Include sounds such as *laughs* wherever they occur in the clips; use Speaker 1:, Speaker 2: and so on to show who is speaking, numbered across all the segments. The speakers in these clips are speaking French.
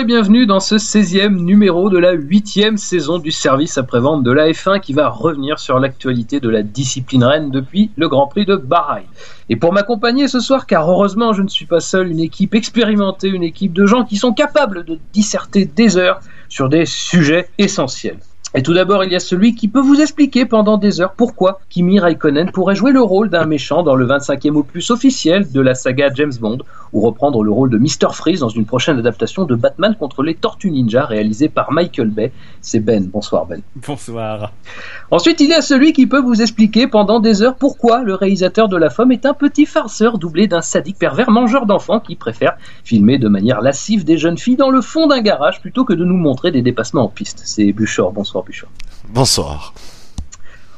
Speaker 1: Et bienvenue dans ce 16e numéro de la 8e saison du service après-vente de la F1 qui va revenir sur l'actualité de la discipline reine depuis le Grand Prix de Bahreïn. Et pour m'accompagner ce soir, car heureusement je ne suis pas seul, une équipe expérimentée, une équipe de gens qui sont capables de disserter des heures sur des sujets essentiels. Et tout d'abord, il y a celui qui peut vous expliquer pendant des heures pourquoi Kimi Raikkonen pourrait jouer le rôle d'un méchant dans le 25e opus officiel de la saga James Bond, ou reprendre le rôle de Mr. Freeze dans une prochaine adaptation de Batman contre les Tortues Ninja réalisée par Michael Bay. C'est Ben. Bonsoir Ben.
Speaker 2: Bonsoir.
Speaker 1: Ensuite, il y a celui qui peut vous expliquer pendant des heures pourquoi le réalisateur de La Femme est un petit farceur doublé d'un sadique pervers mangeur d'enfants qui préfère filmer de manière lascive des jeunes filles dans le fond d'un garage plutôt que de nous montrer des dépassements en piste. C'est Buchor. Bonsoir
Speaker 3: Bonsoir.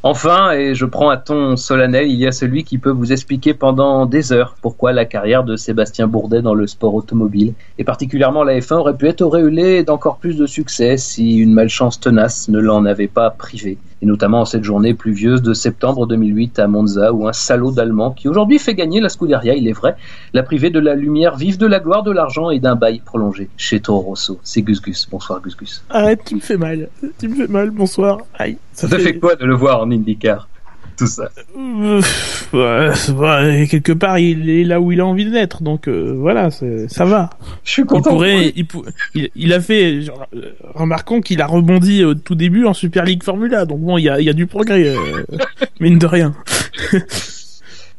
Speaker 1: Enfin, et je prends à ton solennel, il y a celui qui peut vous expliquer pendant des heures pourquoi la carrière de Sébastien Bourdet dans le sport automobile, et particulièrement la F1, aurait pu être auréolée d'encore plus de succès si une malchance tenace ne l'en avait pas privé. Et notamment en cette journée pluvieuse de septembre 2008 à Monza, où un salaud d'Allemand, qui aujourd'hui fait gagner la Scuderia, il est vrai, l'a privé de la lumière vive de la gloire, de l'argent et d'un bail prolongé chez Toro Rosso. C'est Gus Gus. Bonsoir Gus Gus.
Speaker 4: Arrête, tu me fais mal. Tu me fais mal, bonsoir. Aïe.
Speaker 1: Ça, fait... fait quoi de le voir en IndyCar? *laughs* tout ça.
Speaker 4: Euh, ouais, quelque part, il est là où il a envie d'être, donc euh, voilà, ça va.
Speaker 1: Je suis content.
Speaker 4: Il, pourrait, il, il, a fait, genre, remarquons qu'il a rebondi au tout début en Super League Formula, donc bon, il y a, il y a du progrès, euh, *laughs* mine de rien.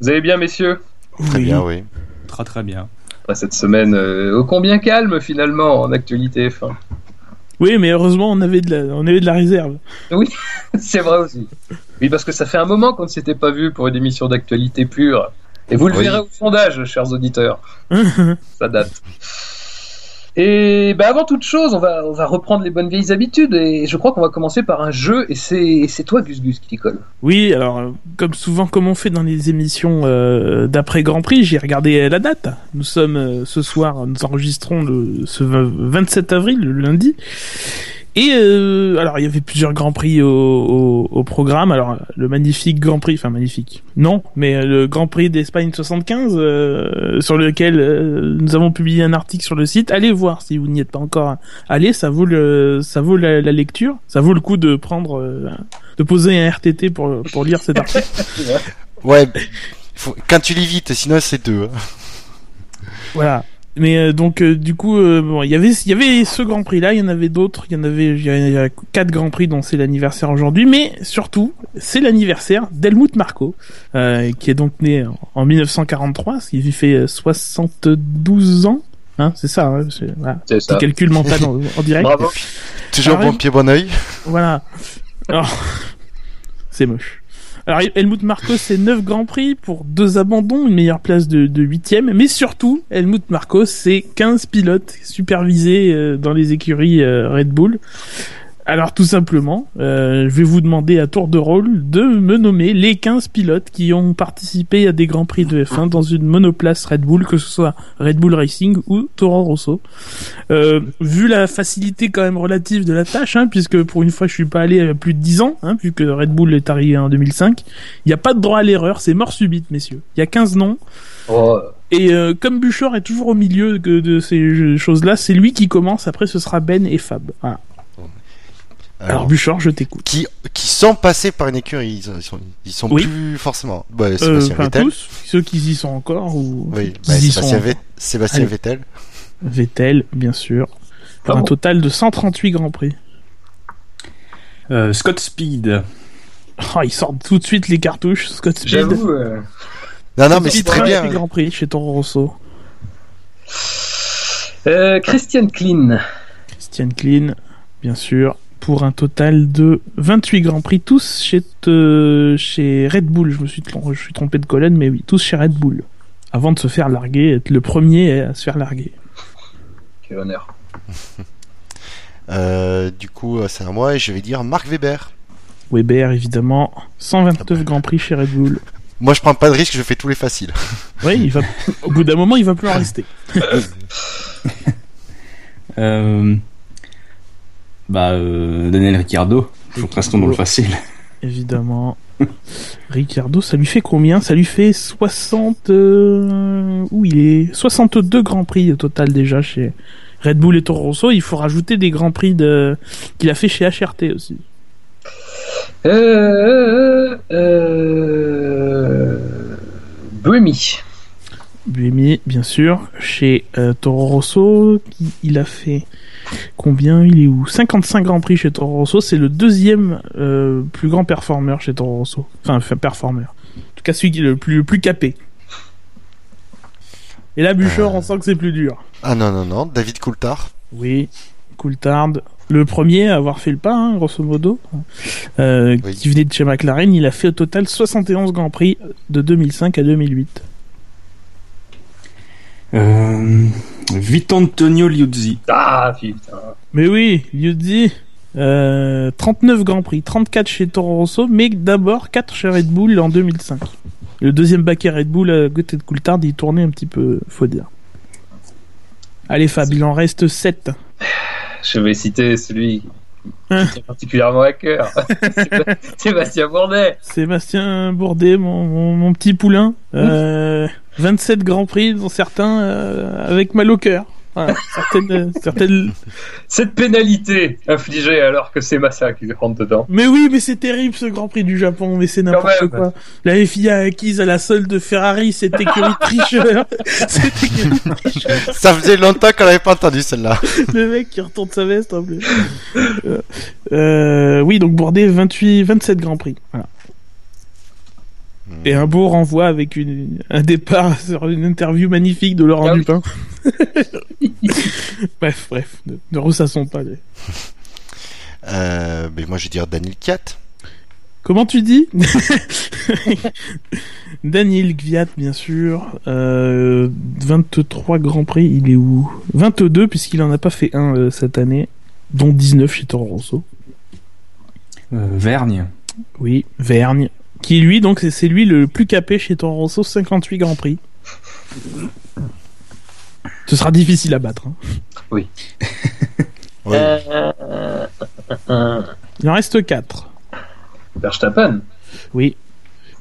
Speaker 1: Vous allez bien, messieurs?
Speaker 3: Très bien, oui.
Speaker 2: Très très bien.
Speaker 1: Après cette semaine ô combien calme finalement en actualité F1.
Speaker 4: Oui, mais heureusement, on avait de la, on avait de la réserve.
Speaker 1: Oui, *laughs* c'est vrai aussi. Oui, parce que ça fait un moment qu'on ne s'était pas vu pour une émission d'actualité pure. Et vous le verrez au sondage, chers auditeurs. *laughs* ça date. Et bah avant toute chose, on va, on va reprendre les bonnes vieilles habitudes et je crois qu'on va commencer par un jeu et c'est, toi Gus Gus qui t'y colle.
Speaker 4: Oui, alors euh, comme souvent comme on fait dans les émissions euh, d'après Grand Prix, j'ai regardé la date. Nous sommes euh, ce soir, nous enregistrons le, ce 27 avril, le lundi. Et euh, alors il y avait plusieurs grands prix au, au, au, programme. Alors le magnifique Grand Prix, enfin magnifique, non, mais le Grand Prix d'Espagne 75 euh, sur lequel euh, nous avons publié un article sur le site. Allez voir si vous n'y êtes pas encore. Allez, ça vaut le, ça vaut la, la lecture. Ça vaut le coup de prendre, euh, de poser un RTT pour pour lire cet article. *laughs*
Speaker 3: ouais, faut, quand tu lis vite, sinon c'est deux. Hein.
Speaker 4: Voilà. Mais euh, donc euh, du coup euh, bon il y avait il y avait ce Grand Prix là il y en avait d'autres il y en avait il y a quatre Grands Prix dont c'est l'anniversaire aujourd'hui mais surtout c'est l'anniversaire d'Helmut Marko qui est donc né en 1943 ce qui fait 72 ans hein c'est ça hein, c'est voilà, petit calcul mental en, en direct.
Speaker 1: Bravo.
Speaker 3: toujours bon pied bon oeil.
Speaker 4: voilà. C'est moche alors Helmut Marko c'est 9 grands prix pour deux abandons, une meilleure place de, de 8 mais surtout Helmut Marko c'est 15 pilotes supervisés euh, dans les écuries euh, Red Bull. Alors tout simplement, euh, je vais vous demander à tour de rôle de me nommer les 15 pilotes qui ont participé à des grands prix de F1 dans une monoplace Red Bull, que ce soit Red Bull Racing ou Toro Rosso. Euh, vu la facilité quand même relative de la tâche, hein, puisque pour une fois je suis pas allé à plus de 10 ans, hein, puisque Red Bull est arrivé en 2005, il n'y a pas de droit à l'erreur, c'est mort subite messieurs. Il y a 15 noms.
Speaker 1: Oh.
Speaker 4: Et euh, comme Buchor est toujours au milieu de, de ces choses-là, c'est lui qui commence, après ce sera Ben et Fab. Voilà. Alors, Alors Buchor, je t'écoute.
Speaker 3: Qui, qui sont passés par une écurie, ils sont, ils sont
Speaker 4: Oui.
Speaker 3: plus forcément. Bah,
Speaker 4: Euh,
Speaker 3: Sébastien
Speaker 4: enfin,
Speaker 3: Vettel.
Speaker 4: tous, ceux qui y sont encore ou
Speaker 3: Oui,
Speaker 4: qui
Speaker 3: bah,
Speaker 4: y
Speaker 3: Sébastien,
Speaker 4: sont
Speaker 3: Sébastien
Speaker 4: Allez.
Speaker 3: Vettel.
Speaker 4: Vettel, bien sûr, pour
Speaker 1: Ah
Speaker 4: un total de 138 grands prix.
Speaker 2: Euh, Scott Speed.
Speaker 4: Oh, ils sortent tout de suite les cartouches, Scott Speed.
Speaker 1: J'avoue. euh,
Speaker 3: Non, non, mais c'est très
Speaker 4: 138
Speaker 3: bien.
Speaker 4: grands prix chez Toro Rosso.
Speaker 1: Euh, Christian Klein.
Speaker 4: Christian Klein, bien sûr, pour un total de 28 grands prix, tous chez, euh, chez Red Bull. Je me suis, trom- je suis trompé de colonne, mais oui, tous chez Red Bull. Avant de se faire larguer, être le premier à se faire larguer.
Speaker 1: Quel honneur. *laughs*
Speaker 3: Euh, du coup, euh, c'est à moi et je vais dire Marc Weber.
Speaker 4: Weber, évidemment, 129 grands prix chez Red Bull. *laughs*
Speaker 3: Moi, je prends pas de risque, je fais tous les faciles. *laughs*
Speaker 4: Oui, il va, au bout d'un moment, il va plus en rester.
Speaker 2: Euh... Bah, euh, Daniel Ricciardo. Faut que restons dans le facile.
Speaker 4: Évidemment. *laughs* Ricardo, ça lui fait combien? Ça lui fait 60... Euh... Où il est? 62 grands prix au total déjà chez Red Bull et Toro Rosso, il faut rajouter des grands prix de qu'il a fait chez HRT aussi.
Speaker 1: Euh, euh, Buemi.
Speaker 4: Buemi, bien sûr, chez euh, Toro Rosso, qui, il a fait combien Il est où? 55 grands prix chez Toro Rosso, c'est le deuxième euh, plus grand performeur chez Toro Rosso. Enfin, performeur. En tout cas, celui qui est le plus, le plus capé. Et là, Bouchard,
Speaker 3: Euh.
Speaker 4: on sent que c'est plus dur.
Speaker 3: Ah non, non, non, David Coulthard.
Speaker 4: Oui, Coulthard, le premier à avoir fait le pas, hein, grosso modo, euh,
Speaker 3: Oui.
Speaker 4: qui venait de chez McLaren, il a fait au total 71 Grands Prix de 2005 à 2008.
Speaker 2: Euh, Vitantonio Liuzzi.
Speaker 1: Ah putain.
Speaker 4: Mais oui, Liuzzi, euh, 39 Grands Prix, 34 chez Toro Rosso, mais d'abord 4 chez Red Bull en 2005. Le deuxième baquet Red Bull à côté de Coulthard, il tournait un petit peu, faut dire. Allez Fab, il en reste 7. *sighs*
Speaker 1: Je vais citer celui qui
Speaker 4: Hein.
Speaker 1: me tient particulièrement à cœur. Séba- *laughs* Sébastien Bourdet.
Speaker 4: Sébastien Bourdet, mon, mon, mon petit poulain. Euh, 27 Grands Prix, dont certains euh, avec mal au cœur. Voilà, *laughs* certaines, certaines...
Speaker 1: Cette pénalité infligée alors que c'est Massa qui rentre dedans.
Speaker 4: Mais oui, mais c'est terrible ce Grand Prix du Japon, mais c'est n'importe quoi. La FIA a acquise à la solde de Ferrari cette écurie tricheur. *laughs* cette écurie tricheur.
Speaker 3: Ça faisait longtemps qu'on n'avait pas entendu celle-là. *laughs*
Speaker 4: Le mec qui retourne sa veste en plus. Euh, euh, oui, donc Bourdet, 28, 27 Grands Prix. Voilà. Et un beau renvoi avec une, un départ *laughs* sur une interview magnifique de Laurent
Speaker 1: Ah oui.
Speaker 4: Dupin. *laughs* bref, bref, ne, ne ressassons pas. les-
Speaker 3: Euh, mais moi je vais dire Daniel Kiat.
Speaker 4: Comment tu dis *laughs* Daniel Gviat, bien sûr. Euh, 23 Grands Prix, il est où? 22, puisqu'il en a pas fait un euh, cette année, dont 19 chez Toro Rosso.
Speaker 2: Euh, Vergne.
Speaker 4: Oui, Vergne. Qui lui, donc, c'est- c'est lui le plus capé chez Toro Rosso, 58 Grands Prix. Ce sera difficile à battre. hein.
Speaker 3: Oui. *laughs*
Speaker 1: Euh, euh,
Speaker 4: Il en reste 4.
Speaker 1: Verstappen.
Speaker 4: Oui.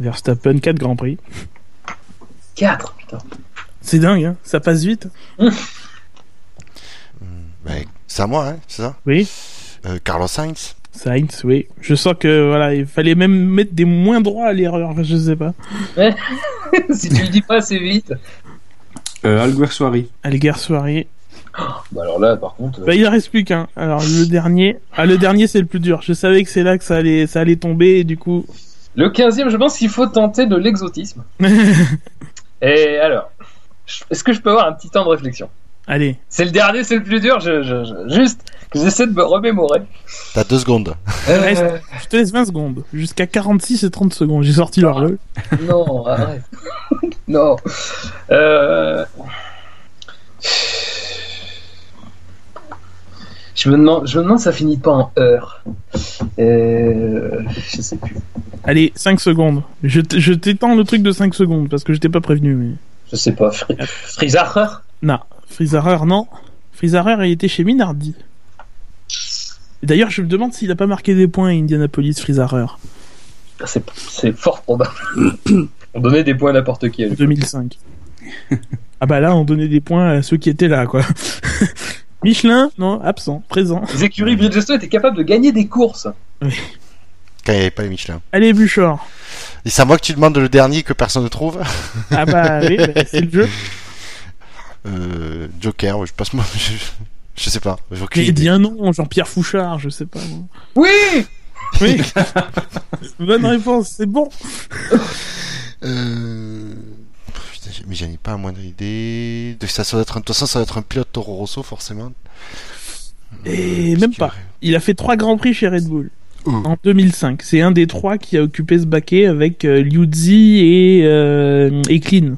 Speaker 4: Verstappen, 4 Grands Prix.
Speaker 1: 4, putain.
Speaker 4: C'est dingue, hein ça passe vite.
Speaker 3: Ben, c'est à moi, hein, c'est ça?
Speaker 4: Oui.
Speaker 3: euh, Carlos Sainz.
Speaker 4: Sainz, oui. Je sens que voilà, il fallait même mettre des moins droits à l'erreur, je sais pas. *laughs*
Speaker 1: si tu le dis pas assez vite.
Speaker 2: Euh, Alguersuari.
Speaker 4: Alguer soirée.
Speaker 1: Bah alors là, par contre. euh,
Speaker 4: Bah, il en reste plus qu'un. Alors le dernier, ah le dernier c'est le plus dur. Je savais que c'est là que ça allait, ça allait tomber et du coup.
Speaker 1: Le 15e, je pense qu'il faut tenter de l'exotisme. *laughs* Et alors, est-ce que je peux avoir un petit temps de réflexion?
Speaker 4: Allez,
Speaker 1: C'est le dernier, c'est le plus dur. Je, je- je- juste que j'essaie de me remémorer.
Speaker 3: T'as deux secondes.
Speaker 4: Reste.
Speaker 1: Euh,
Speaker 4: je te laisse 20 secondes. Jusqu'à 46 et 30 secondes. J'ai sorti l'horloge.
Speaker 1: non, arrête. *laughs* non. Euh... Je me demande, je me demande, si ça finit pas en heure. Euh... Je sais plus.
Speaker 4: Allez, 5 secondes. Je je t'étends le truc de 5 secondes parce que je t'ai pas prévenu. Mais...
Speaker 1: Je sais pas. Fri- Frizacher
Speaker 4: Non, Frizarer, non. Frizarer, il était chez Minardi. D'ailleurs, je me demande s'il a pas marqué des points à Indianapolis, Frizarer,
Speaker 1: C'est c'est fort probable. *coughs* On donnait des points à n'importe qui. à
Speaker 4: en
Speaker 1: lui.
Speaker 4: 2005. ah bah là, on donnait des points à ceux qui étaient là, quoi. *laughs* Michelin, non, absent, présent.
Speaker 1: Les écuries Bridgestone étaient capables de gagner des courses.
Speaker 3: Quand il n'y avait pas les Michelin.
Speaker 4: Allez, Buchor.
Speaker 3: Et c'est à moi que tu demandes le dernier que personne ne trouve.
Speaker 4: Ah bah oui, *laughs* bah, c'est le jeu.
Speaker 3: Euh, Joker, je passe moi. *laughs* Je, je sais pas. Idée.
Speaker 4: dit un nom, Jean-Pierre Fouchard, je sais pas. moi.
Speaker 1: Oui
Speaker 4: Oui. *laughs* Bonne réponse, c'est bon.
Speaker 3: Euh... Putain, mais j'en ai pas la moindre idée. De, ça, ça doit être, un- de toute façon, ça doit être un pilote Toro Rosso, forcément.
Speaker 4: Et
Speaker 3: Euh,
Speaker 4: même
Speaker 3: qui
Speaker 4: pas.
Speaker 3: aurait-
Speaker 4: Il a fait trois grands prix chez Red Bull.
Speaker 3: Oh.
Speaker 4: En 2005. C'est un des trois qui a occupé ce baquet avec euh, Liuzzi et, euh, et Klein.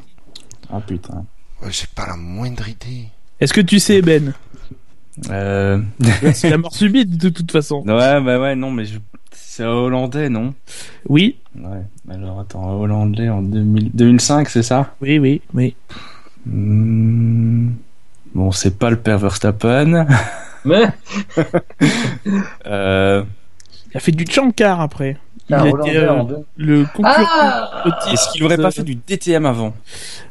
Speaker 2: Ah putain.
Speaker 3: J'ai pas la moindre idée.
Speaker 4: Est-ce que tu sais, Ben?
Speaker 2: Euh...
Speaker 4: C'est la mort subite, de toute façon. *laughs*
Speaker 2: ouais, bah ouais, non, mais je... c'est hollandais, non?
Speaker 4: Oui,
Speaker 2: Ouais. Alors attends, hollandais en 2000... 2005, c'est ça?
Speaker 4: Oui, oui, oui.
Speaker 2: Hmm. Bon, c'est pas le père Verstappen.
Speaker 1: Mais *laughs*
Speaker 2: Euh...
Speaker 4: Il a fait du Chankar après. Il
Speaker 1: Ah,
Speaker 4: était
Speaker 1: Hollander
Speaker 4: euh, le concurrent.
Speaker 1: Ah
Speaker 2: Est-ce qu'il aurait pas fait du DTM avant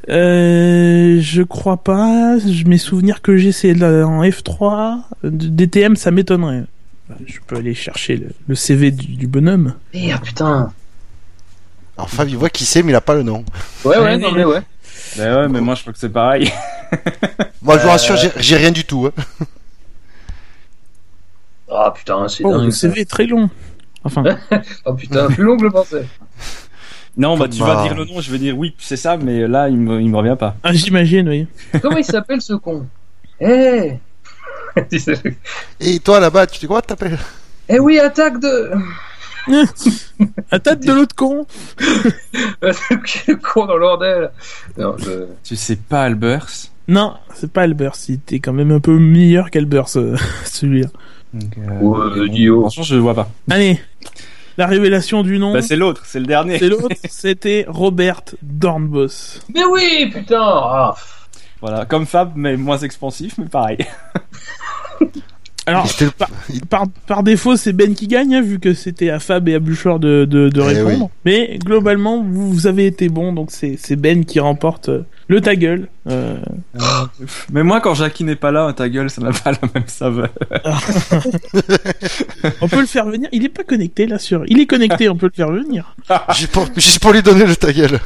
Speaker 4: Euh, je crois pas. Je mes souvenirs que j'ai c'est en F3. De- DTM, ça m'étonnerait. Je peux aller chercher le, le CV du, du bonhomme.
Speaker 1: Merde, putain.
Speaker 3: Alors Fab, il voit qui c'est, mais il a pas le nom.
Speaker 1: Ouais, ouais,
Speaker 4: Ouais,
Speaker 1: non,
Speaker 4: mais-
Speaker 1: mais ouais.
Speaker 2: Ben ouais, mais moi je crois que c'est pareil. *laughs*
Speaker 3: Moi, je vous
Speaker 1: Euh,
Speaker 3: rassure, j'ai- j'ai rien du tout. hein.
Speaker 1: Ah, putain, c'est
Speaker 4: Oh,
Speaker 1: dingue.
Speaker 4: le. CV est très long. Enfin, *laughs*
Speaker 1: Oh, putain, plus long que je le pensais. *laughs*
Speaker 2: Non, bah tu vas dire le nom, je vais dire oui, c'est ça, mais là il me, il me revient pas.
Speaker 4: ah, j'imagine, oui.
Speaker 1: Comment il s'appelle ce con? Eh *laughs*
Speaker 3: Et toi, là-bas, tu sais quoi t'appelles?
Speaker 1: Eh oui, attaque de.
Speaker 4: Tête de l'autre con.
Speaker 1: Quel con dans l'ordel. Non, je.
Speaker 2: Tu sais pas Albers?
Speaker 4: Non, c'est pas Albers. Il était quand même un peu meilleur qu'Albers, euh, celui-là.
Speaker 2: Donc, euh, mais
Speaker 1: Dio.
Speaker 2: Franchement, je le vois pas.
Speaker 4: Allez, la révélation du nom.
Speaker 2: Bah c'est l'autre, c'est le dernier.
Speaker 4: c'est l'autre, *laughs* c'était Robert Dornbos.
Speaker 1: Mais oui, putain ah.
Speaker 2: Voilà, comme Fab, mais moins expansif, mais pareil. *laughs*
Speaker 4: Alors,
Speaker 3: le-
Speaker 4: par, *laughs* par, par défaut, c'est Ben qui gagne, hein, vu que c'était à Fab et à Bouchard de, de, de
Speaker 3: Eh
Speaker 4: répondre.
Speaker 3: oui.
Speaker 4: Mais globalement, vous, vous avez été bon, donc c'est c'est Ben qui remporte euh, le ta gueule. Euh,
Speaker 2: mais moi, quand Jackie n'est pas là, ta gueule, ça n'a pas la même saveur. *laughs*
Speaker 4: on peut le faire venir. Il est pas connecté là sur. Il est connecté, on peut le faire venir.
Speaker 3: Juste pour, juste pour lui donner le ta gueule.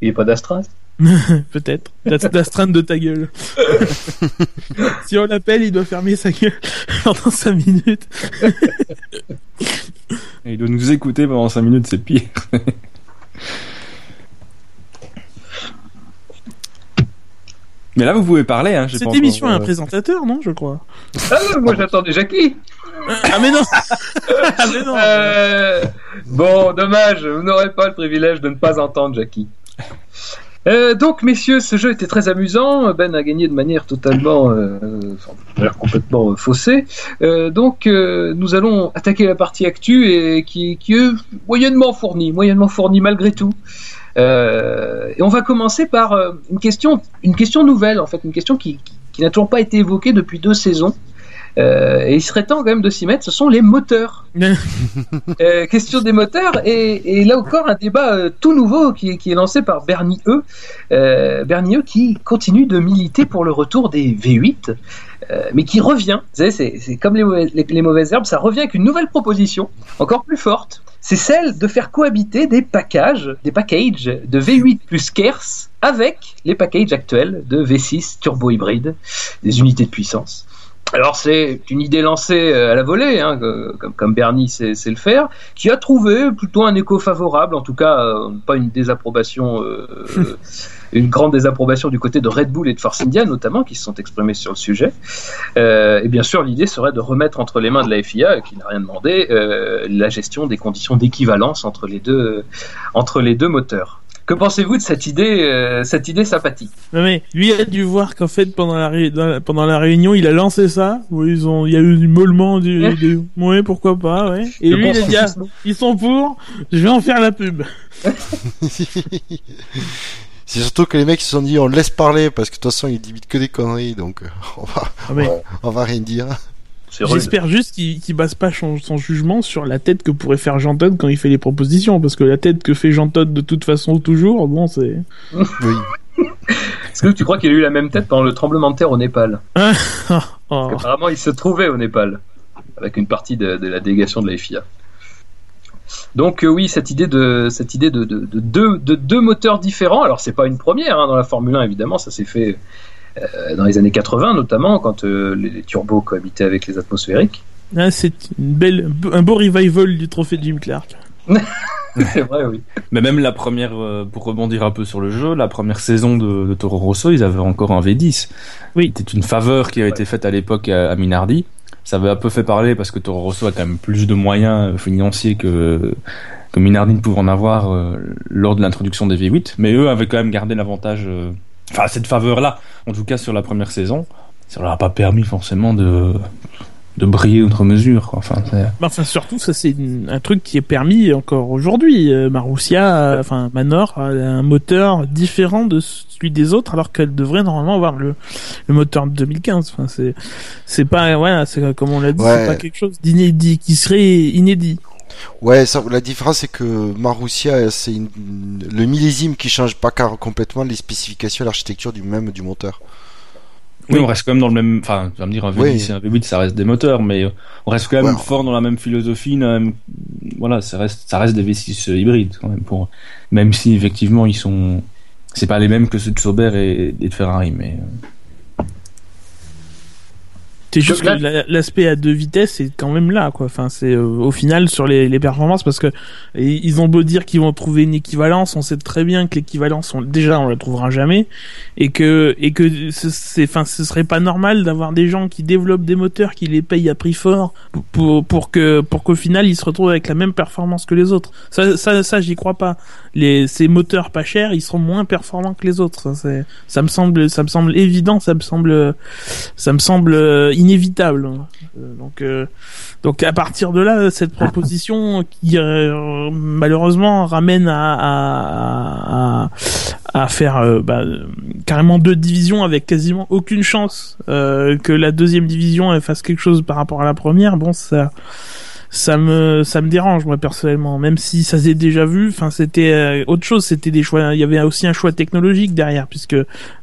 Speaker 1: Il est pas d'Astras? *laughs*
Speaker 4: Peut-être. D'astreinte de ta gueule. *laughs* si on l'appelle, il doit fermer sa gueule *laughs* pendant 5 minutes.
Speaker 2: Et il doit nous écouter pendant 5 minutes, c'est pire. mais là, vous pouvez parler, hein.
Speaker 4: Cette
Speaker 2: pas
Speaker 4: émission a
Speaker 2: encore,
Speaker 4: un
Speaker 2: euh,
Speaker 4: présentateur, non, je crois.
Speaker 1: Ah, non, moi j'attendais Jackie
Speaker 4: Ah mais non Ah mais non
Speaker 1: Euh, Bon, dommage, vous n'aurez pas le privilège de ne pas entendre Jackie. Euh, donc, messieurs, ce jeu était très amusant. Ben a gagné de manière totalement, euh, enfin, complètement euh, faussée. Euh, donc, nous allons attaquer la partie actu et qui, est moyennement fournie, moyennement fournie malgré tout. Et on va commencer par une question, une question nouvelle en fait, une question qui n'a toujours pas été évoquée depuis deux saisons. Euh, et il serait temps quand même de s'y mettre. Ce sont les moteurs. *laughs* Euh, question des moteurs et, et là encore un débat euh, tout nouveau qui, est- qui est lancé par Bernie E. Bernie E qui continue de militer pour le retour des V8, euh, mais qui revient. Vous savez, c'est comme les, mauvaises- les, les mauvaises herbes, ça revient avec une nouvelle proposition, encore plus forte. C'est celle de faire cohabiter des packages, des packages de V8 plus KERS avec les packages actuels de V6 turbo hybride, des unités de puissance. Alors c'est une idée lancée euh, à la volée, hein, comme, comme Bernie sait, sait le faire, qui a trouvé plutôt un écho favorable, en tout cas euh, pas une désapprobation, euh, *laughs* une grande désapprobation du côté de Red Bull et de Force India notamment, qui se sont exprimés sur le sujet. Euh, et bien sûr l'idée serait de remettre entre les mains de la FIA, qui n'a rien demandé, la gestion des conditions d'équivalence entre les deux, entre les deux moteurs. Que pensez-vous de cette idée, euh, cette idée sympathique?
Speaker 4: Non mais lui a dû voir qu'en fait pendant la, ré- dans la- pendant la réunion il a lancé ça. Oui, ils ont, il y a eu du mollement du,
Speaker 1: Ouais.
Speaker 4: des- ouais pourquoi pas ouais. Et lui il a dit ah, ils sont pour, je vais en faire la pub. *laughs*
Speaker 3: C'est surtout que les mecs ils se sont dit on le laisse parler parce que de toute façon il dit que des conneries donc euh, on va,
Speaker 4: Ah, mais
Speaker 3: on va rien dire.
Speaker 4: J'espère juste qu'il qu'il base pas son, son jugement sur la tête que pourrait faire Jean Todt quand il fait les propositions parce que la tête que fait Jean Todt de toute façon toujours bon c'est. *laughs*
Speaker 3: Oui.
Speaker 1: Est-ce que tu crois qu'il a eu la même tête pendant le tremblement de terre au Népal? *laughs*
Speaker 4: Oh.
Speaker 1: Apparemment, il se trouvait au Népal, avec une partie de, de la délégation de la FIA. Donc euh, oui, cette idée de cette idée de, de, de deux, de deux moteurs différents. Alors c'est pas une première hein, dans la Formule 1 évidemment, ça s'est fait dans les années 80 notamment quand euh, les, les turbos cohabitaient avec les atmosphériques.
Speaker 4: Ah, c'est une belle, un beau revival du trophée Jim Clark. *laughs*
Speaker 1: c'est vrai, oui.
Speaker 2: Mais même la première, euh, pour rebondir un peu sur le jeu, la première saison de, de Toro Rosso, ils avaient encore un V10.
Speaker 4: Oui.
Speaker 2: C'était une faveur qui a été faite à l'époque à, à Minardi. Ça avait un peu fait parler parce que Toro Rosso a quand même plus de moyens euh, financiers que, que Minardi ne pouvait en avoir euh, lors de l'introduction des V8. Mais eux avaient quand même gardé l'avantage, euh, enfin cette faveur-là, en tout cas sur la première saison. Ça leur a pas permis forcément de de briller outre mesure. Quoi. Enfin, c'est-
Speaker 4: Enfin, surtout, ça c'est un truc qui est permis encore aujourd'hui. Euh, Marussia, euh, enfin Manor, a un moteur différent de celui des autres, alors qu'elle devrait normalement avoir le, le moteur de 2015. Enfin, c'est c'est pas voilà, c'est comme on l'a dit,
Speaker 3: Ouais.
Speaker 4: c'est pas quelque chose d'inédit qui serait inédit.
Speaker 3: Ouais, ça, la différence c'est que Marussia, c'est une- le millésime qui change pas car complètement les spécifications et l'architecture du même du moteur.
Speaker 2: Oui,
Speaker 4: Oui.
Speaker 2: on reste quand même dans le même. Enfin, tu vas me dire un V10
Speaker 3: Oui.
Speaker 2: et un V8, ça reste des moteurs, mais euh, on reste quand même
Speaker 3: Ouais.
Speaker 2: fort dans la même philosophie. dans la même- Voilà, ça reste, ça reste des V6 hybrides quand même. Pour... Même si effectivement ils sont. C'est pas les mêmes que ceux de Sauber et, et de Ferrari, mais.
Speaker 4: C'est juste que
Speaker 1: Là-
Speaker 4: l'aspect à deux vitesses c'est quand même là quoi. Enfin c'est euh, au final sur les, les performances parce que ils ont beau dire qu'ils vont trouver une équivalence, on sait très bien que l'équivalence on, déjà on la trouvera jamais et que et que ce- c'est enfin ce serait pas normal d'avoir des gens qui développent des moteurs qui les payent à prix fort pour pour, pour que pour qu'au final ils se retrouvent avec la même performance que les autres. Ça ça ça j'y crois pas. Les ces moteurs pas chers, ils seront moins performants que les autres. Ça ça me semble ça me semble évident, ça me semble ça me semble euh, inévitable. Euh, donc, euh, donc à partir de là, cette proposition qui euh, malheureusement ramène à, à, à, à faire euh, bah, carrément deux divisions avec quasiment aucune chance que la deuxième division fasse quelque chose par rapport à la première. Bon, ça ça me ça me dérange moi personnellement. Même si ça s'est déjà vu enfin c'était euh, autre chose. C'était des choix il y avait aussi un choix technologique derrière puisque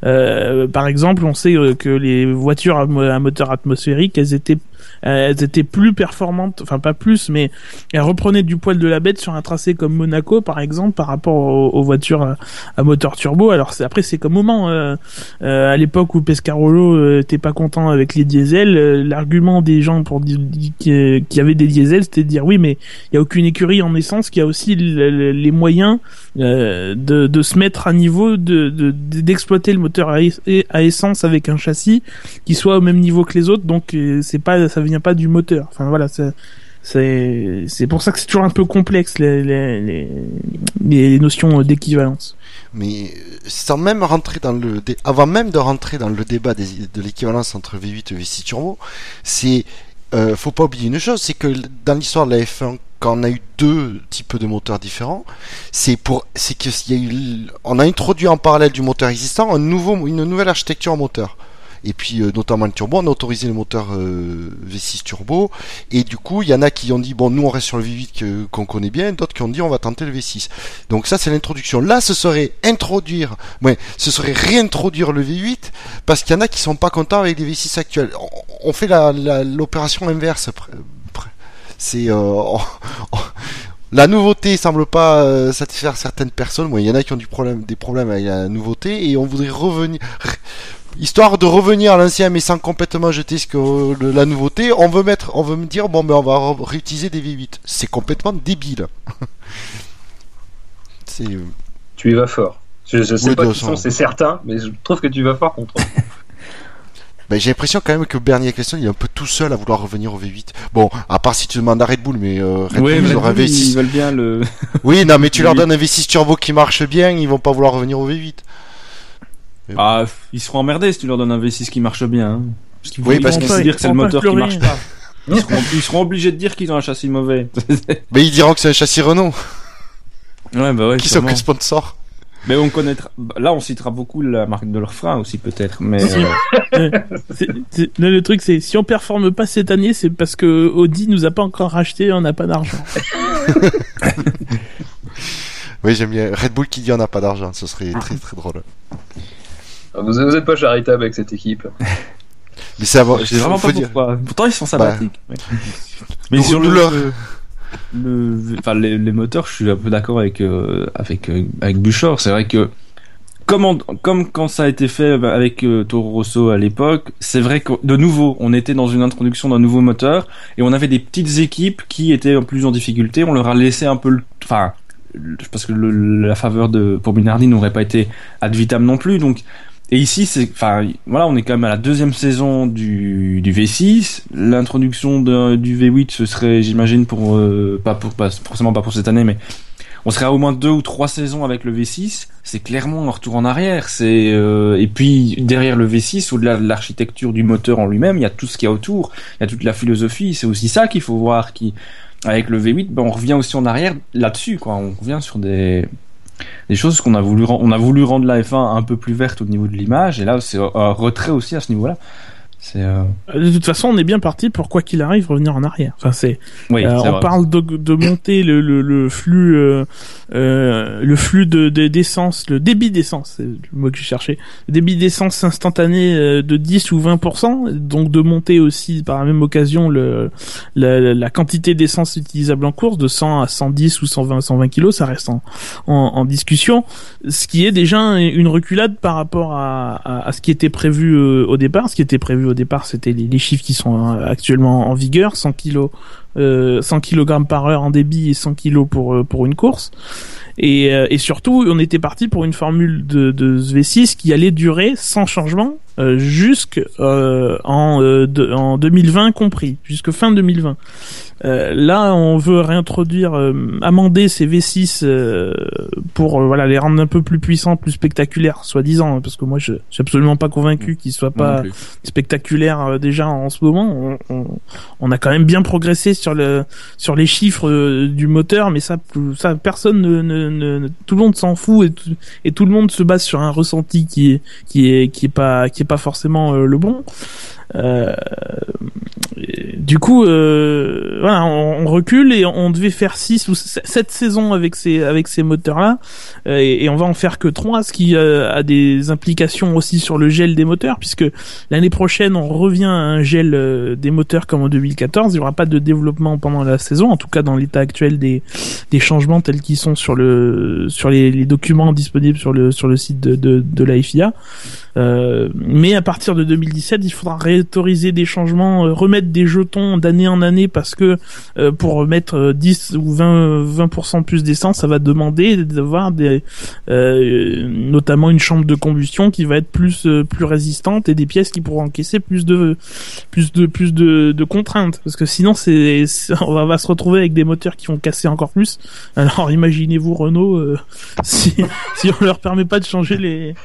Speaker 4: euh, par exemple on sait euh, que les voitures à, mo- à moteur atmosphérique elles étaient elles étaient plus performantes enfin pas plus mais elles reprenaient du poil de la bête sur un tracé comme Monaco par exemple par rapport aux, voitures à, à moteur turbo. Alors après c'est comme au Mans euh, euh, à l'époque où Pescarolo euh, était pas content avec les diesels euh, l'argument des gens pour dire qui, qui avaient des diesels c'était de dire oui mais il y a aucune écurie en essence qui a aussi le- le- les moyens euh, de, de se mettre à niveau de de- d'exploiter le moteur à, es- à essence avec un châssis qui soit au même niveau que les autres. Donc euh, c'est pas ça vient pas du moteur enfin voilà c'est c'est pour ça que c'est toujours un peu complexe les les les, notions d'équivalence
Speaker 3: Mais euh, sans même rentrer dans le dé- avant même de rentrer dans le débat des- de l'équivalence entre V8 et V6 turbo, c'est euh, faut pas oublier une chose, c'est que dans l'histoire de la F1 quand on a eu deux types de moteurs différents, c'est pour c'est que y a eu on a introduit en parallèle du moteur existant un nouveau une nouvelle architecture en moteur. Et puis euh, notamment le turbo, on a autorisé le moteur euh, V6 turbo et du coup, il y en a qui ont dit bon, nous on reste sur le V8 que- qu'on connaît bien, d'autres qui ont dit on va tenter le V6. Donc ça c'est l'introduction. Là, ce serait introduire, ouais, ce serait réintroduire le V8 parce qu'il y en a qui sont pas contents avec les V6 actuels. On, fait l'opération inverse. C'est euh, la nouveauté semble pas satisfaire certaines personnes. Moi, il y en a qui ont des problèmes avec la nouveauté et on voudrait revenir. Histoire de revenir à l'ancien mais sans complètement jeter ce que le- la nouveauté, on veut mettre, on veut me dire bon ben on va re- réutiliser des V8. C'est complètement débile. *laughs* c'est euh,
Speaker 1: Tu y vas fort. Je, je sais
Speaker 3: Oui,
Speaker 1: pas qui sont, c'est certain, mais je trouve que tu vas fort contre eux. *laughs* *laughs*
Speaker 3: Ben, j'ai l'impression quand même que Bernie Eccleston il est un peu tout seul à vouloir revenir au V8. Bon, à part si tu demandes à Red Bull, mais euh, Red
Speaker 2: Ouais,
Speaker 3: Bull
Speaker 2: mais
Speaker 3: ils
Speaker 2: Red Bull,
Speaker 3: V6.
Speaker 2: ils veulent bien le.
Speaker 3: Oui, non, mais tu leur donnes un V6 turbo qui marche bien, ils vont pas vouloir revenir au V8.
Speaker 2: Ah, ils seront emmerdés si tu leur donnes un V6 qui marche bien. hein. Parce qu'ils
Speaker 3: Oui,
Speaker 2: vont-
Speaker 3: parce
Speaker 2: ils
Speaker 3: que
Speaker 2: vont
Speaker 3: c'est-
Speaker 2: dire que c'est le moteur qui marche pas. *laughs* Ils seront, ils seront obligés de dire qu'ils ont un châssis mauvais. *laughs*
Speaker 3: Mais ils diront que c'est un châssis Renault
Speaker 2: ouais, bah ouais.
Speaker 3: qui sont que sponsor.
Speaker 2: Mais on connaîtra. bah, Là, on citera beaucoup la marque de leurs freins aussi, peut-être. Mais
Speaker 4: Si.
Speaker 2: euh, *laughs*
Speaker 4: le, le truc c'est si on performe pas cette année c'est parce que Audi nous a pas encore racheté on n'a pas d'argent
Speaker 3: Oui, j'aime bien. Red Bull qui dit on n'a pas d'argent, ce serait très très drôle.
Speaker 1: Vous, vous êtes pas charitable avec cette équipe. *laughs*
Speaker 3: Mais c'est avant.
Speaker 2: je sais vraiment pas
Speaker 3: dire.
Speaker 2: pourquoi. Pourtant, ils sont sympathiques. ouais. *laughs* Mais sur le, le, le- enfin, les, les moteurs, je suis un peu d'accord avec euh, avec euh, avec Buchor. C'est vrai que comme on- comme quand ça a été fait avec euh, Toro Rosso à l'époque, c'est vrai que de nouveau, on était dans une introduction d'un nouveau moteur et on avait des petites équipes qui étaient plus en difficulté. On leur a laissé un peu le, enfin, parce que le- la faveur de pour Minardi n'aurait pas été ad vitam non plus. Donc et ici, c'est, enfin, voilà, on est quand même à la deuxième saison du, du V6. L'introduction du V8, ce serait, j'imagine, pour, euh, pas pour, pas forcément pas pour cette année, mais on serait à au moins deux ou trois saisons avec le V6. C'est clairement un retour en arrière. C'est euh, et puis derrière le V6, au-delà de l'architecture du moteur en lui-même, il y a tout ce qu'il y a autour. Il y a toute la philosophie. C'est aussi ça qu'il faut voir. Qui avec le V8, ben, on revient aussi en arrière là-dessus. Quoi. On revient sur des des choses qu'on a voulu a voulu rendre la F1 un peu plus verte au niveau de l'image et là c'est un retrait aussi à ce niveau-là.
Speaker 4: Euh, de toute façon, on est bien parti pour quoi qu'il arrive revenir en arrière. Enfin, c'est.
Speaker 2: Oui,
Speaker 4: euh, on parle de, de monter le, le, le flux, euh, euh le flux de d'essence, le débit d'essence, c'est le mot que je cherchais. Le débit d'essence instantané de 10 ou 20 donc de monter aussi par la même occasion le la, la quantité d'essence utilisable en course de 100 à 110 ou 120 120 kilos, ça reste en, en, en discussion. Ce qui est déjà une reculade par rapport à, à, à ce qui était prévu au départ, ce qui était prévu au départ, c'était les, chiffres qui sont euh, actuellement en vigueur, 100 kg, 100 kg par heure en débit et 100 kg pour euh, pour une course. Et, euh, et surtout, on était parti pour une formule de, de V6 qui allait durer sans changement euh, jusqu'en euh, en 2020 compris, jusque fin 2020. Euh, là, on veut réintroduire, euh, amender ces V6 euh, pour voilà les rendre un peu plus puissants, plus spectaculaires, soi-disant, hein, parce que moi je, suis absolument pas convaincu qu'ils soient pas spectaculaires déjà en ce moment. On, on, on, a quand même bien progressé sur le sur les chiffres du moteur, mais ça, ça personne ne, ne, ne tout le monde s'en fout et tout, et tout le monde se base sur un ressenti qui est qui est qui est pas qui est pas forcément le bon. Euh, du coup, euh, voilà, on, recule et on devait faire 6 ou 7 saisons avec ces avec ces moteurs-là, euh, et, on va en faire que 3, ce qui a des implications aussi sur le gel des moteurs, puisque l'année prochaine on revient à un gel des moteurs comme en 2014. Il n'y aura pas de développement pendant la saison, en tout cas dans l'état actuel des des changements tels qu'ils sont sur le sur les, les, documents disponibles sur le sur le site de de, de la FIA. Euh, mais à partir de 2017, il faudra réautoriser des changements, euh, remettre des jetons d'année en année parce que euh, pour mettre 10 ou 20 20% plus d'essence, ça va demander d'avoir des notamment une chambre de combustion qui va être plus plus résistante et des pièces qui pourront encaisser plus de plus de plus de, de contraintes parce que sinon c'est on va, se retrouver avec des moteurs qui vont casser encore plus. Alors imaginez-vous Renault *laughs* si si on leur permet pas de changer les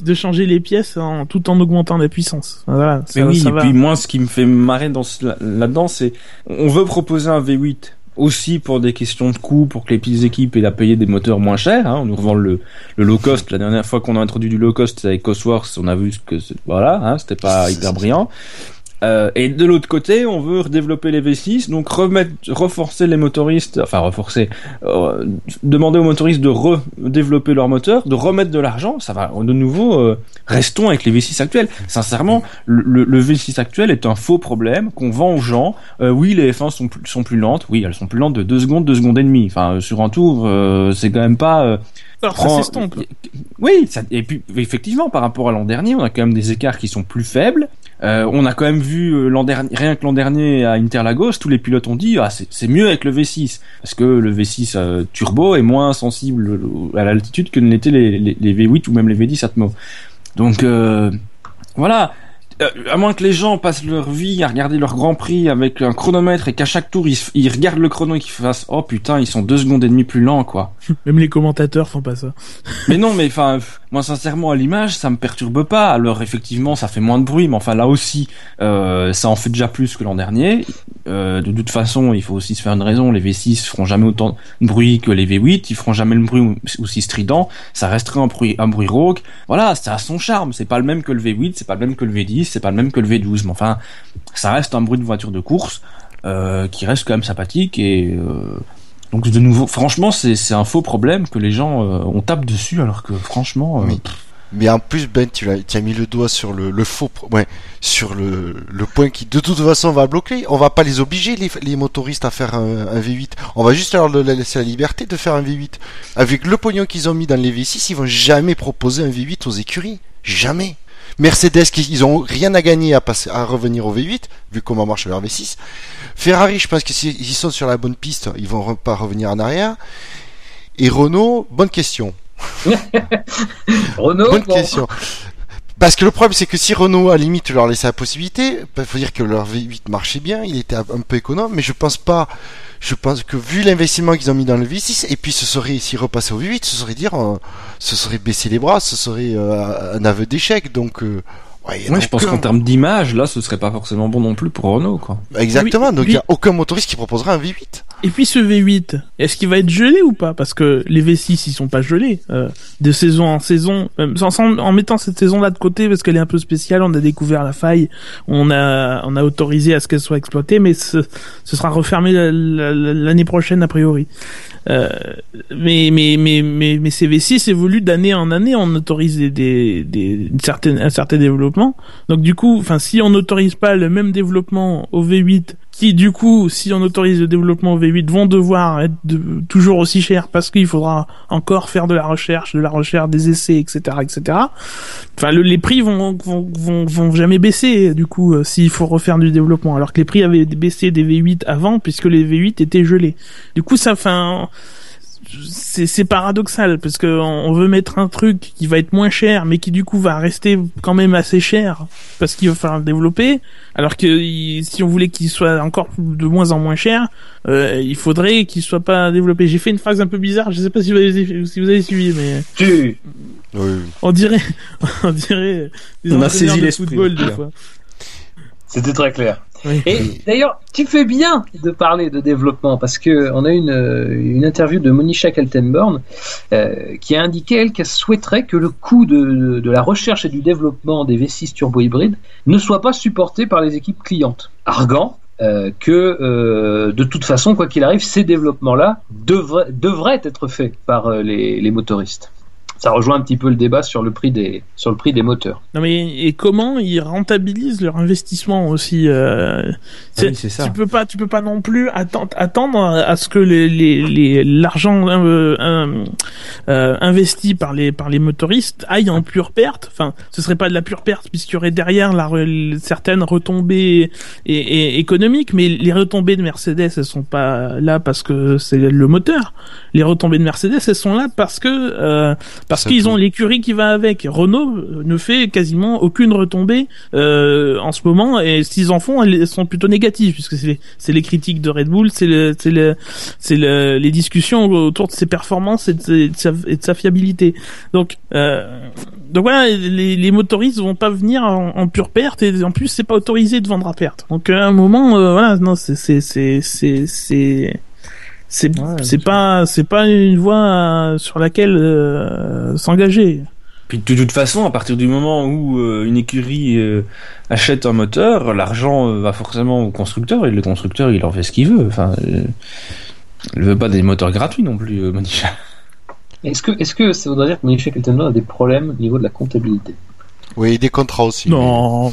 Speaker 4: de changer les pièces en, tout en augmentant la puissance. Voilà,
Speaker 2: Mais oui, et puis moi, ce qui me fait marrer dans là-dedans, c'est on veut proposer un V8 aussi pour des questions de coût, pour que les petites équipes aient à payer des moteurs moins chers. Hein. On nous revend le, le low cost. La dernière fois qu'on a introduit du low cost avec Cosworth, on a vu que voilà, hein, c'était pas hyper brillant. Euh, et de l'autre côté, on veut redévelopper les V6, donc remettre, reforcer les motoristes, enfin reforcer, euh, demander aux motoristes de redévelopper leur moteur, de remettre de l'argent. Ça va de nouveau. Euh, restons avec les V6 actuels. Sincèrement, le, le, V6 actuel est un faux problème qu'on vend aux gens. oui, les F1 sont sont plus lentes. Oui, elles sont plus lentes de 2 secondes, 2 secondes et demie. Enfin, sur un tour, c'est quand même pas.
Speaker 4: Alors, ça s'estompe.
Speaker 2: Oui, ça, et puis effectivement, par rapport à l'an dernier, on a quand même des écarts qui sont plus faibles. Euh, on a quand même vu euh, l'an dernier, rien que l'an dernier à Interlagos, tous les pilotes ont dit ah c'est mieux avec le V6 parce que le V6 euh, turbo est moins sensible à l'altitude que ne l'étaient les, les, les, V8 ou même les V10 Atmo. Donc voilà, euh, à moins que les gens passent leur vie à regarder leur Grand Prix avec un chronomètre et qu'à chaque tour ils, regardent le chrono et qu'ils fassent oh putain ils sont deux secondes et demie plus lents quoi. *laughs*
Speaker 4: Même les commentateurs font pas ça.
Speaker 2: mais non mais enfin moi sincèrement à l'image ça me perturbe pas. Alors effectivement ça fait moins de bruit mais enfin là aussi euh, ça en fait déjà plus que l'an dernier. Euh, de toute façon il faut aussi se faire une raison. Les V6 feront jamais autant de bruit que les V8. Ils feront jamais le bruit aussi strident. Ça resterait un bruit rauque. Voilà ça a son charme. C'est pas le même que le V8 c'est pas le même que le V10 c'est pas le même que le V12, mais enfin, ça reste un bruit de voiture de course euh, qui reste quand même sympathique et donc de nouveau, franchement, c'est un faux problème que les gens euh, on tape dessus alors que franchement.
Speaker 3: Mais en plus, Ben, tu as, tu as mis le doigt sur le, le faux, ouais, sur le, le point qui de toute façon va bloquer. On va pas les obliger les, les motoristes à faire un, un, V8. On va juste leur laisser la liberté de faire un V8. Avec le pognon qu'ils ont mis dans les V6, ils vont jamais proposer un V8 aux écuries. Jamais. Mercedes, ils ont rien à gagner à, passer, à revenir au V8, vu comment marche leur V6. Ferrari, je pense qu'ils sont sur la bonne piste, ils vont pas revenir en arrière. Et Renault, bonne question. *laughs*
Speaker 1: Renault,
Speaker 3: bonne question. Parce que le problème, c'est que si Renault, à la limite, leur laissait la possibilité, il bah, faut dire que leur V8 marchait bien, il était un peu économe, mais je pense pas, je pense que vu l'investissement qu'ils ont mis dans le V6, et puis ce serait, s'ils repassaient au V8, ce serait dire, euh, ce serait baisser les bras, ce serait euh, un aveu d'échec, donc, euh,
Speaker 2: Ouais, je pense qu'en termes d'image, là, ce serait pas forcément bon non plus pour Renault, quoi.
Speaker 3: Exactement. donc, il n'y a aucun motoriste qui proposera un V8.
Speaker 4: Et puis, ce V8, est-ce qu'il va être gelé ou pas? Parce que les V6, ils sont pas gelés, euh, de saison en saison. en mettant cette saison-là de côté, parce qu'elle est un peu spéciale, on a découvert la faille, on a, on a autorisé à ce qu'elle soit exploitée, mais ce, ce sera refermé l'année prochaine, a priori. Euh, mais, mais, mais, mais, mais ces V6 évoluent d'année en année, on autorise des, des, des, certaines, un certain développement. Donc du coup, enfin, si on n'autorise pas le même développement au V8 qui du coup, si on autorise le développement V8, vont devoir être toujours aussi chers parce qu'il faudra encore faire de la recherche, de la recherche, des essais, etc., etc. Enfin, les prix vont, vont, vont, vont jamais baisser du coup euh, s'il faut refaire du développement, alors que les prix avaient baissé des V8 avant puisque les V8 étaient gelés. Du coup, ça un c'est paradoxal parce que on veut mettre un truc qui va être moins cher mais qui du coup va rester quand même assez cher parce qu'il va falloir le développer. Alors que si on voulait qu'il soit encore de moins en moins cher euh, il faudrait qu'il soit pas développé. J'ai fait une phrase un peu bizarre je sais pas si vous avez, si vous avez suivi mais
Speaker 1: tu...
Speaker 4: on dirait *laughs* on dirait
Speaker 2: on a saisi l'esprit.
Speaker 1: c'était très clair et d'ailleurs, tu fais bien de parler de développement parce que on a une, euh, une interview de Monisha Kaltenborn euh, qui a indiqué qu'elle souhaiterait que le coût de, de, la recherche et du développement des V6 turbo hybrides ne soit pas supporté par les équipes clientes. Argant euh, que euh, de toute façon, quoi qu'il arrive, ces développements-là devraient, devraient être faits par euh, les, les motoristes ça rejoint un petit peu le débat sur le prix des sur le prix des moteurs.
Speaker 4: Non mais et comment ils rentabilisent leur investissement aussi euh, ah c'est, ça. Tu peux pas tu peux pas non plus attendre attendre à ce que les les, l'argent euh, euh, investi par les par les motoristes aille en pure perte. Enfin, ce serait pas de la pure perte puisqu'il y aurait derrière la certaines retombées et, et économiques, mais les retombées de Mercedes elles sont pas là parce que c'est le moteur. Les retombées de Mercedes elles sont là parce que euh, parce qu'ils ont l'écurie qui va avec. Renault euh, ne fait quasiment aucune retombée euh, en ce moment et s'ils en font, elles sont plutôt négatives puisque c'est les critiques de Red Bull, c'est le le le, les discussions autour de ses performances et de, sa, et de sa, fiabilité. Donc euh, donc voilà, les, les motoristes vont pas venir en, pure perte et en plus c'est pas autorisé de vendre à perte. Donc à un moment, euh, voilà, non, c'est c'est c'est c'est c'est c'est pas c'est pas une voie sur laquelle euh, s'engager.
Speaker 2: Puis de toute façon, à partir du moment où euh, une écurie euh, achète un moteur, l'argent va forcément au constructeur et le constructeur il en fait ce qu'il veut. Enfin, il veut pas des moteurs gratuits non plus, Monisha.
Speaker 1: Est-ce que est-ce que ça voudrait dire que Monisha a des problèmes au niveau de la comptabilité?
Speaker 3: Oui, des contrats aussi.
Speaker 4: Non.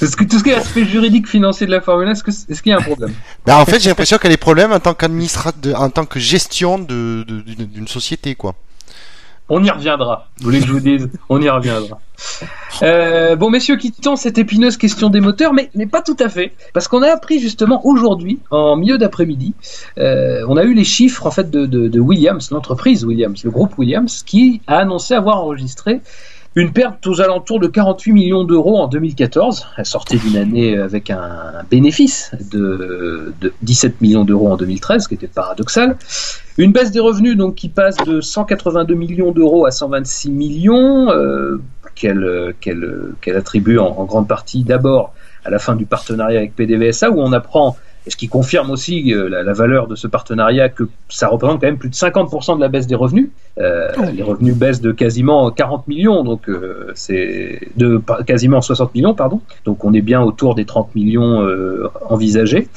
Speaker 1: Est-ce que tout ce qui est aspect juridique financier de la Formule 1, est-ce qu'il y a un problème?
Speaker 3: Ben, En fait, j'ai l'impression qu'il y a des problèmes en tant qu'administrateur, en tant que gestion de, d'une société, quoi.
Speaker 1: On y reviendra. Vous voulez que je vous dise? On y reviendra. Euh, bon, messieurs, quittons cette épineuse question des moteurs, mais, mais pas tout à fait. Parce qu'on a appris justement aujourd'hui, en milieu d'après-midi, euh, on a eu les chiffres en fait de, de, de Williams, l'entreprise Williams, le groupe Williams, qui a annoncé avoir enregistré une perte aux alentours de 48 millions d'euros en 2014. Elle sortait d'une année avec un bénéfice de, 17 millions d'euros en 2013, ce qui était paradoxal. Une baisse des revenus donc qui passe de 182 millions d'euros à 126 millions, euh, qu'elle qu'elle attribue en grande partie d'abord à la fin du partenariat avec PDVSA, où on apprend et ce qui confirme aussi euh, la, valeur de ce partenariat, que ça représente quand même plus de 50% de la baisse des revenus. Euh, Les revenus baissent de quasiment 40 millions, donc euh, c'est de quasiment 60 millions, pardon. Donc on est bien autour des 30 millions euh, envisagés.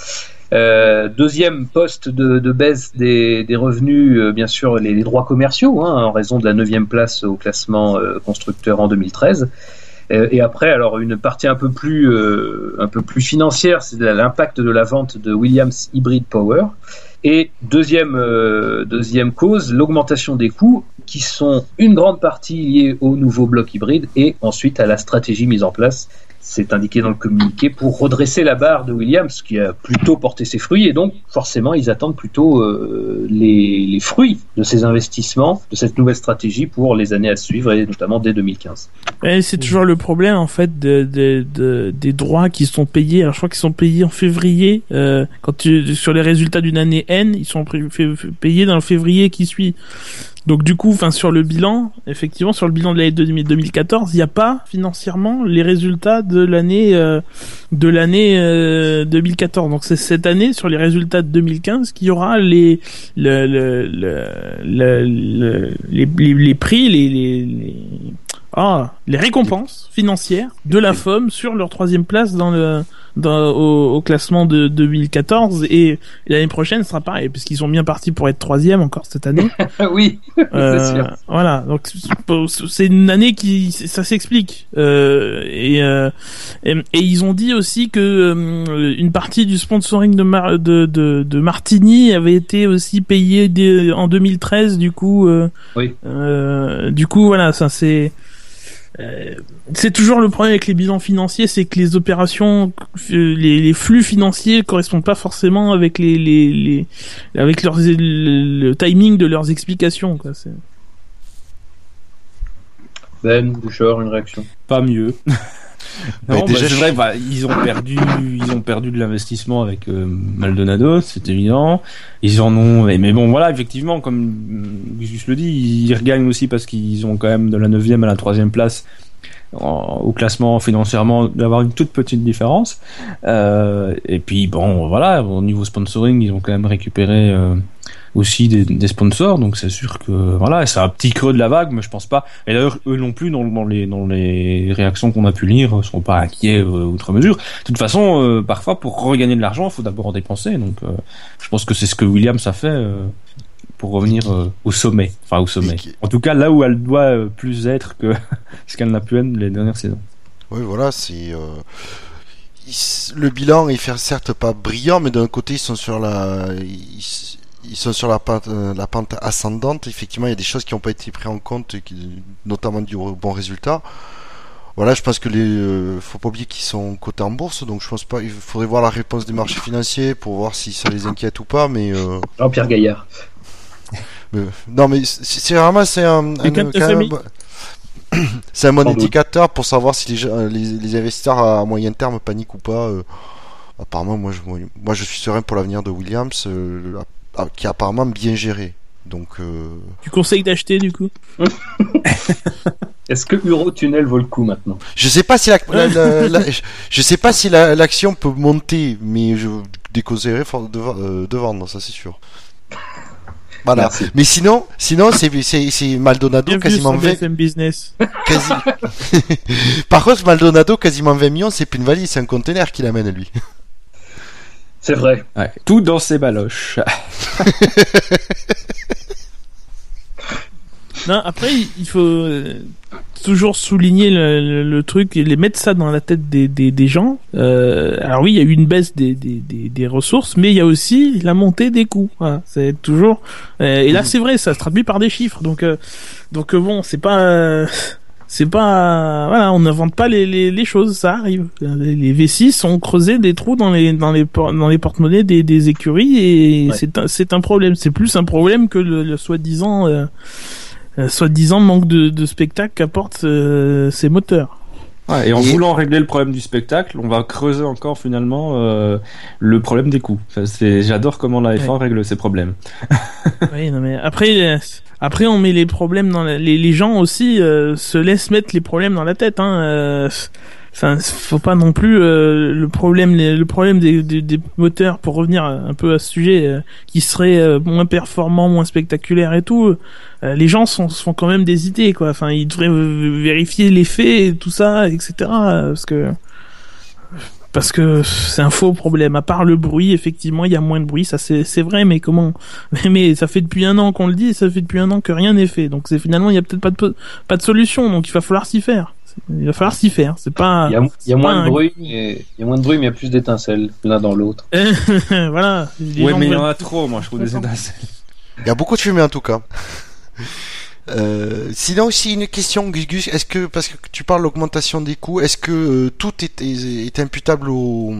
Speaker 1: Euh, deuxième poste de, de baisse des, des revenus, euh, bien sûr, les, les droits commerciaux, hein, en raison de la neuvième place au classement constructeur en 2013. Euh, et après, alors une partie un peu plus, euh, un peu plus financière, c'est l'impact de la vente de Williams Hybrid Power. Et deuxième, euh, deuxième cause, l'augmentation des coûts, qui sont une grande partie liée au nouveau bloc hybride et ensuite à la stratégie mise en place c'est indiqué dans le communiqué, pour redresser la barre de Williams, qui a plutôt porté ses fruits, et donc forcément ils attendent plutôt euh, les, fruits de ces investissements, de cette nouvelle stratégie pour les années à suivre, et notamment dès 2015.
Speaker 4: c'est toujours le problème en fait de, de, de, des droits qui sont payés. Alors je crois qu'ils sont payés en février. Euh, quand tu, sur les résultats d'une année N, ils sont payés dans le février qui suit. Donc du coup, enfin sur le bilan, effectivement sur le bilan de l'année 2014, il n'y a pas financièrement les résultats de l'année euh, de l'année 2014. Euh, Donc c'est cette année sur les résultats de 2015 qu'il y aura les le, le, le, les, les, prix les, les, ah, les récompenses financières de la FOM sur leur troisième place dans le dans, au, classement de 2014 et, l'année prochaine sera pareil puisqu'ils sont bien partis pour être troisième encore cette année. *laughs*
Speaker 1: oui, *laughs*
Speaker 4: euh, c'est sûr. Voilà, donc c'est une année qui ça s'explique euh, et, euh, et, ils ont dit aussi que euh, une partie du sponsoring de, de, de, de Martini avait été aussi payé en 2013 du coup. Euh,
Speaker 1: oui.
Speaker 4: du coup voilà ça c'est euh, c'est toujours le problème avec les bilans financiers, c'est que les opérations, euh, les, flux financiers correspondent pas forcément avec les, les, avec leurs, le, timing de leurs explications. Quoi.
Speaker 1: Ben, Bouchard, une réaction?
Speaker 2: Pas mieux. *laughs* non, bah, c'est vrai, bah, ils ont perdu, ils ont perdu de l'investissement avec euh, Maldonado, c'est évident. Ils en ont, mais bon, voilà, effectivement, comme je le dis, ils regagnent aussi parce qu'ils ont quand même de la 9 à la troisième place au classement financièrement d'avoir une toute petite différence. Euh, et puis bon, voilà, au niveau sponsoring, ils ont quand même récupéré euh, aussi des, sponsors, donc c'est sûr que voilà, c'est un petit creux de la vague, mais je pense pas. Et d'ailleurs, eux non plus, dans, les dans les réactions qu'on a pu lire, sont pas inquiets euh, outre mesure. De toute façon, euh, parfois pour regagner de l'argent, il faut d'abord en dépenser. Donc, euh, je pense que c'est ce que Williams a fait pour revenir au sommet, enfin au sommet. En tout cas, là où elle doit plus être que *laughs* ce qu'elle n'a pu être les dernières saisons.
Speaker 3: Oui, voilà, c'est le bilan il fait certes pas brillant, mais d'un côté ils sont sur la, ils sont sur la pente, euh, la pente ascendante. Effectivement, il y a des choses qui n'ont pas été prises en compte, notamment du bon résultat. Voilà, je pense que les, euh, faut pas oublier qu'ils sont cotés en bourse, donc je pense pas. Il faudrait voir la réponse des marchés financiers pour voir si ça les inquiète ou pas. Mais
Speaker 1: euh... Jean-Pierre Gaillard.
Speaker 3: non, mais c'est vraiment c'est un, *coughs* c'est un bon indicateur pour savoir si les, les, investisseurs à moyen terme paniquent ou pas. Euh. apparemment, moi je, moi je suis serein pour l'avenir de Williams. Qui est apparemment bien géré. Donc, euh...
Speaker 4: Tu conseilles d'acheter du coup *laughs*
Speaker 1: Est-ce que Eurotunnel vaut le coup maintenant?
Speaker 3: Je sais pas si la, *laughs* je sais pas si l'action peut monter, mais je déconseillerais de, euh, de vendre, ça c'est sûr. Voilà. Mais sinon, sinon c'est c'est Maldonado quasiment 20
Speaker 4: business. *laughs*
Speaker 3: Quasi... Par contre, Maldonado quasiment 20 millions, c'est plus une valise, c'est un conteneur qu'il amène lui.
Speaker 1: C'est vrai.
Speaker 2: tout dans ses baloches. *laughs*
Speaker 4: non, après, il faut euh, toujours souligner le, truc et les mettre ça dans la tête des, des, gens. Euh, alors oui, il y a eu une baisse des, des, des, ressources, mais il y a aussi la montée des coûts. c'est toujours. Euh, et là, mmh. c'est vrai, ça se traduit par des chiffres. Donc, donc bon, c'est pas c'est pas voilà on n'invente pas les, les, les, choses ça arrive. Les, V6 ont creusé des trous dans les dans les dans les porte-monnaies des, des écuries et c'est un c'est un problème. C'est plus un problème que le, soi-disant euh, euh, soi-disant manque de, de spectacle qu'apportent euh, ces moteurs.
Speaker 2: Et en voulant régler le problème du spectacle, on va creuser encore finalement euh, le problème des coûts. c'est, j'adore comment la F1 règle ces problèmes. *laughs*
Speaker 4: oui, non mais après, après, on met les problèmes dans les, les gens aussi euh, se laissent mettre les problèmes dans la tête. Hein. Euh, Enfin, faut pas non plus euh, le problème, le problème des, des, des, moteurs pour revenir un peu à ce sujet, euh, qui serait euh, moins performant, moins spectaculaire et tout. les gens sont, font quand même des idées, quoi. Enfin, ils devraient vérifier les faits, et tout ça, etc. Parce que parce que c'est un faux problème. À part le bruit, effectivement, il y a moins de bruit, ça c'est vrai, mais comment *laughs* mais, ça fait depuis un an qu'on le dit, et ça fait depuis un an que rien n'est fait. Donc c'est finalement il y a peut-être pas de pas de solution, donc il va falloir s'y faire. Il va falloir s'y faire. C'est pas.
Speaker 1: Il y a, moins de bruit, mais il y a moins de bruit, mais il y a plus d'étincelles l'un dans l'autre. *laughs*
Speaker 4: voilà.
Speaker 2: Oui, mais il y en a trop, moi, je trouve des étincelles.
Speaker 3: Il y a beaucoup de fumée en tout cas. Euh, sinon aussi une question Gus est-ce que parce que tu parles l'augmentation des coûts, est-ce que euh, tout est, est, est, imputable au,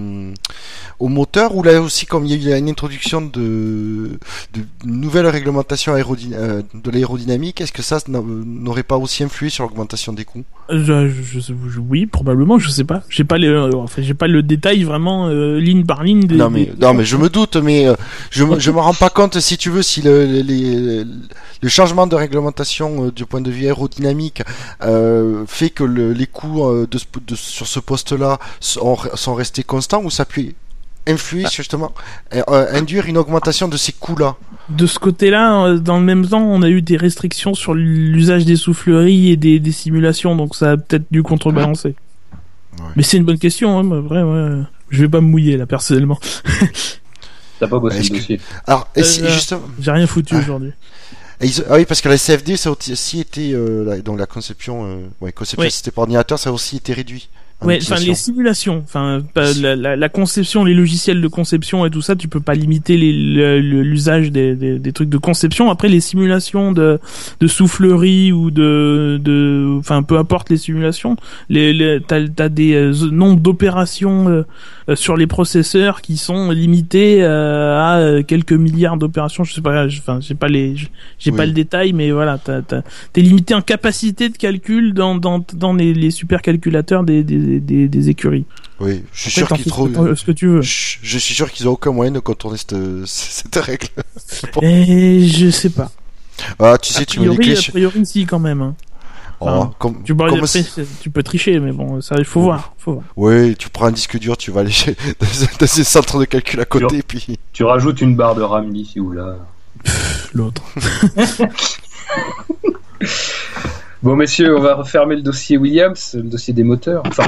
Speaker 3: au moteur ou là aussi comme il y a eu une introduction de, de nouvelles réglementations euh, de l'aérodynamique, est-ce que ça n'aurait pas aussi influé sur l'augmentation des coûts?
Speaker 4: Je, je, Oui, probablement, je sais pas. J'ai pas les, enfin, j'ai pas le détail vraiment ligne par ligne.
Speaker 3: non mais non mais je me doute, mais je je me rends pas compte si tu veux si le, les, le changement de réglementation du point de vue aérodynamique euh, fait que le, les coûts euh, de, de, sur ce poste-là sont, sont, restés constants ou ça peut influer bah. justement, euh, induire une augmentation de ces coûts-là?
Speaker 4: De ce côté-là, dans le même temps, on a eu des restrictions sur l'usage des souffleries et des, des, simulations, donc ça a peut-être dû contrebalancer. Ouais. Mais c'est une bonne question, hein, vrai, ouais. Je vais pas me mouiller là personnellement.
Speaker 1: T'as pas bossé le dossier.
Speaker 3: Alors, justement...
Speaker 4: j'ai rien foutu ah. aujourd'hui
Speaker 3: ah oui, parce que la CFD, ça a aussi été, euh, donc la conception, euh, ouais, conception c'était par ordinateur, ça a aussi été réduit.
Speaker 4: Ouais, enfin les simulations, enfin la, la, la, conception, les logiciels de conception et tout ça, tu peux pas limiter l'usage des, des, des, trucs de conception. Après les simulations de, de soufflerie ou de, de, enfin peu importe les simulations, les, les t'as as des euh, nombres d'opérations euh, euh, sur les processeurs qui sont limités à quelques milliards d'opérations. Je sais pas, enfin j'ai pas les, j'ai pas le détail, mais voilà, t'es limité en capacité de calcul dans dans dans les, les supercalculateurs des, des des, écuries.
Speaker 3: Oui, je suis sûr qu'ils trouvent. Ce que tu veux. Je, suis sûr qu'ils ont aucun moyen de contourner cette, cette règle. *laughs*
Speaker 4: Et je sais pas.
Speaker 3: Ah, tu sais, tu me
Speaker 4: dis A priori, si, quand même. Hein. Oh, comme, tu, peux, tu, peux tricher, mais bon, ça, il faut, voir, faut voir.
Speaker 3: Oui, tu prends un disque dur, tu vas aller chez, *laughs* dans ces centres de calcul à côté, tu, puis.
Speaker 1: Tu rajoutes une barre de RAM ici ou là.
Speaker 4: L'autre. *laughs*
Speaker 1: Bon, messieurs, on va refermer le dossier Williams, le dossier des moteurs, enfin,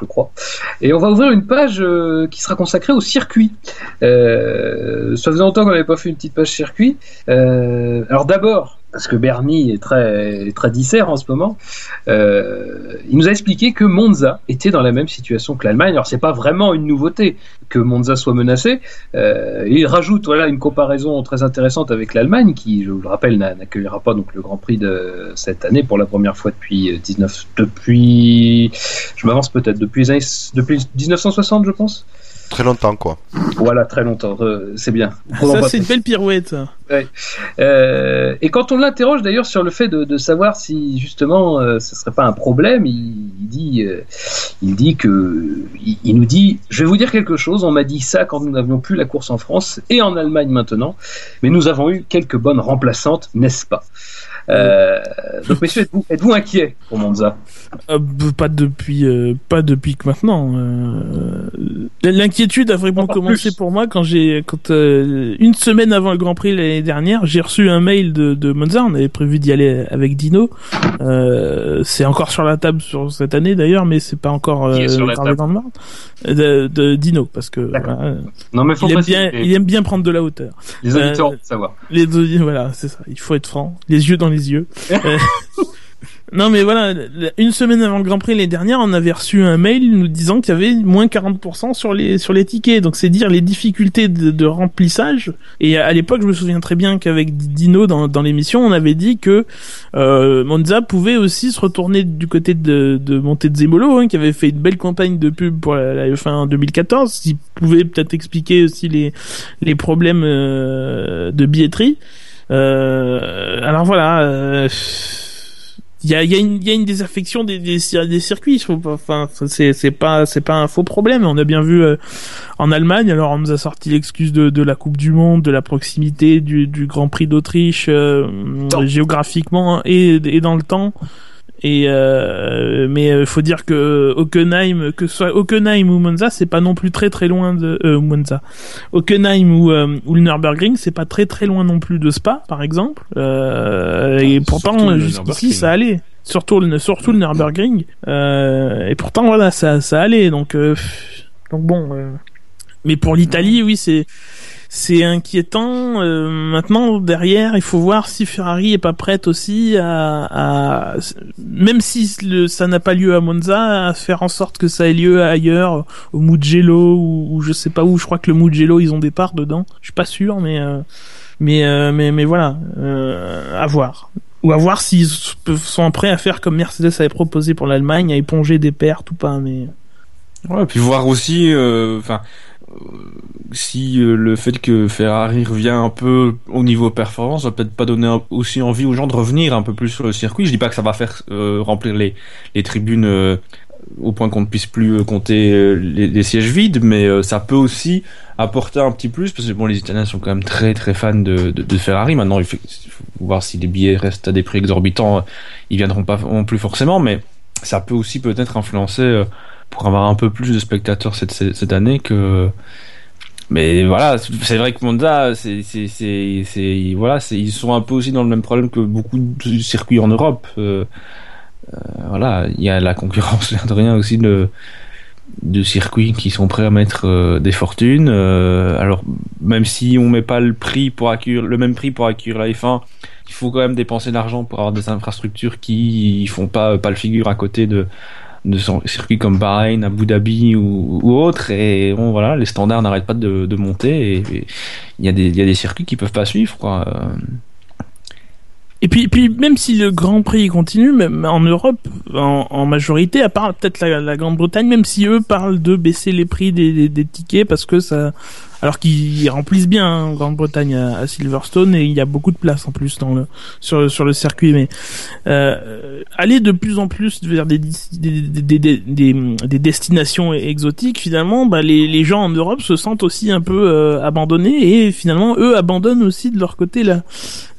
Speaker 1: je crois. Et on va ouvrir une page euh, qui sera consacrée au circuit. Euh, ça faisait longtemps qu'on n'avait pas fait une petite page circuit. Euh, alors d'abord, parce que Bernie est très très dissert en ce moment. Euh, il nous a expliqué que Monza était dans la même situation que l'Allemagne. Alors c'est pas vraiment une nouveauté que Monza soit menacé. Euh, il rajoute voilà une comparaison très intéressante avec l'Allemagne qui, je vous le rappelle, n'accueillera pas donc le Grand Prix de cette année pour la première fois depuis 19 depuis je m'avance peut-être depuis depuis 1960 je pense.
Speaker 3: Très longtemps, quoi.
Speaker 1: Voilà, très longtemps. Euh, c'est bien.
Speaker 4: ça, c'est une belle pirouette.
Speaker 1: Ouais. Euh, et quand on l'interroge d'ailleurs sur le fait de, de savoir si justement euh, ce serait pas un problème, il, dit, euh, il dit que, il, nous dit, je vais vous dire quelque chose. On m'a dit ça quand nous n'avions plus la course en France et en Allemagne maintenant, mais nous avons eu quelques bonnes remplaçantes, n'est-ce pas? Euh, donc messieurs, êtes-vous êtes inquiets pour Monza?
Speaker 4: Euh, Pas depuis, euh, pas depuis que maintenant. Euh, L'inquiétude a vraiment commencé pour moi quand j'ai, quand euh, une semaine avant le Grand Prix l'année dernière, j'ai reçu un mail de, de Monza. On avait prévu d'y aller avec Dino. c'est encore sur la table sur cette année d'ailleurs, mais c'est pas encore dans le marbre. De, de, Dino parce que
Speaker 1: non mais faut
Speaker 4: il, aime bien, il aime bien prendre de la hauteur.
Speaker 1: Les auditeurs savoir.
Speaker 4: Les voilà, c'est ça. Il faut être franc. Les yeux dans les yeux. *laughs* Non mais voilà, une semaine avant le Grand Prix l'année dernière, on avait reçu un mail nous disant qu'il y avait moins 40% sur les sur les tickets. Donc c'est dire les difficultés de, remplissage. Et à, l'époque, je me souviens très bien qu'avec Dino dans, dans l'émission, on avait dit que euh, Monza pouvait aussi se retourner du côté de, de Montezemolo, hein, qui avait fait une belle campagne de pub pour la, F1 en 2014. Il pouvait peut-être expliquer aussi les les problèmes euh, de billetterie. Euh, alors voilà. Euh, il y a, y, a y a, une désaffection des, des, des circuits. Enfin, c'est c'est pas c'est pas un faux problème. On a bien vu euh, en Allemagne. Alors, on nous a sorti l'excuse de, de la Coupe du Monde, de la proximité du, du Grand Prix d'Autriche euh, géographiquement et, et dans le temps. Et euh, mais il faut dire que Hockenheim, que ce soit Hockenheim ou Monza, c'est pas non plus très très loin de euh, Monza. Hockenheim ou, euh, ou le Nürburgring, c'est pas très très loin non plus de Spa, par exemple. Euh, et pourtant jusqu'ici ça allait. Surtout le surtout le Nürburgring. et pourtant voilà ça ça allait. Donc donc bon. mais pour l'Italie, oui c'est c'est inquiétant. Euh, maintenant, derrière, il faut voir si Ferrari est pas prête aussi à, à même si le, ça n'a pas lieu à Monza, à faire en sorte que ça ait lieu ailleurs, au Mugello ou, je sais pas où. Je crois que le Mugello, ils ont des parts dedans. Je suis pas sûr, mais euh, mais, euh, mais voilà, à voir. Ou à voir s'ils sont prêts à faire comme Mercedes avait proposé pour l'Allemagne, à éponger des pertes ou pas. Mais
Speaker 2: ouais, puis voir aussi, enfin. Si le fait que Ferrari revient un peu au niveau performance va peut-être pas donner aussi envie aux gens de revenir un peu plus sur le circuit. Je dis pas que ça va faire remplir les, tribunes au point qu'on ne puisse plus euh, compter euh, les, sièges vides, mais euh, ça peut aussi apporter un petit plus parce que bon, les Italiens sont quand même très très fans de, Ferrari. Maintenant, il faut, voir si les billets restent à des prix exorbitants, ils viendront pas non plus forcément, mais ça peut aussi peut-être influencer pour avoir un peu plus de spectateurs cette, cette, année que. Mais voilà, c'est vrai que Monza, c'est, c'est, voilà, ils sont un peu aussi dans le même problème que beaucoup de circuits en Europe. Euh, voilà, il y a la concurrence *laughs* de rien aussi de de circuits qui sont prêts à mettre euh, des fortunes. Euh, alors même si on met pas le prix pour accueillir le même prix pour accueillir la F1, il faut quand même dépenser de l'argent pour avoir des infrastructures qui font pas pas le figure à côté de de circuits comme Bahreïn, Abu Dhabi ou, autres. Et bon voilà, les standards n'arrêtent pas de, monter et il y a des il y a des circuits qui peuvent pas suivre quoi.
Speaker 4: Et puis, puis même si le Grand Prix continue, même en Europe, en, majorité, à part peut-être la, Grande-Bretagne, même si eux parlent de baisser les prix des, des tickets parce que ça, alors qu'ils remplissent bien en hein, Grande-Bretagne à, Silverstone et il y a beaucoup de place en plus dans le sur sur le circuit mais euh, aller de plus en plus vers des des, des, des, des destinations exotiques finalement bah, les, les gens en Europe se sentent aussi un peu euh, abandonnés et finalement eux abandonnent aussi de leur côté la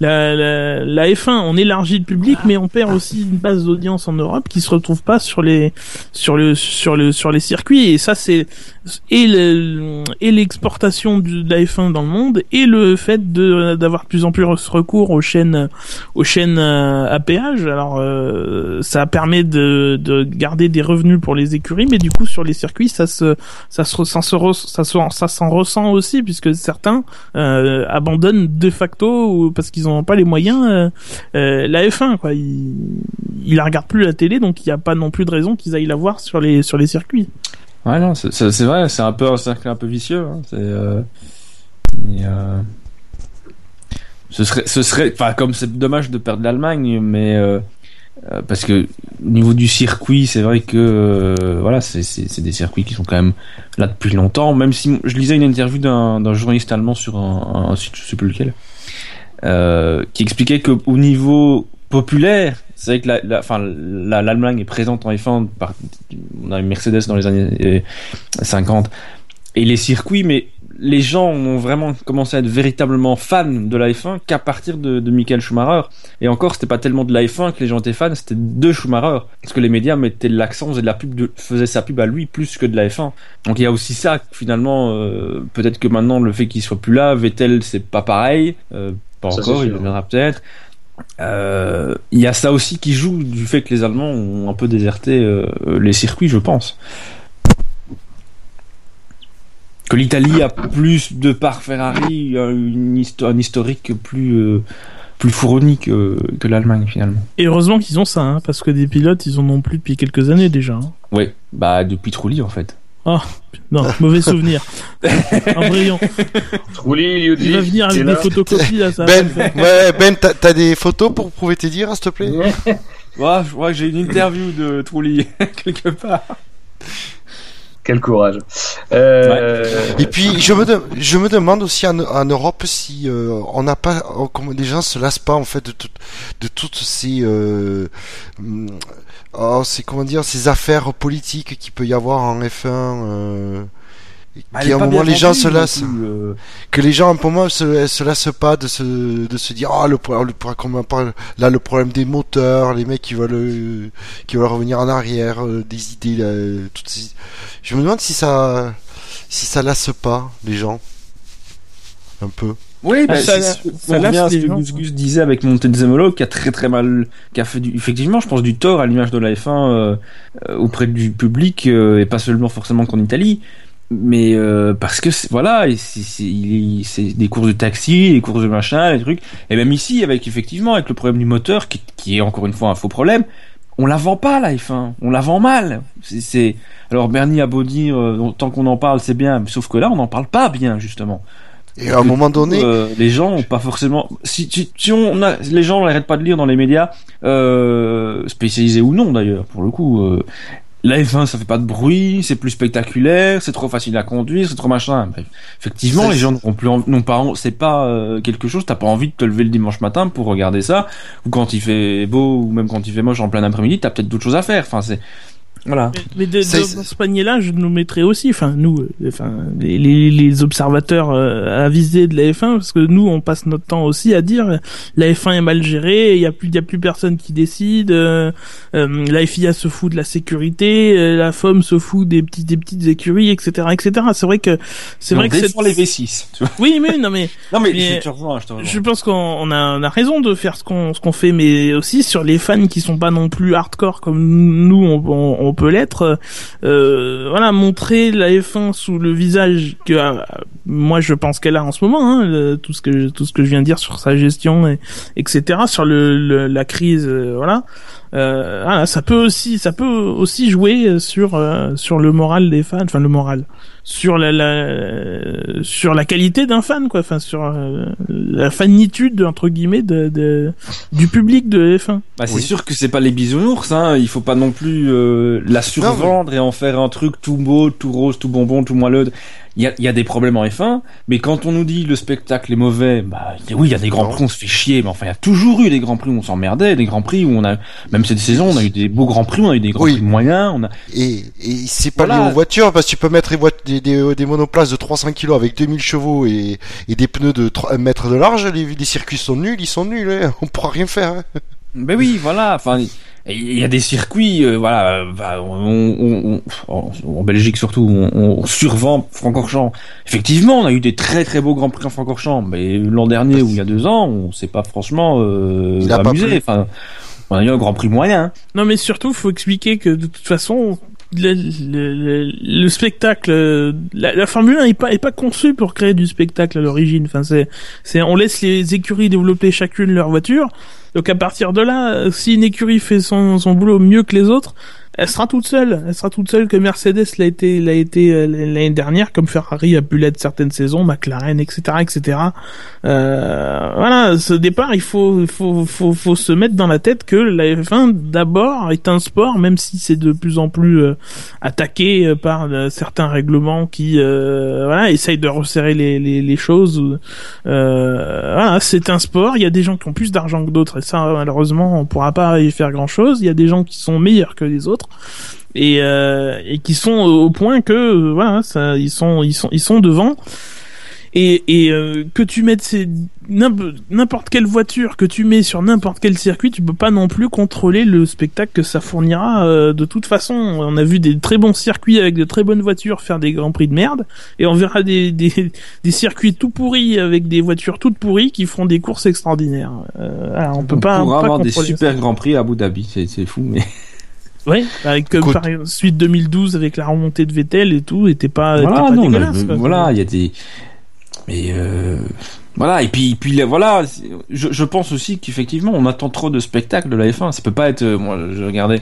Speaker 4: la, la, la F1 on élargit le public mais on perd aussi une base d'audience en Europe qui se retrouve pas sur les sur le sur le sur les circuits et ça c'est et l'exportation de la F1 dans le monde et le fait de d'avoir de plus en plus recours aux chaînes aux chaînes euh, à péage. Alors euh, ça permet de, de garder des revenus pour les écuries, mais du coup sur les circuits ça se ça se ça ça ça s'en ressent aussi puisque certains euh, abandonnent de facto parce qu'ils n'ont pas les moyens la F1 quoi. Ils, ils la regardent plus la télé donc il n'y a pas non plus de raison qu'ils aillent la voir sur les sur les circuits.
Speaker 2: Ouais, non, c'est vrai, c'est un peu un cercle un peu vicieux. Hein, euh, euh, ce serait, ce serait, enfin, comme c'est dommage de perdre l'Allemagne, mais euh, parce que au niveau du circuit, c'est vrai que voilà, c'est des circuits qui sont quand même là depuis longtemps. Même si je lisais une interview d'un journaliste allemand sur un, un, site, je sais plus lequel, qui expliquait que au niveau populaire, c'est vrai que la, enfin, l'Allemagne est présente en F1, par, on a une Mercedes dans les années 50, euh, et les circuits, mais les gens ont vraiment commencé à être véritablement fans de la F1 qu'à partir de, de Michael Schumacher. Et encore, c'était pas tellement de la F1 que les gens étaient fans, c'était de Schumacher. Parce que les médias mettaient l'accent, faisaient de la pub, de, faisaient sa pub à lui plus que de la F1. Donc il y a aussi ça, finalement, euh, peut-être que maintenant le fait qu'il soit plus là, Vettel c'est pas pareil, euh, pas encore, il reviendra peut-être. Euh, il y a ça aussi qui joue du fait que les Allemands ont un peu déserté euh, les circuits, je pense. Que l'Italie a plus de par Ferrari, une un historique plus euh, plus fourni que, que l'Allemagne finalement.
Speaker 4: Et heureusement qu'ils ont ça, hein, parce que des pilotes, ils en ont plus depuis quelques années déjà. Hein.
Speaker 2: Oui, bah depuis Trulli en fait.
Speaker 4: Oh, non, mauvais souvenir. Embryon.
Speaker 1: Trulli,
Speaker 4: Il va venir avec des photocopies, là, ça
Speaker 3: Ben, ouais, Ben t'as des photos pour prouver tes dires, s'il te plaît? *laughs*
Speaker 2: Ouais, je crois que j'ai une interview de Trulli, *laughs* quelque part.
Speaker 1: Quel courage. Euh...
Speaker 3: Et puis, je me, je me demande aussi en, en Europe si euh, on n'a pas, comme les gens se lassent pas en fait de, tout, de toutes ces, euh, oh, c'est comment dire, ces affaires politiques qu'il peut y avoir en F1. Euh, à un moment les gens se lassent euh. que les gens pour moi se, se lassent pas de se de se dire ah le, le, là le problème des moteurs les mecs qui veulent euh, qui veulent revenir en arrière des idées là, toutes ces... je me demande si ça si ça lasse pas les gens un peu
Speaker 2: oui, bah, ça, ça, revient à ce que Gus Gus disait avec Montezemolo, qui a très très mal, qui a fait du, effectivement, je pense, du tort à l'image de la F1 euh, euh, auprès du public, euh, et pas seulement forcément qu'en Italie, mais parce que voilà, c'est des courses de taxi, des courses de machin, des trucs, et même ici, avec effectivement, avec le problème du moteur, qui, qui est encore une fois un faux problème, on la vend pas la F1, on la vend mal. C'est alors Bernie a beau dire tant qu'on en parle c'est bien, sauf que là on n'en parle pas bien justement.
Speaker 3: Et à un moment donné,
Speaker 2: euh, les gens ont pas forcément. Si, si, si on a, les gens n'arrêtent pas de lire dans les médias, euh, spécialisés ou non d'ailleurs, pour le coup. Euh, la F1, ça fait pas de bruit, c'est plus spectaculaire, c'est trop facile à conduire, c'est trop machin. Bref. Effectivement, les gens n'ont plus, envie- n'ont pas, c'est pas euh, quelque chose. T'as pas envie de te lever le dimanche matin pour regarder ça, ou quand il fait beau, ou même quand il fait moche en plein après-midi, t'as peut-être d'autres choses à faire. Enfin, c'est voilà.
Speaker 4: Mais, mais de- de- dans ce panier-là, je nous mettrais aussi, enfin nous, euh, enfin les, les, les observateurs euh, avisés de la F1, parce que nous, on passe notre temps aussi à dire la F1 est mal gérée, il y a plus, il y a plus personne qui décide, euh, euh, la FIA se fout de la sécurité, euh, la FOM se fout des petites, des petites écuries, etc., etc. C'est vrai que c'est
Speaker 2: On
Speaker 4: vrai que c'est
Speaker 2: les V6. Tu vois
Speaker 4: oui, mais non, mais *laughs*
Speaker 2: non mais,
Speaker 4: Mais-
Speaker 2: je te rejoins, je te rejoins.
Speaker 4: je pense qu'on on a, on a raison de faire ce qu'on ce qu'on fait, mais aussi sur les fans qui sont pas non plus hardcore comme nous on, on, on peut l'être. Euh, voilà, montrer la F1 sous le visage que euh, moi je pense qu'elle a en ce moment, hein, tout ce que tout ce que je viens de dire sur sa gestion et etc. Sur le, la crise, euh, voilà. Euh, voilà, ça peut aussi ça peut aussi jouer sur euh, sur le moral des fans, enfin le moral sur la, la sur la qualité d'un fan quoi enfin sur euh, la fanitude entre guillemets de, de du public de F1
Speaker 2: Bah, c'est
Speaker 3: Oui.
Speaker 2: sûr que c'est pas les bisounours, hein. Il faut pas non plus euh, la survendre et en faire un truc tout beau, tout rose, tout bonbon, tout moelleux. Il y a, il y a des problèmes en F1, mais quand on nous dit le spectacle est mauvais, bah oui, il y a des grands
Speaker 3: Non.
Speaker 2: prix, on se fait chier, mais enfin il y a toujours eu des grands prix où on s'emmerdait, des grands prix où on a, même cette saison, on a eu des beaux grands prix, on a eu des grands
Speaker 3: Oui.
Speaker 2: prix moyens, on a.
Speaker 3: et, et c'est pas
Speaker 2: Voilà.
Speaker 3: lié aux voitures parce que tu peux mettre des, monoplaces de 300 kg avec 2000 chevaux et, et des pneus de 3 mètres de large. Les, les circuits sont nuls, ils sont nuls. Hein. On pourra rien faire. Hein.
Speaker 2: Ben oui, voilà. Enfin, il y a des circuits, euh, voilà. euh, bah, on, on- on- en, en Belgique surtout, on, on survend Francorchamps. Effectivement, on a eu des très très beaux grands prix en Francorchamps, mais l'an dernier ou il y a deux ans, on s'est pas franchement euh,
Speaker 3: Il a pas
Speaker 2: amusé. Enfin, on a eu un grand prix moyen.
Speaker 4: non mais surtout faut expliquer que de toute façon le, le, le- le spectacle euh, la, la Formule 1 est pas est pas conçue pour créer du spectacle à l'origine enfin c'est c'est on laisse les écuries développer chacune leur voiture donc à partir de là euh, si une écurie fait son son boulot mieux que les autres elle sera toute seule. Elle sera toute seule que Mercedes l'a été, l'a été euh, l'année dernière, comme Ferrari a pu l'être certaines saisons, McLaren, etc., etc. Euh, voilà, ce départ, il faut, faut, faut, faut se mettre dans la tête que la F1 d'abord est un sport, même si c'est de plus en plus euh, attaqué euh, par euh, certains règlements qui, voilà, essayent de resserrer les, les, les choses. Voilà, c'est un sport. Il y a des gens qui ont plus d'argent que d'autres, et ça, malheureusement, on pourra pas y faire grand chose. Il y a des gens qui sont meilleurs que les autres et, euh, et qui sont au point que euh, voilà ça ils sont ils sont ils sont devant. Et, et euh, que tu mettes ces n'importe quelle voiture que tu mets sur n'importe quel circuit tu peux pas non plus contrôler le spectacle que ça fournira euh, de toute façon. On a vu des très bons circuits avec de très bonnes voitures faire des grands prix de merde. Et on verra des, des, des circuits tout pourris avec des voitures toutes pourries qui feront des courses extraordinaires. Euh, on peut
Speaker 2: on
Speaker 4: pas,
Speaker 2: pourra
Speaker 4: pas
Speaker 2: avoir des
Speaker 4: ça.
Speaker 2: super grands prix à Abu Dhabi, c'est c'est fou, mais *laughs*
Speaker 4: Ouais, avec comme par suite 2012 avec la remontée de Vettel et tout, était pas,
Speaker 2: voilà,
Speaker 4: pas
Speaker 2: non,
Speaker 4: dégueulasse.
Speaker 2: mais-
Speaker 4: quoi.
Speaker 2: voilà, il y a des, mais euh, voilà, et puis, puis là, voilà, je, je pense aussi qu'effectivement, on attend trop de spectacles de la F1. Ça peut pas être, euh, moi, je regardais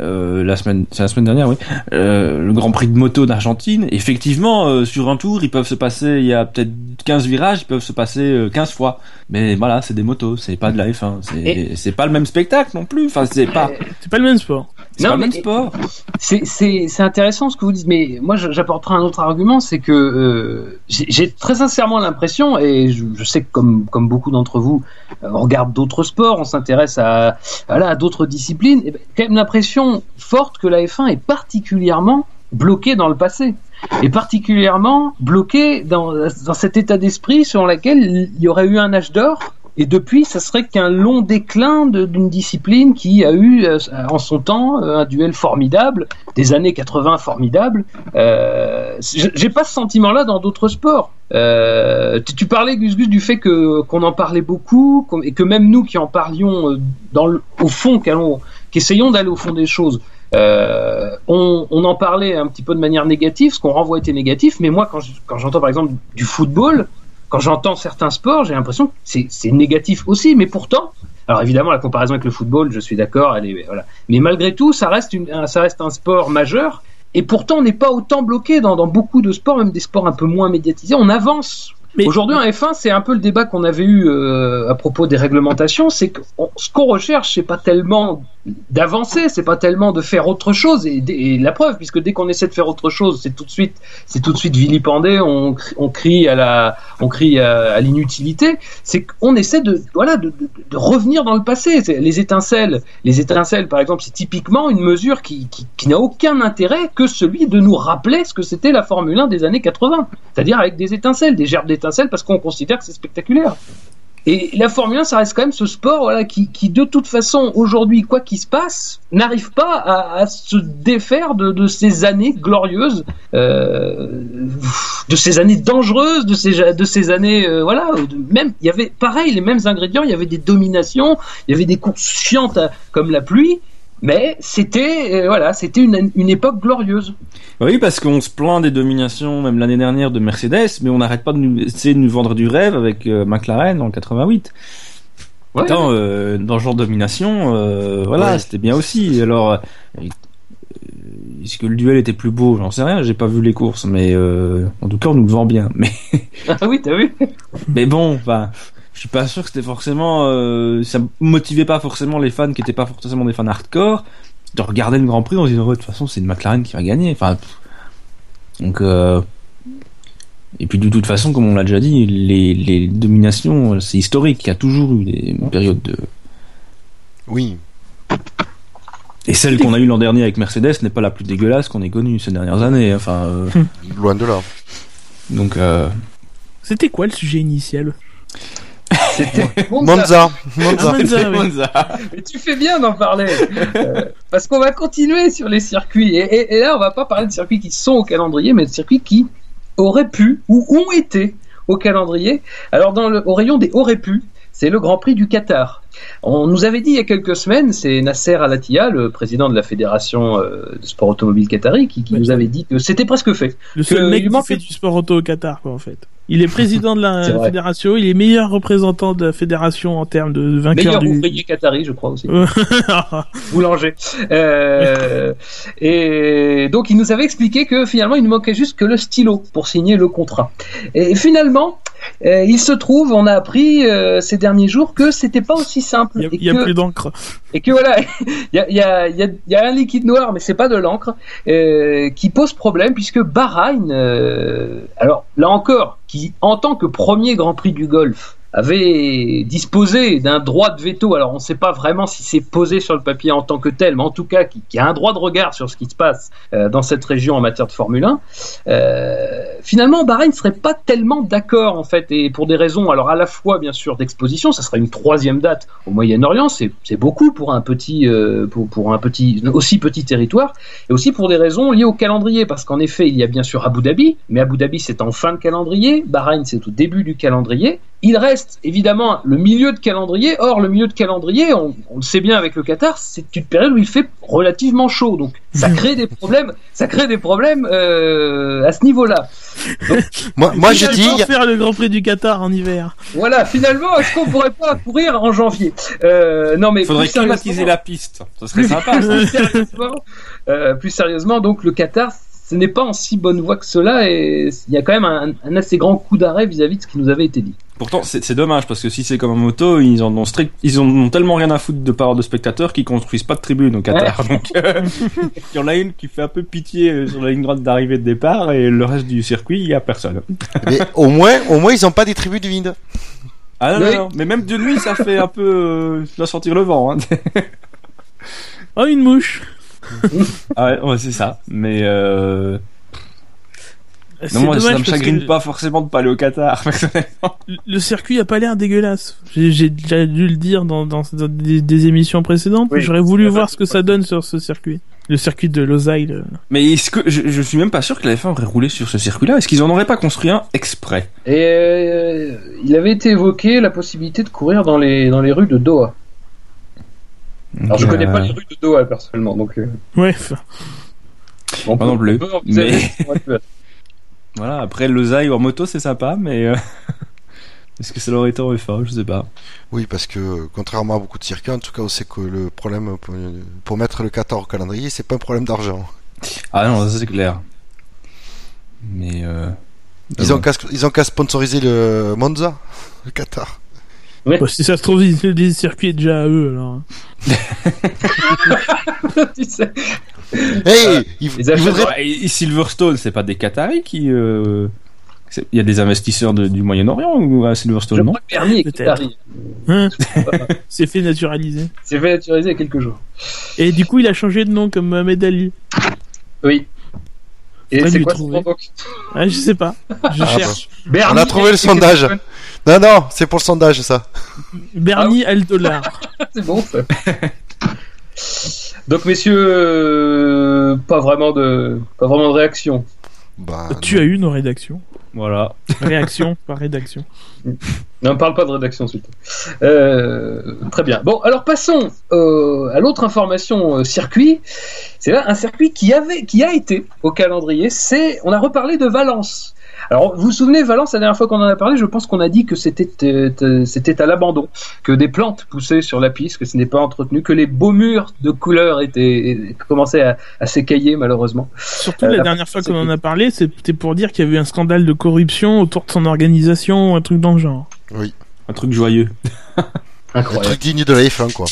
Speaker 2: euh, la semaine, c'est la semaine dernière, oui, euh, le Grand Prix de moto d'Argentine. Effectivement, euh, sur un tour, ils peuvent se passer, il y a peut-être 15 virages, ils peuvent se passer euh, 15 fois. Mais voilà, c'est des motos, c'est pas de la F1, c'est,
Speaker 1: Et-
Speaker 2: c'est pas le même spectacle non plus. Enfin, c'est pas,
Speaker 4: C'est pas le même sport.
Speaker 2: C'est le même sport.
Speaker 1: C'est- intéressant ce que vous dites, mais moi j'apporterai un autre argument, c'est que euh, j'ai très sincèrement l'impression, et je, je sais que comme, comme beaucoup d'entre vous, euh, on regarde d'autres sports, on s'intéresse à, voilà, à d'autres disciplines, et ben, quand même l'impression forte que la F1 est particulièrement bloquée dans le passé, et particulièrement bloquée dans, dans cet état d'esprit sur lequel il y aurait eu un âge d'or et depuis, ça serait qu'un long déclin d'une discipline qui a eu euh, en son temps euh, un duel formidable, des années 80 formidables. Euh, J'ai pas ce sentiment-là dans d'autres sports. Euh, tu, parlais, Gus Gus, du fait que qu'on en parlait beaucoup et que même nous qui en parlions euh, au fond, qu'essayons d'aller au fond des choses. Euh, on, en parlait un petit peu de manière négative, ce qu'on renvoie était négatif, mais moi, quand j'entends par exemple du football, quand j'entends certains sports, j'ai l'impression que c'est négatif aussi, mais pourtant, alors évidemment la comparaison avec le football, je suis d'accord, elle est voilà, mais malgré tout, ça reste une, un- ça reste un sport majeur, et pourtant on n'est pas autant bloqué dans, dans beaucoup de sports, même des sports un peu moins médiatisés, on avance. Mais... Aujourd'hui en F1, c'est un peu le débat qu'on avait eu euh, à propos des réglementations, c'est que ce qu'on recherche, c'est pas tellement d'avancer, c'est pas tellement de faire autre chose et, la preuve, puisque dès qu'on essaie de faire autre chose, c'est tout de suite, c'est tout de suite vilipendé, on, on crie à la, on crie à, l'inutilité. C'est qu'on essaie de, voilà, de, revenir dans le passé. Les étincelles, les étincelles, par exemple, c'est typiquement une mesure qui, qui, qui n'a aucun intérêt que celui de nous rappeler ce que c'était la Formule 1 des années 80, c'est-à-dire avec des étincelles, des gerbes d'étincelles, parce qu'on considère que c'est spectaculaire. Et la Formule 1, ça reste quand même ce sport voilà, qui, qui de toute façon, aujourd'hui, quoi qu'il se passe, n'arrive pas à, à, se défaire de, de ces années glorieuses, euh, de ces années dangereuses, de ces, de ces années... Euh, voilà, même, il y avait pareil, les mêmes ingrédients, il y avait des dominations, il y avait des courses chiantes comme la pluie, mais c'était euh, voilà, c'était une, une, époque glorieuse.
Speaker 2: Oui, parce qu'on se plaint des dominations, même l'année dernière, de Mercedes, mais on n'arrête pas de nous, essayer de nous vendre du rêve avec euh, McLaren en 88. Ouais, Attends, euh, dans le genre de domination, euh, voilà, c'était bien aussi. Alors, est-ce que le duel était plus beau? J'en sais rien, j'ai pas vu les courses, mais en tout cas, on nous le vend bien. *laughs* Mais
Speaker 1: ah oui, t'as vu
Speaker 2: Mais bon, enfin je suis pas sûr que c'était forcément euh, ça motivait pas forcément les fans qui étaient pas forcément des fans hardcore de regarder le Grand Prix en se disant de toute façon c'est une McLaren qui va gagner. Enfin donc euh... et puis de toute façon comme on l'a déjà dit les, les dominations c'est historique. Il y a toujours eu des périodes de
Speaker 3: oui.
Speaker 2: Et celle qu'on a eue l'an dernier avec Mercedes n'est pas la plus dégueulasse qu'on ait connue ces dernières années enfin euh...
Speaker 3: loin de là.
Speaker 2: Donc euh...
Speaker 4: c'était quoi le sujet initial?
Speaker 1: C'était
Speaker 3: Monza.
Speaker 1: Monza. Monza, Mais tu fais bien d'en parler. Euh, parce qu'on va continuer sur les circuits. Et, là, on va pas parler de circuits qui sont au calendrier, mais de circuits qui auraient pu ou ont été au calendrier. Alors, dans le, au rayon des auraient pu, c'est le Grand Prix du Qatar. On nous avait dit il y a quelques semaines, c'est Nasser Al-Attiyah, le président de la fédération euh, de sport automobile qatari, qui, nous avait dit que c'était presque fait.
Speaker 4: Le seul mec qui fait du sport auto au Qatar, quoi, en fait. Il est président de la *laughs* fédération, il est meilleur représentant de la fédération en termes de vainqueur
Speaker 1: meilleur du... ouvrier qatari, je crois aussi. *laughs* Boulanger. Euh, et donc il nous avait expliqué que finalement il ne manquait juste que le stylo pour signer le contrat. Et finalement, euh, il se trouve, on a appris euh, ces derniers jours que c'était pas aussi simple.
Speaker 4: Il y a, plus d'encre.
Speaker 1: Et que voilà, *laughs* il y a, y, a, y a, un liquide noir, mais c'est pas de l'encre, euh, qui pose problème puisque Bahreïn, alors là encore, qui en tant que premier Grand Prix du Golfe avait disposé d'un droit de veto. Alors on ne sait pas vraiment si c'est posé sur le papier en tant que tel, mais en tout cas qui, a un droit de regard sur ce qui se passe euh, dans cette région en matière de Formule 1. Euh, finalement, Bahreïn ne serait pas tellement d'accord en fait, et pour des raisons, alors à la fois bien sûr d'exposition, ça serait une troisième date au Moyen-Orient, c'est beaucoup pour un petit, euh, pour, pour un petit, aussi petit territoire, et aussi pour des raisons liées au calendrier, parce qu'en effet, il y a bien sûr Abu Dhabi, mais Abu Dhabi c'est en fin de calendrier, Bahreïn c'est au début du calendrier, il reste évidemment le milieu de calendrier. Or, le milieu de calendrier, on, le sait bien avec le Qatar, c'est une période où il fait relativement chaud. Donc, ça crée des problèmes. Ça crée des problèmes euh, à ce niveau-là. *laughs*
Speaker 3: moi, moi je dis.
Speaker 4: faire le Grand Prix du Qatar en hiver.
Speaker 1: Voilà. Finalement, est-ce qu'on pourrait pas courir en janvier?
Speaker 2: Euh, Non, mais faudrait climatiser la piste. Ça serait *laughs* sympa.
Speaker 1: plus, sérieusement, euh, plus sérieusement, donc le Qatar, ce n'est pas en si bonne voie que cela et il y a quand même un, assez grand coup d'arrêt vis-à-vis de ce qui nous avait été dit.
Speaker 2: Pourtant, c'est dommage parce que si c'est comme un moto, ils en ont strict, ils en ont tellement rien à foutre de part de spectateurs qu'ils construisent pas de tribune au Qatar. Donc, euh, *laughs* il y en a une qui fait un peu pitié sur la ligne droite d'arrivée de départ et le reste du circuit, il y a personne. *laughs*
Speaker 3: Mais au moins, au moins, ils ont pas des tribunes vides.
Speaker 2: Ah non, non, mais même de nuit, ça fait un peu, euh, sentir le vent. Hein.
Speaker 4: oh, *laughs* une mouche.
Speaker 2: Ah ouais, c'est ça. Mais euh... non, moi, ça me chagrine pas forcément de pas aller au Qatar, *laughs* personnellement.
Speaker 4: Le circuit a pas l'air dégueulasse. J'ai déjà dû le dire dans, dans, des, émissions précédentes. J'aurais voulu voir ce que ça donne sur ce circuit. Le circuit de Losail.
Speaker 2: Mais est-ce que je, je, suis même pas sûr que la F1 aurait roulé sur ce circuit-là Est-ce qu'ils en auraient pas construit un exprès?
Speaker 1: Et euh, il avait été évoqué la possibilité de courir dans les dans les rues de Doha. Alors je connais pas les rues de Doha personnellement, donc. Euh...
Speaker 4: Ouais.
Speaker 2: Bon, pas non plus. Mais... *laughs* voilà, après le en moto c'est sympa, mais euh, *laughs* est-ce que ça l'aurait été en F1 Je sais pas.
Speaker 3: Oui, parce que contrairement à beaucoup de circuits, en tout cas, on sait que le problème pour, mettre le 14 au calendrier, c'est pas un problème d'argent.
Speaker 2: Ah non, ça c'est clair. Mais euh...
Speaker 3: Ils ont qu'à ils ont qu'à sponsoriser le Monza, le Qatar.
Speaker 4: Bah, si ça se trouve, ils ont des circuits déjà à eux, alors. *laughs*
Speaker 1: tu sais.
Speaker 3: Hey,
Speaker 2: Ouais, et Silverstone, c'est pas des Qataris qui. euh, Il y a des investisseurs de- du Moyen-Orient ou à
Speaker 1: Je
Speaker 2: Silverstone, non
Speaker 1: est.
Speaker 4: Hein? *laughs* C'est fait naturaliser.
Speaker 1: C'est fait naturaliser il y a quelques jours.
Speaker 4: Et du coup, il a changé de nom comme Mohamed Ali.
Speaker 1: Oui. Et c'est quoi son nom donc?
Speaker 4: Ah, je sais pas. Je
Speaker 3: Ah,
Speaker 4: cherche.
Speaker 3: On a trouvé le sondage. Non, non, c'est pour le sondage, ça.
Speaker 4: Bernie al dollar. *laughs*
Speaker 1: C'est bon ça. Donc messieurs, euh, pas vraiment de, pas vraiment de réaction.
Speaker 3: Bah,
Speaker 4: tu as eu nos rédactions.
Speaker 2: Voilà.
Speaker 4: Réaction *laughs* par rédaction.
Speaker 1: Ne parle pas de rédaction s'il te plaît. Euh, très bien. Bon, alors passons euh, à l'autre information euh, circuit. C'est là un circuit qui avait, qui a été au calendrier. C'est, on a reparlé de Valence. Alors, vous vous souvenez, Valence, la dernière fois qu'on en a parlé, je pense qu'on a dit que c'était euh, euh, c'était à l'abandon, que des plantes poussaient sur la piste, que ce n'est pas entretenu, que les beaux murs de couleurs étaient commençaient à, à s'écailler malheureusement.
Speaker 4: Surtout
Speaker 1: Euh,
Speaker 4: la
Speaker 1: la
Speaker 4: dernière fois qu'on en a parlé, c'était pour dire qu'il y avait eu un scandale de corruption autour de son organisation, un truc dans le genre.
Speaker 2: Un truc joyeux.
Speaker 3: un
Speaker 1: Incroyable.
Speaker 3: truc digne de la F1, quoi.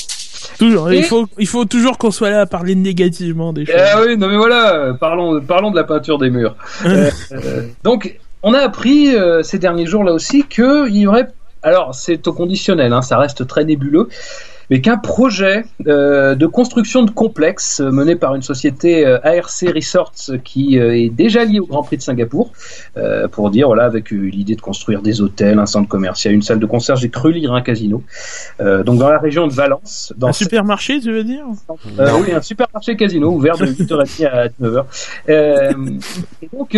Speaker 4: Toujours,
Speaker 1: Et-
Speaker 4: il faut, il faut toujours qu'on soit là à parler négativement des choses.
Speaker 1: Ah oui, non mais voilà, parlons, parlons de la peinture des murs. *laughs* Euh, euh, donc, on a appris euh, ces derniers jours là aussi qu'il y aurait, alors c'est au conditionnel, hein, ça reste très nébuleux, mais qu'un projet euh, de construction de complexe euh, mené par une société euh, ARC Resorts qui est déjà liée au Grand Prix de Singapour, pour dire voilà avec l'idée de construire des hôtels, un centre commercial, une salle de concert, j'ai cru lire un casino, donc dans la région de Valence, dans
Speaker 4: un supermarché, tu veux dire?
Speaker 1: Oui, un supermarché casino ouvert de 8h30 à 9h. Euh, et donc,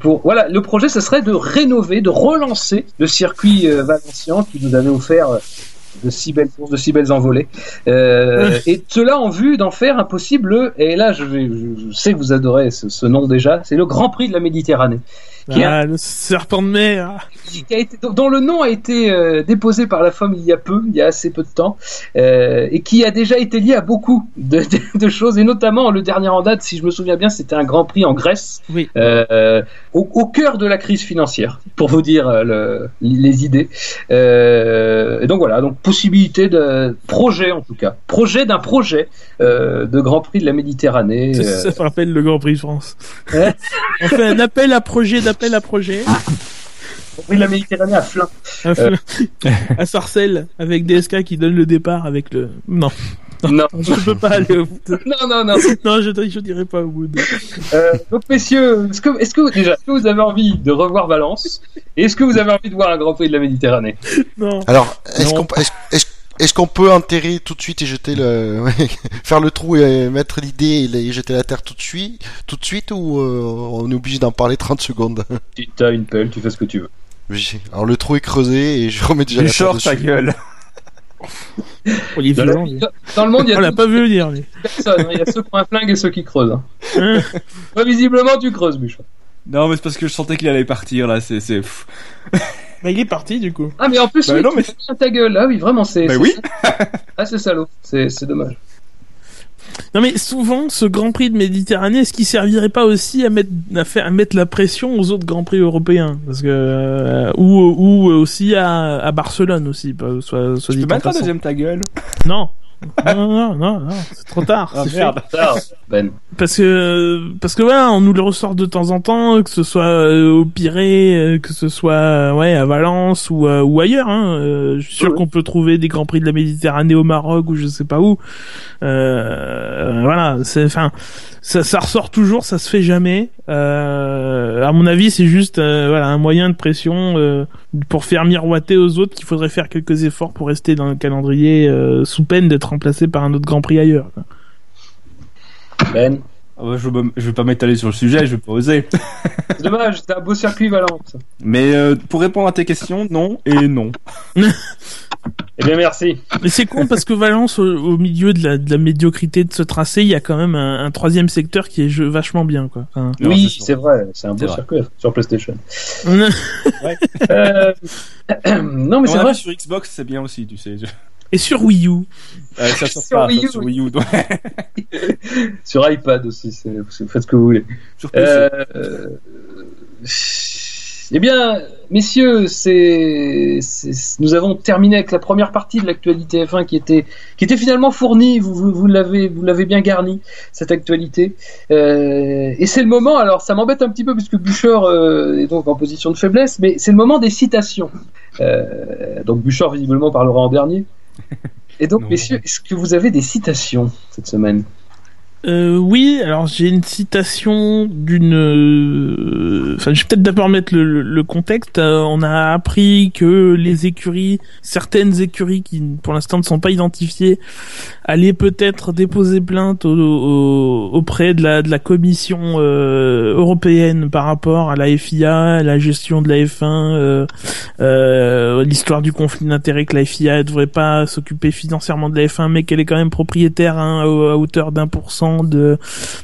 Speaker 1: pour voilà, le projet, ce serait de rénover, de relancer le circuit valencien qui nous avait offert de si belles courses, de si belles envolées. Euh, *laughs* et cela en vue d'en faire un possible, et là, je, vais, je, je sais que vous adorez ce, ce nom déjà, c'est le Grand Prix de la Méditerranée. Qui
Speaker 4: Ah, le serpent de mer.
Speaker 1: qui a été, dont le nom a été euh, déposé par la femme il y a peu, il y a assez peu de temps, euh, et qui a déjà été lié à beaucoup de, de- de choses, et notamment le dernier en date, si je me souviens bien, c'était un Grand Prix en Grèce,
Speaker 4: Oui.
Speaker 1: euh, au, au cœur de la crise financière, pour vous dire le- les idées. Et donc voilà, donc possibilité de projet en tout cas, projet d'un projet de Grand Prix de la Méditerranée.
Speaker 4: Ça, ça rappelle le Grand Prix de France.
Speaker 1: Ouais.
Speaker 4: On fait un appel à projet d'appel à projet
Speaker 1: Grand Prix de la Méditerranée à Flins.
Speaker 4: à,
Speaker 1: Euh.
Speaker 4: à Sarcelles avec DSK qui donne le départ avec le. Non,
Speaker 1: Non, *laughs*
Speaker 4: je peux pas aller au bout. de- *laughs*
Speaker 1: non, non, non.
Speaker 4: Non, je, je dirais pas au bout. de-
Speaker 1: Euh, donc messieurs, est-ce que, est-ce que déjà, est-ce que vous avez envie de revoir Valence? Et est-ce que vous avez envie de voir un Grand Prix de la Méditerranée?
Speaker 4: Non.
Speaker 3: Alors, est-ce
Speaker 4: Non.
Speaker 3: qu'on est-ce, est-ce- est-ce qu'on peut enterrer tout de suite et jeter le, *laughs* faire le trou et mettre l'idée et la- et jeter la terre tout de suite, tout de suite ou euh, on est obligé d'en parler 30 secondes? *laughs*
Speaker 1: Tu as une pelle, tu fais ce que tu veux.
Speaker 3: Oui. Alors le trou est creusé et je remets déjà
Speaker 2: Du
Speaker 3: la terre
Speaker 2: short, ta
Speaker 3: dessus.
Speaker 2: gueule. *laughs*
Speaker 4: On est
Speaker 1: Dans, la-
Speaker 4: violent, lui.
Speaker 1: dans le monde, il y
Speaker 4: On
Speaker 1: a
Speaker 4: l'a
Speaker 1: toutes
Speaker 4: pas vu venir,
Speaker 1: hein. Il y a ceux qui ont un flingue et ceux qui creusent. hein. Visiblement, tu creuses, Bouchon.
Speaker 2: Non, mais c'est parce que je sentais qu'il allait partir là. C'est.
Speaker 4: Bah, il est parti, du coup.
Speaker 1: Ah, mais en plus,
Speaker 2: Bah
Speaker 1: oui,
Speaker 2: non,
Speaker 1: tu
Speaker 2: mais-
Speaker 1: ta gueule. Ah oui, vraiment, c'est.
Speaker 2: Bah oui.
Speaker 1: Ah, c'est salaud. C'est c'est dommage.
Speaker 4: Non, mais souvent, ce Grand Prix de Méditerranée, est-ce qu'il servirait pas aussi à mettre, à faire, à mettre la pression aux autres Grands Prix européens? Parce que, euh, ou, ou aussi à, à Barcelone aussi, pas- soit, soit
Speaker 2: Tu
Speaker 4: dit
Speaker 2: peux mettre un deuxième ta guelle
Speaker 4: Non. Non, non, non, non, non, c'est trop tard.
Speaker 2: Ah
Speaker 4: c'est fait.
Speaker 2: merde.
Speaker 1: Ça, Ben.
Speaker 4: Parce que, parce que voilà, on nous le ressort de temps en temps, que ce soit euh, au Pirée, euh, que ce soit, euh, ouais, à Valence ou, euh, ou ailleurs, hein. Euh, je suis sûr
Speaker 1: Oui.
Speaker 4: qu'on peut trouver des Grands Prix de la Méditerranée au Maroc ou je sais pas où. Euh, voilà, c'est, enfin, ça, ça ressort toujours, ça se fait jamais. Euh, à mon avis, c'est juste, euh, voilà, un moyen de pression euh, pour faire miroiter aux autres qu'il faudrait faire quelques efforts pour rester dans le calendrier euh, sous peine d'être remplacé par un autre Grand Prix ailleurs.
Speaker 1: Ben.
Speaker 2: Ah bah, je, je vais pas m'étaler sur le sujet, je vais pas oser. *laughs*
Speaker 1: C'est dommage, c'était un beau circuit, Valence.
Speaker 2: Mais euh, pour répondre à tes questions, non et non. *laughs*
Speaker 1: Eh bien, merci.
Speaker 4: Mais c'est con parce que Valence, au, au milieu de la, de la médiocrité de ce tracé, il y a quand même un, un troisième secteur qui est jeu vachement bien, quoi. Enfin,
Speaker 1: oui,
Speaker 2: c'est
Speaker 1: vrai. C'est un beau
Speaker 2: vrai.
Speaker 1: circuit sur PlayStation. *laughs* Euh, *clears throat* non, mais
Speaker 2: On
Speaker 1: c'est vrai.
Speaker 2: sur Xbox, c'est bien aussi, tu sais.
Speaker 4: Et sur Wii U.
Speaker 2: Euh, ça sort
Speaker 1: Sur
Speaker 2: pas,
Speaker 1: Wii
Speaker 2: ça,
Speaker 1: U,
Speaker 2: sur. Wii U.
Speaker 1: Sur *laughs* iPad aussi, faites ce que vous voulez.
Speaker 2: Sur.
Speaker 1: Euh, Eh bien, messieurs, c'est, nous avons terminé avec la première partie de l'actualité F1 qui était, qui était finalement fournie. Vous, vous, vous l'avez, vous l'avez bien garni cette actualité. Euh, et c'est le moment. Alors, ça m'embête un petit peu puisque Bouchard euh, est donc en position de faiblesse, mais c'est le moment des citations. Euh, donc Bouchard visiblement parlera en dernier. Et donc,
Speaker 2: Non.
Speaker 1: messieurs, est-ce que vous avez des citations cette semaine?
Speaker 4: Euh, oui, alors j'ai une citation d'une. euh, Enfin, je vais peut-être d'abord mettre le, le- le contexte. Euh, on a appris que les écuries, certaines écuries qui pour l'instant ne sont pas identifiées, allaient peut-être déposer plainte au- au- auprès de la, de la Commission euh, européenne par rapport à la FIA, la gestion de la F1, euh, euh, l'histoire du conflit d'intérêts que la FIA ne devrait pas s'occuper financièrement de la F1, mais qu'elle est quand même propriétaire hein, à hauteur d'un pour cent de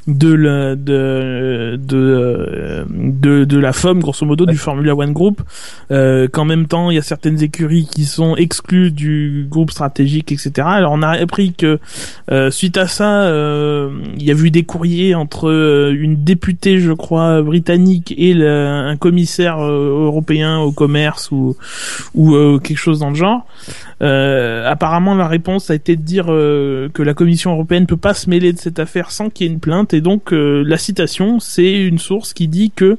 Speaker 4: de la de de, euh, de la FOM grosso modo du Formula One Group. Euh, qu'en même temps il y a certaines écuries qui sont exclues du groupe stratégique etc alors on a appris que euh, suite à ça euh, il y a eu des courriers entre euh, une députée je crois britannique et un commissaire euh, européen au commerce ou ou quelque chose dans le genre apparemment, la réponse a été de dire que la Commission européenne peut pas se mêler de cette affaire sans qu'il y ait une plainte. Et donc, la citation, c'est une source qui dit que,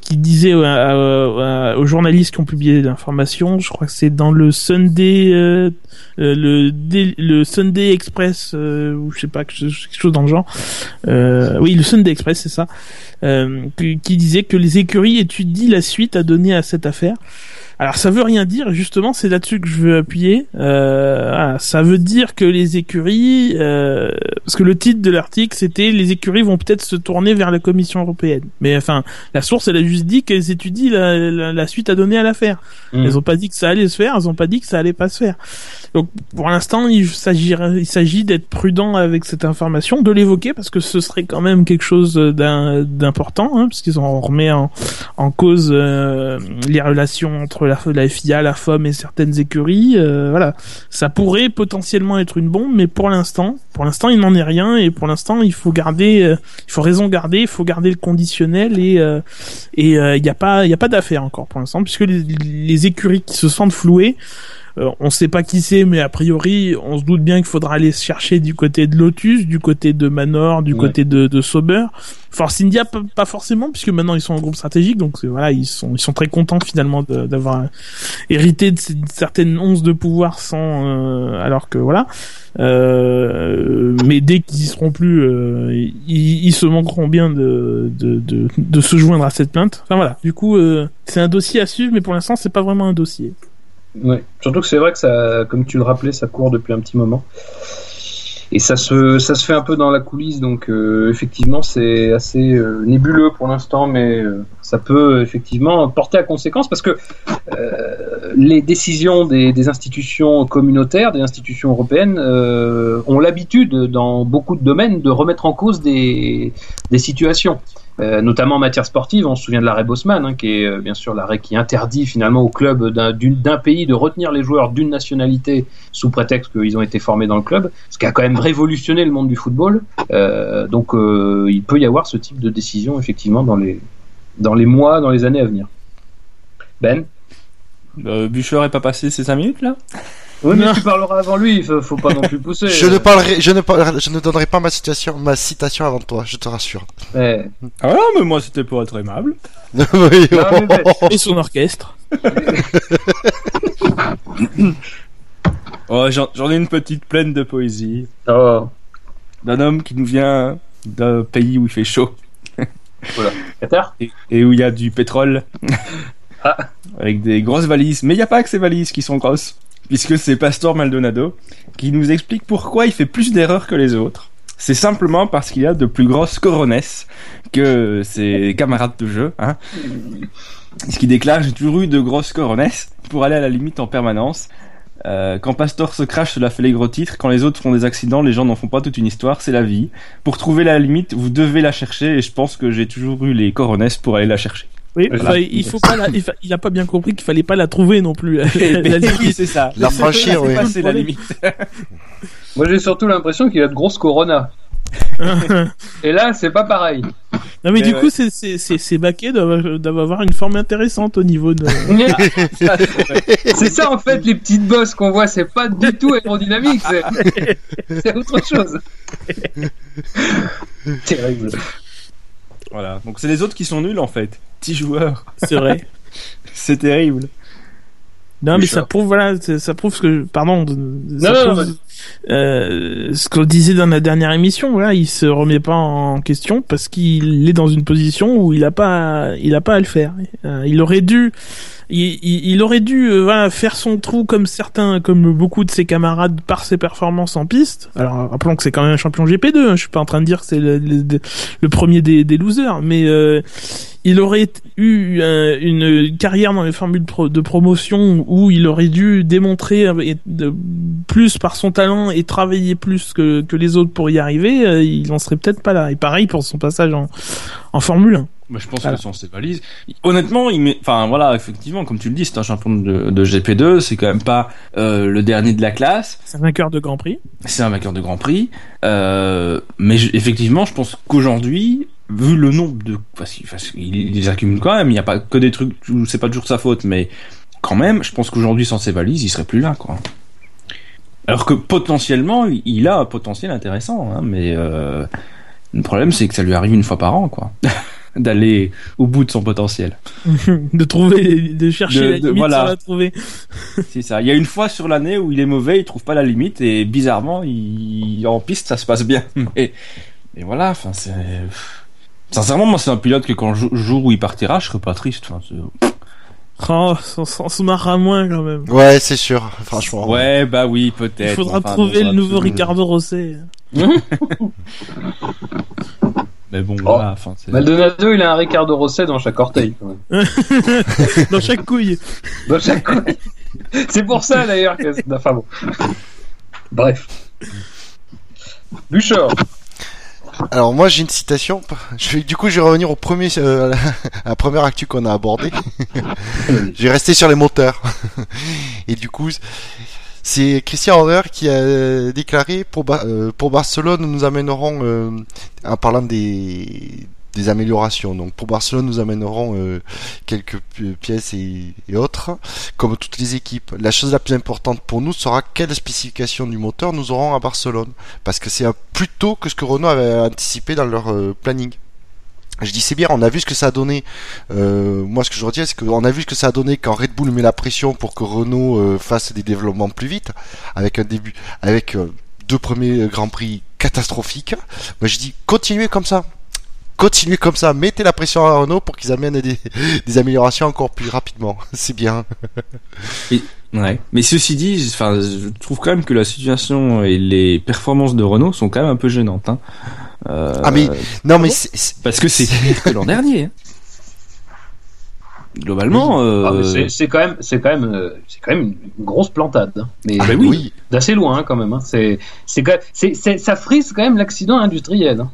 Speaker 4: qui disait aux journalistes qui ont publié l'information, je crois que c'est dans le Sunday, euh, le, le Sunday Express, euh, ou je sais pas quelque chose dans le genre. Euh, oui, le Sunday Express, c'est ça, euh, qui qui disait que les écuries étudient la suite à donner à cette affaire. Alors ça veut rien dire, justement, c'est là-dessus que je veux appuyer. Euh, voilà, ça veut dire que les écuries, euh, parce que le titre de l'article c'était les écuries vont peut-être se tourner vers la Commission européenne. Mais enfin, la source elle a juste dit qu'elles étudient la, la, la suite à donner à l'affaire.
Speaker 1: Mm.
Speaker 4: Elles ont pas dit que ça allait se faire, elles ont pas dit que ça allait pas se faire. Donc pour l'instant, il s'agit d'être prudent avec cette information, de l'évoquer parce que ce serait quand même quelque chose d'important, hein, parce qu'ils ont remet en, en cause euh, les relations entre la, la FIA, la FOM et certaines écuries. euh, voilà, ça pourrait potentiellement être une bombe, mais pour l'instant, pour l'instant, il n'en est rien et pour l'instant, il faut garder, euh, il faut raison garder, il faut garder le conditionnel et euh, et euh, il n'y a pas, il y a pas d'affaire encore pour l'instant, puisque les, les écuries qui se sentent flouées. Euh, on sait pas qui c'est, mais a priori, on se doute bien qu'il faudra aller se chercher du côté de Lotus, du côté de Manor, du
Speaker 1: Ouais.
Speaker 4: côté de, de Sauber. Force India, pas forcément, puisque maintenant ils sont en groupe stratégique, donc voilà, ils sont ils sont très contents finalement d'avoir hérité de certaines onces de pouvoir sans, euh, alors que voilà. Euh, mais dès qu'ils y seront plus, euh, ils, ils se manqueront bien de, de, de, de se joindre à cette plainte. Enfin voilà. Du coup, euh, c'est un dossier à suivre, mais pour l'instant, c'est pas vraiment un dossier.
Speaker 1: Surtout que c'est vrai que ça, comme tu le rappelais, ça court depuis un petit moment. Et ça se, ça se fait un peu dans la coulisse, donc euh, effectivement c'est assez euh, nébuleux pour l'instant, mais euh, ça peut effectivement porter à conséquence parce que les décisions des, des institutions communautaires, des institutions européennes, ont l'habitude dans beaucoup de domaines de remettre en cause des, des situations. Euh, notamment en matière sportive, on se souvient de l'arrêt Bosman, hein, qui est euh, bien sûr l'arrêt qui interdit finalement au club d'un pays de retenir les joueurs d'une nationalité sous prétexte qu'ils ont été formés dans le club, ce qui a quand même révolutionné le monde du football. Euh, donc euh, il peut y avoir ce type de décision effectivement dans les, dans les mois, dans les années à venir. Ben?
Speaker 2: Euh, Bûcher est pas passé ces 5 minutes là?
Speaker 1: Oui, mais
Speaker 4: Non.
Speaker 1: tu parleras avant lui, faut, faut pas non plus pousser.
Speaker 3: Je ne parlerai, je ne parlerai, je ne donnerai pas ma situation, ma citation avant toi, je te rassure.
Speaker 1: Ouais.
Speaker 2: Ah non, mais moi c'était pour être aimable. *laughs*
Speaker 3: Oui,
Speaker 1: Non, mais *laughs*
Speaker 4: Et son orchestre. *laughs*
Speaker 2: Oh, j'en ai une petite pleine de poésie.
Speaker 1: oh,
Speaker 2: D'un homme qui nous vient d'un pays où il fait chaud
Speaker 1: Qatar
Speaker 2: et, et où il y a du pétrole.
Speaker 1: Ah.
Speaker 2: Avec des grosses valises. Mais il n'y a pas que ces valises qui sont grosses. Puisque c'est Pastor Maldonado qui nous explique pourquoi il fait plus d'erreurs que les autres. C'est simplement parce qu'il a de plus grosses coronesses que ses camarades de jeu. Hein. *laughs* Ce qui déclare J'ai toujours eu de grosses coronesses pour aller à la limite en permanence. Euh, quand Pastor se crache, cela fait les gros titres. Quand les autres font des accidents, les gens n'en font pas toute une histoire. C'est la vie. Pour trouver la limite, vous devez la chercher. Et je pense que j'ai toujours eu les coronesses pour aller la chercher.
Speaker 4: Oui,
Speaker 1: Voilà.
Speaker 4: enfin, il faut pas la- il, a pas bien compris qu'il fallait pas la trouver non plus. *laughs* la limite.
Speaker 2: oui, c'est ça.
Speaker 3: La franchir, oui.
Speaker 2: C'est la limite.
Speaker 1: Moi j'ai surtout l'impression qu'il a de grosses coronas. *laughs* Et là, c'est pas pareil.
Speaker 4: Non mais, du coup, c'est c'est c'est ces baquets doivent, doivent avoir une forme intéressante au niveau de. *laughs*
Speaker 1: c'est ça en fait, les petites bosses qu'on voit, c'est pas du tout aérodynamique, c'est c'est autre chose. Terrible.
Speaker 2: Voilà. Donc c'est les autres qui sont nuls en fait. Petits joueurs.
Speaker 4: C'est vrai. *laughs*
Speaker 2: c'est terrible.
Speaker 4: Non, mais ça prouve, voilà, ça prouve ce que, pardon, ça
Speaker 1: Non, non,
Speaker 4: euh, ce qu'on disait dans la dernière émission, voilà, il se remet pas en question parce qu'il est dans une position où il a pas, il a pas à le faire. Euh, il aurait dû, il, aurait dû euh, voilà, faire son trou comme certains, comme beaucoup de ses camarades par ses performances en piste. Alors rappelons que c'est quand même un champion GP2. Hein, je suis pas en train de dire que c'est le, premier des, losers, mais il aurait eu une carrière dans les formules de promotion où il aurait dû démontrer plus par son talent et travailler plus que, que les autres pour y arriver, euh, il en serait peut-être pas là. Et pareil pour son passage en, en Formule 1.
Speaker 2: Moi, je pense voilà. que sans ses valises, honnêtement, il met, enfin voilà, effectivement, comme tu le dis, c'est un champion de, de GP2, c'est quand même pas euh, le dernier de la classe.
Speaker 4: C'est un vainqueur de Grand Prix.
Speaker 2: C'est un vainqueur de Grand Prix, euh, mais je, effectivement, je pense qu'aujourd'hui, vu le nombre de, enfin, il, les accumule quand même. Il n'y a pas que des trucs, c'est pas toujours sa faute, mais quand même, je pense qu'aujourd'hui, sans ses valises, il serait plus là, quoi. Alors que potentiellement, il a un potentiel intéressant, hein, mais euh, le problème, c'est que ça lui arrive une fois par an, quoi. *laughs* d'aller au bout de son potentiel. *laughs*
Speaker 4: de trouver, de chercher de, la limite voilà. sans la trouver. *laughs*
Speaker 2: c'est ça. Il y a une fois sur l'année où il est mauvais, il trouve pas la limite et bizarrement, il, en piste, ça se passe bien. Et, et voilà, enfin, c'est. Sincèrement, moi, c'est un pilote que quand le jour où il partira, je serais pas triste. Enfin,
Speaker 4: oh, on se marrera moins quand même.
Speaker 3: Ouais, c'est sûr, franchement.
Speaker 2: Ouais, bah oui, peut-être.
Speaker 4: Il faudra enfin, trouver le nouveau Ricardo Rosset. *laughs*
Speaker 2: Mais bon,
Speaker 1: oh.
Speaker 2: voilà, enfin,
Speaker 1: Maldonado, il a un Ricardo Rosset dans chaque orteil. Quand même. *laughs*
Speaker 4: dans chaque couille.
Speaker 1: Dans chaque couille. C'est pour ça d'ailleurs que. Enfin bon. Bref. Bouchard.
Speaker 3: Alors moi j'ai une citation. *laughs* Je vais, du coup je vais revenir au premier, euh, à la *laughs* première actu qu'on a abordé. *laughs* je vais rester sur les moteurs. Et du coup c'est Christian Horner qui a déclaré pour, euh, pour Barcelone nous amènerons euh, en parlant des des améliorations. Donc pour Barcelone, nous amènerons euh, quelques pièces et, autres, comme toutes les équipes. La chose la plus importante pour nous sera quelle spécification du moteur nous aurons à Barcelone, parce que c'est plus tôt que ce que Renault avait anticipé dans leur euh, planning. Je dis c'est bien, on a vu ce que ça a donné. Euh, moi, ce que je retiens, c'est qu'on a vu ce que ça a donné quand Red Bull met la pression pour que Renault fasse des développements plus vite, avec un début, avec deux premiers grands prix catastrophiques. Moi, je dis continuez comme ça continuez comme ça, mettez la pression à Renault pour qu'ils amènent des, *laughs* des, améliorations encore plus rapidement. *laughs* C'est bien.
Speaker 2: Et, ouais. Mais ceci dit, enfin, je trouve quand même que la situation et les performances de Renault sont quand même un peu gênantes. Hein.
Speaker 3: Euh, ah mais non mais c'est,
Speaker 2: c'est, parce que c'est pire que l'an dernier. Hein. Globalement,
Speaker 1: oui.
Speaker 2: euh...
Speaker 1: ah, c'est quand même, c'est quand même, c'est quand même une grosse plantade. Hein. Mais,
Speaker 3: ah, mais oui,
Speaker 1: d'assez loin hein, quand même. Hein. C'est, c'est, ça frise quand même l'accident industriel.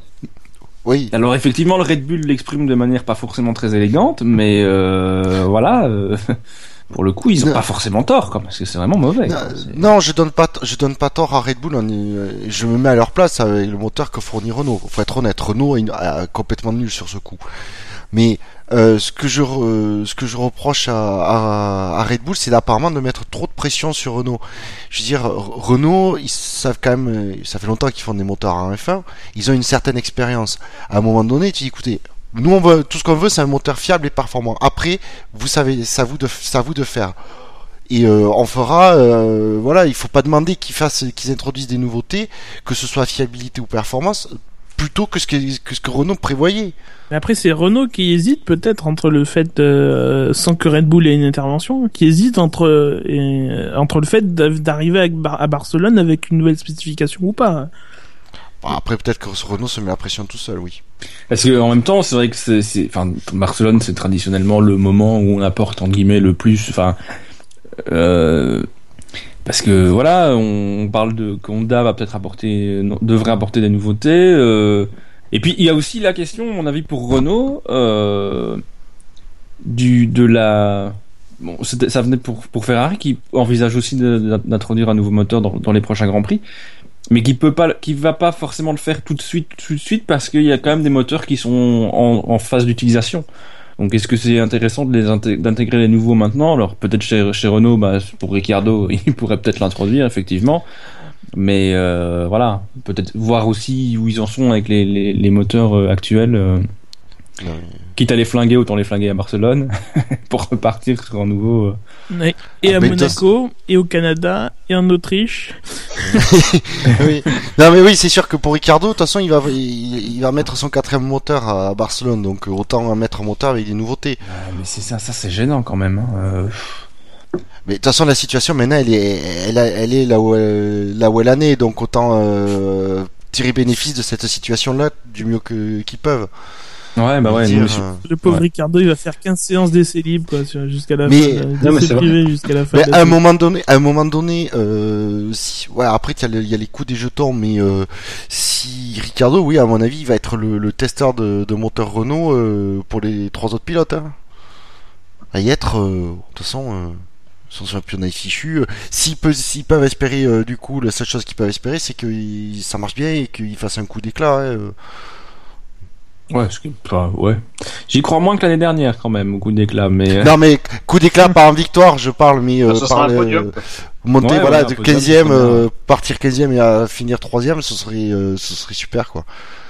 Speaker 3: Oui.
Speaker 2: Alors effectivement, le Red Bull l'exprime de manière pas forcément très élégante, mais euh, voilà. Euh, *laughs* pour le coup, ils ont non. pas forcément tort, quoi, parce que c'est vraiment mauvais.
Speaker 3: Non, non, je donne pas, je donne pas tort à Red Bull. Est, je me mets à leur place avec le moteur que fournit Renault. Faut être honnête, Renault est complètement nul sur ce coup. Mais euh, ce que je euh, reproche à, Red Bull, c'est apparemment de mettre trop de pression sur Renault. Je veux dire, Renault, ils savent quand même, ça fait longtemps qu'ils font des moteurs à F1, ils ont une certaine expérience. À un moment donné, tu dis, écoutez, nous on veut tout ce qu'on veut, c'est un moteur fiable et performant. Après, vous savez, ça vous de, vous de faire. Et euh, on fera, euh, voilà, il faut pas demander qu'ils introduisent des nouveautés, que ce soit fiabilité ou performance, plutôt que ce que, que, ce que Renault prévoyait.
Speaker 4: Mais après, c'est Renault qui hésite peut-être entre le fait, euh, sans que Red Bull ait une intervention, qui hésite entre, euh, entre le fait d'arriver à, à, Barcelone avec une nouvelle spécification ou pas.
Speaker 3: Bon, après, peut-être que Renault se met la pression tout seul, oui.
Speaker 2: Parce que en même temps, c'est vrai que c'est, enfin, Barcelone, c'est traditionnellement le moment où on apporte entre guillemets le plus, enfin. Euh, parce que voilà, on parle de qu'Honda va peut-être apporter, devrait apporter des nouveautés. Euh, et puis il y a aussi la question, mon avis, pour Renault, euh, du de la, bon, ça venait pour pour Ferrari qui envisage aussi d'introduire un nouveau moteur dans, dans les prochains grands prix. mais qui peut pas, qui va pas forcément le faire tout de suite, tout de suite, parce qu'il y a quand même des moteurs qui sont en, en phase d'utilisation. Donc est-ce que c'est intéressant d'intégrer les nouveaux maintenant? Alors peut-être chez, Renault, bah, pour Ricardo, *laughs* il pourrait peut-être l'introduire effectivement. Mais euh, voilà, peut-être voir aussi où ils en sont avec les, moteurs euh, actuels. Quitte à les flinguer, autant les flinguer à Barcelone *laughs* pour repartir sur un nouveau. euh,
Speaker 4: Ouais. Et
Speaker 3: Ah,
Speaker 4: à Monaco, et au Canada, et en Autriche. *laughs*
Speaker 3: oui. Non mais oui, c'est sûr que pour Ricardo, de toute façon, il va, il, il va mettre son quatrième moteur à Barcelone, donc autant mettre un moteur avec des nouveautés.
Speaker 2: euh, mais c'est ça, ça c'est gênant quand même. hein. Euh,
Speaker 3: Mais de toute façon, la situation maintenant, elle est, elle, elle est là où, elle, là où elle en est, donc autant euh, tirer bénéfice de cette situation-là du mieux qu'ils peuvent.
Speaker 2: Ouais, bah ouais.
Speaker 3: Dire, euh,
Speaker 4: Le pauvre
Speaker 2: Ouais.
Speaker 4: Ricardo, il va faire 15 séances d'essai libre, quoi, jusqu'à la
Speaker 3: Mais-
Speaker 4: fin. de-
Speaker 1: Non, mais
Speaker 4: privé jusqu'à la fin.
Speaker 3: Mais à un moment donné, à un moment donné, euh, si, ouais, après il y, a y les coups des jetons, mais euh, si Ricardo, oui, à mon avis, il va être le, le testeur de, de moteur Renault euh, pour les trois autres pilotes. Hein. Va y être, euh, de toute façon, euh, son championnat est fichu. euh, S'ils peuvent, s'ils peuvent espérer, euh, du coup, la seule chose qu'ils peuvent espérer, c'est que ça marche bien et qu'il fasse un coup d'éclat. hein, euh.
Speaker 2: Ouais, ce qui- enfin, ouais. J'y crois moins que l'année dernière quand même, au coup d'éclat, mais. euh,
Speaker 3: Non, mais coup d'éclat pas en victoire, je parle, mais euh,
Speaker 1: Ça sera
Speaker 3: par
Speaker 1: un
Speaker 3: le-
Speaker 1: podium.
Speaker 3: monter
Speaker 2: Ouais,
Speaker 3: voilà
Speaker 2: ouais,
Speaker 3: de
Speaker 2: un podium,
Speaker 3: 15e
Speaker 2: c'est très bien.
Speaker 3: euh, partir 15e et à finir 3e ce serait euh, ce serait super quoi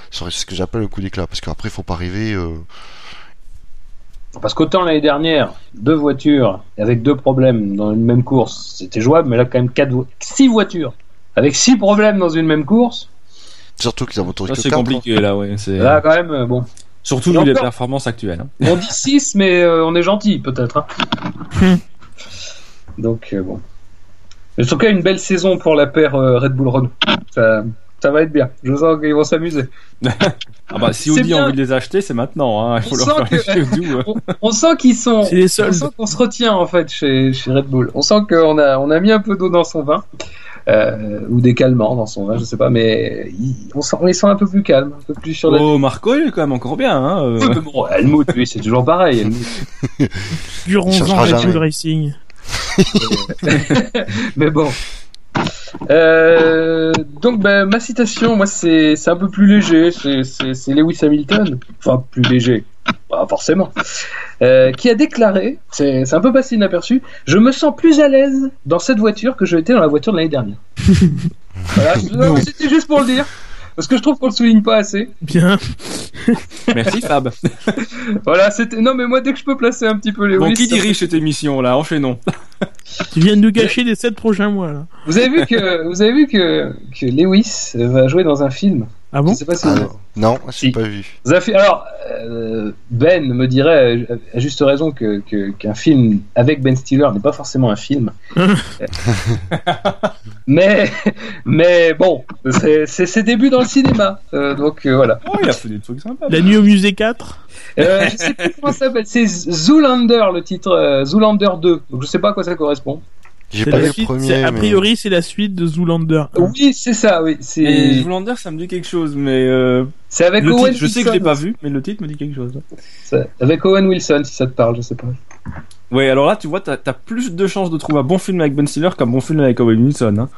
Speaker 3: ce serait ce que j'appelle le coup d'éclat parce qu'après faut pas rêver euh,
Speaker 1: Parce qu'autant l'année dernière, deux voitures avec deux problèmes dans une même course, c'était jouable, mais là quand même quatre, vo- six voitures avec six problèmes dans une même course,
Speaker 3: surtout qu'ils en
Speaker 2: ça
Speaker 3: que
Speaker 2: c'est
Speaker 3: quatre,
Speaker 2: compliqué là, ouais. c'est-
Speaker 1: là quand même, euh, bon,
Speaker 2: Surtout vu les performances actuelles. hein.
Speaker 1: on dit six, mais euh, on est gentil peut-être. hein.
Speaker 4: Hmm.
Speaker 1: Donc euh, bon. En tout cas, une belle saison pour la paire euh, Red Bull Renault. Ça, ça va être bien. Je sens qu'ils vont s'amuser. *laughs*
Speaker 2: Ah bah si
Speaker 1: C'est
Speaker 2: Audi a envie de les acheter, c'est maintenant. Hein. Il faut
Speaker 1: On
Speaker 2: leur
Speaker 1: sent
Speaker 2: faire
Speaker 1: que-
Speaker 2: ouais.
Speaker 1: On, on sent qu'ils sont.
Speaker 4: C'est
Speaker 1: On sent qu'on se retient en fait chez, chez Red Bull. On sent qu'on a, on a mis un peu d'eau dans son vin. Euh, ou des calmants dans son vin, je sais pas, mais il- on, sent, on les sent un peu plus calmes, un peu plus sur la.
Speaker 2: Oh, Marco, il est quand même encore bien. Hein. euh.
Speaker 1: Oui, mais bon, Helmut, lui, c'est toujours pareil. Helmut. *laughs*
Speaker 4: Durant
Speaker 3: Il
Speaker 4: 11 ans
Speaker 3: changera
Speaker 4: Red Racing. *laughs*
Speaker 1: mais bon. Euh, donc, ben, ma citation, moi, c'est c'est un peu plus léger. C'est- C'est c'est Lewis Hamilton. Enfin, plus léger. Pas forcément. Euh, qui a déclaré, c'est un peu passé inaperçu, je me sens plus à l'aise dans cette voiture que je l'étais dans la voiture de l'année dernière. *laughs* voilà, *laughs* c'était juste pour le dire. Parce que je trouve qu'on le souligne pas assez.
Speaker 4: Bien. *laughs*
Speaker 2: Merci Fab.
Speaker 1: Voilà, c'était. Non, mais moi, dès que je peux placer un petit peu Lewis.
Speaker 2: Bon, qui dirige cette émission là? Enchaînons.
Speaker 4: Tu viens de nous gâcher les 7 prochains mois, là.
Speaker 1: Vous avez vu que vous avez vu que, que Lewis va jouer dans un film.
Speaker 4: Ah bon
Speaker 1: je sais pas si
Speaker 3: Ah,
Speaker 1: vous-
Speaker 3: non j'ai
Speaker 1: Si.
Speaker 3: pas vu
Speaker 1: fait- Alors, euh, Ben me dirait à juste raison que que- qu'un film avec Ben Stiller n'est pas forcément un film. *laughs* mais mais bon, c'est c'est ses débuts dans le cinéma, Euh, donc euh, voilà.
Speaker 2: Oh, il a fait des trucs sympas.
Speaker 4: La nuit au musée 4
Speaker 1: Euh, je sais plus comment ça s'appelle. C'est Zoolander le titre, euh, Zoolander 2. Donc je sais pas à quoi ça correspond.
Speaker 3: J'ai
Speaker 4: C'est
Speaker 3: pas
Speaker 4: suite,
Speaker 3: premier
Speaker 4: A
Speaker 3: mais-
Speaker 4: priori, c'est la suite de Zoolander.
Speaker 1: Oui, c'est ça. Oui,
Speaker 2: Et
Speaker 1: c'est
Speaker 2: Zoolander, ça me dit quelque chose, mais euh,
Speaker 1: c'est avec
Speaker 2: le
Speaker 1: Owen
Speaker 2: titre, je sais que je l'ai
Speaker 1: Wilson.
Speaker 2: pas vu, mais le titre me dit quelque chose.
Speaker 1: C'est Avec Owen Wilson, si ça te parle, je sais pas.
Speaker 2: Ouais, alors là, tu vois, t'as as plus de chances de trouver un bon film avec Ben Stiller qu'un bon film avec Owen Wilson. Hein.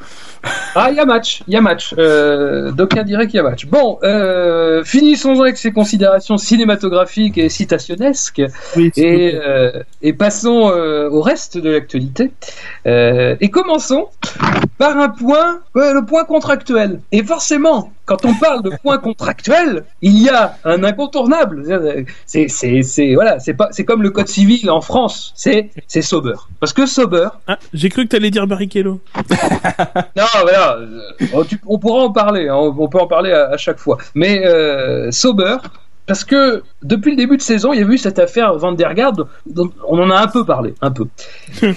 Speaker 1: Ah, il y a match, il y a match. Euh, D'aucuns diraient qu'il y a match. Bon, euh, finissons avec ces considérations cinématographiques et citationnesques
Speaker 4: Oui,
Speaker 1: et, euh, et passons euh, au reste de l'actualité. Euh, et commençons par un point, ouais, le point contractuel. Et forcément, quand on parle de point contractuel, il y a un incontournable. C'est, c'est, c'est, voilà, c'est pas, c'est comme le code civil en France. C'est, c'est Sauber. Parce que Sauber,
Speaker 4: Ah, j'ai cru que t'allais dire Barrichello. *laughs*
Speaker 1: non, voilà, euh, on, tu- on pourra en parler, hein, on peut en parler à, à chaque fois. Mais euh, Sauber, parce que depuis le début de saison, il y a eu cette affaire Van der Garde, dont on en a un peu parlé, un peu.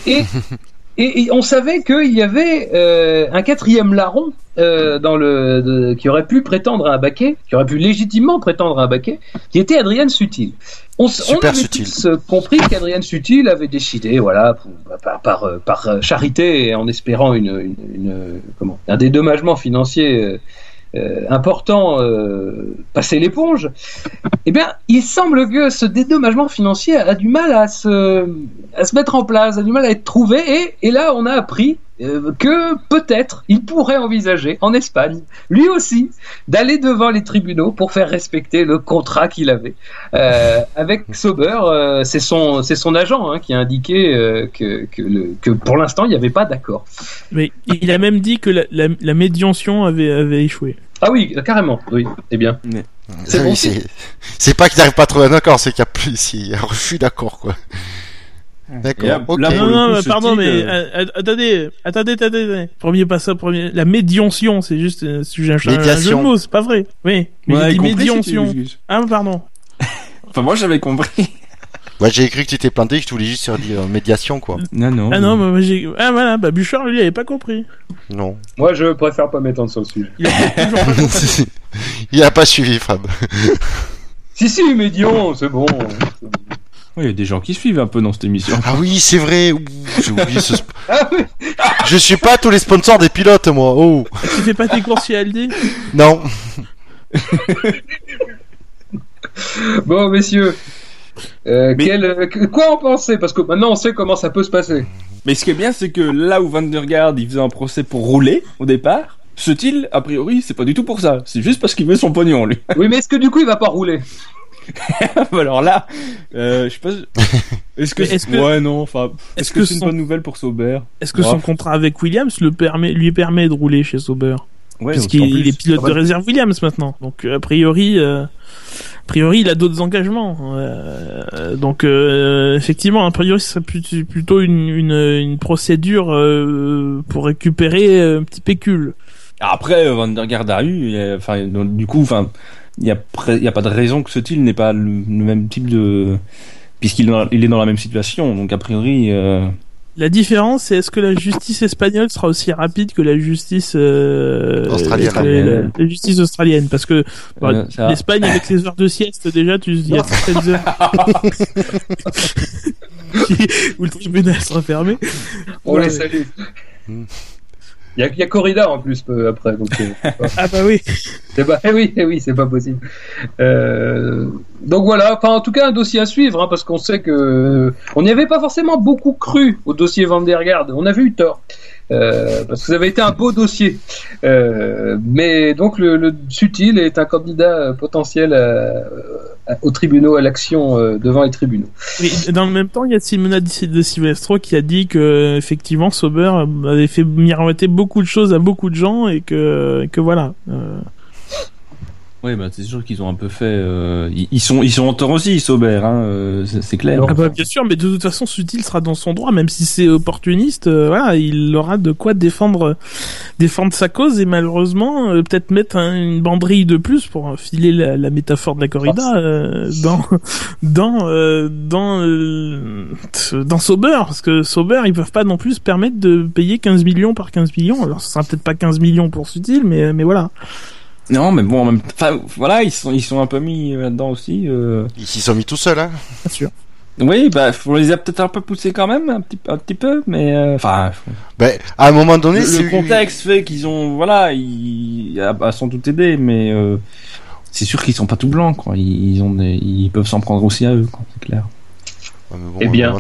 Speaker 1: Et, *laughs* et, et on savait qu'il y avait euh, un quatrième larron euh, dans le, de- qui aurait pu prétendre à un baquet, qui aurait pu légitimement prétendre à un baquet, qui était Adrien Sutil. On, on avait tous euh, compris qu'Adrien Sutil avait décidé, voilà, pour- par, par, euh, par, euh, charité et en espérant une, une, une, comment, un dédommagement financier euh, important, euh, passer l'éponge. Eh bien, il semble que ce dédommagement financier a du mal à se, à se mettre en place, a du mal à être trouvé, et, et là, on a appris euh, que peut-être il pourrait envisager en Espagne, lui aussi, d'aller devant les tribunaux pour faire respecter le contrat qu'il avait euh, avec *laughs* Sauber. euh, c'est son c'est son agent hein, qui a indiqué euh, que que, le- que pour l'instant il n'y avait pas d'accord.
Speaker 4: Mais il a même dit que la, la, la médiation avait, avait échoué.
Speaker 1: Ah oui, carrément. Oui, c'est bien. C'est
Speaker 3: Oui,
Speaker 1: bon
Speaker 3: pas qu'il n'arrive pas à trouver un accord, c'est qu'il y a plus, il y a un refus d'accord, quoi. D'accord.
Speaker 2: là-
Speaker 3: ok.
Speaker 2: là,
Speaker 4: non, non,
Speaker 2: coup,
Speaker 4: mais pardon, mais
Speaker 2: euh,
Speaker 4: euh, euh, attendez, attendez, attendez, attendez. Premier pas ça, premier. La médiation, c'est juste un sujet un, jeu de
Speaker 3: Médiation.
Speaker 4: mots, c'est pas vrai. Oui, mais
Speaker 2: Ouais,
Speaker 4: j'ai dit
Speaker 2: compris,
Speaker 4: médiation. Ah, pardon.
Speaker 2: Enfin, moi, j'avais compris.
Speaker 3: Ouais, j'ai cru que tu t'es planté, que je voulais juste dire euh, médiation, quoi.
Speaker 2: Non, non.
Speaker 4: Ah non, bah, moi j'ai. Ah voilà, bah Bouchard, lui, il avait pas compris.
Speaker 3: Non.
Speaker 1: Moi, je préfère pas m'étendre sur le sujet.
Speaker 4: Il a toujours pas compris. *laughs*
Speaker 3: il a pas suivi, Fab.
Speaker 1: Si si, Médion, c'est bon.
Speaker 2: Il y a des gens qui suivent un peu dans cette émission.
Speaker 3: Ah oui, c'est vrai. J'ai oublié ce. *laughs*
Speaker 1: Ah oui.
Speaker 3: Je suis pas tous les sponsors des pilotes, moi. Oh.
Speaker 4: tu fais pas tes courses chez Aldi?
Speaker 3: Non. *laughs*
Speaker 1: Bon, messieurs. Euh,
Speaker 2: Mais-
Speaker 1: quel, euh, que- quoi en penser? Parce que maintenant on sait comment ça peut se passer.
Speaker 2: Mais ce qui est bien, c'est que là où Van der Garde, il faisait un procès pour rouler, au départ, ce til, a priori, c'est pas du tout pour ça. C'est juste parce qu'il veut son pognon, lui.
Speaker 1: Oui, mais est-ce que du coup il va pas rouler? *laughs*
Speaker 2: Alors là, euh, je sais pas. *laughs* Est-ce que,
Speaker 4: est-ce que-
Speaker 2: ouais, non, enfin,
Speaker 4: est-ce
Speaker 2: est-ce que,
Speaker 4: que
Speaker 2: c'est une bonne nouvelle pour Sauber
Speaker 4: Est-ce que son contrat avec Williams le permet, lui permet de rouler chez Sauber
Speaker 2: Ouais,
Speaker 4: Puisqu'il
Speaker 2: en plus.
Speaker 4: il est pilote
Speaker 1: Ah
Speaker 4: de réserve Williams maintenant. Donc euh, a priori, euh, a priori, il a d'autres engagements. Euh, donc euh, effectivement, a priori, ce serait plutôt une, une, une procédure euh, pour récupérer un petit pécule.
Speaker 2: Après, Van der Garde a eu, enfin, du coup, enfin, il y a, pas de raison que ce til n'ait pas le, le même type de, puisqu'il est dans- il est dans la même situation. Donc a priori, euh,
Speaker 4: La différence, c'est est-ce que la justice espagnole sera aussi rapide que la justice euh,
Speaker 3: Australienne.
Speaker 4: que la, la justice australienne? Parce que bah,
Speaker 2: euh,
Speaker 4: l'Espagne avec les heures de sieste déjà, tu il y a certaines heures *laughs* *laughs* où le tribunal sera fermé.
Speaker 1: On
Speaker 4: Ouais.
Speaker 1: les salue. Il y a, il y a corrida en plus peu après. Donc, euh, *laughs*
Speaker 4: Ah bah oui.
Speaker 1: c'est pas, eh oui, eh oui, c'est pas possible. Euh, donc voilà, enfin en tout cas un dossier à suivre, hein, parce qu'on sait que euh, on n'y avait pas forcément beaucoup cru au dossier Van der Garde. On avait eu tort. Euh, parce que ça avait été un beau dossier. Euh, mais donc le, le Sutil est un candidat euh, potentiel à- à- aux tribunaux, à l'action euh, devant les tribunaux.
Speaker 4: Mais dans le même temps, il y a Simona de Silvestro qui a dit que effectivement Sauber avait fait miroiter beaucoup de choses à beaucoup de gens et que, que voilà. Euh,
Speaker 2: ouais, bah, c'est sûr qu'ils ont un peu fait, euh, ils, sont, ils sont en tort aussi, Sauber, hein, euh, c'est clair.
Speaker 4: Ah bah, bien sûr, mais de toute façon, Sutil sera dans son droit, même si c'est opportuniste. euh, voilà, il aura de quoi défendre, défendre sa cause et malheureusement, euh, peut-être mettre un- une banderille de plus pour filer la, la métaphore de la corrida euh, dans, dans, euh, dans, euh, dans Sauber, parce que Sauber, ils peuvent pas non plus se permettre de payer 15 millions par 15 millions. Alors, ce sera peut-être pas 15 millions pour Sutil, mais, mais voilà.
Speaker 2: Non, mais bon, en même enfin, voilà, ils sont, ils sont un peu mis euh, là-dedans aussi. Euh...
Speaker 3: Ils s'y sont mis tout seuls, hein.
Speaker 4: Bien sûr.
Speaker 2: Oui, bah, on les a peut-être un peu poussés quand même, un petit, un petit peu, mais euh, enfin,
Speaker 3: Ben, à un moment donné,
Speaker 2: le,
Speaker 3: c'est
Speaker 2: le contexte fait qu'ils ont, voilà, ils, a, a sans doute aidé, mais euh, c'est sûr qu'ils sont pas tout blancs, quoi. Ils, ils ont, des, ils peuvent s'en prendre aussi à eux, quoi, c'est clair.
Speaker 3: Ouais, bon,
Speaker 1: Eh
Speaker 3: à
Speaker 1: bien.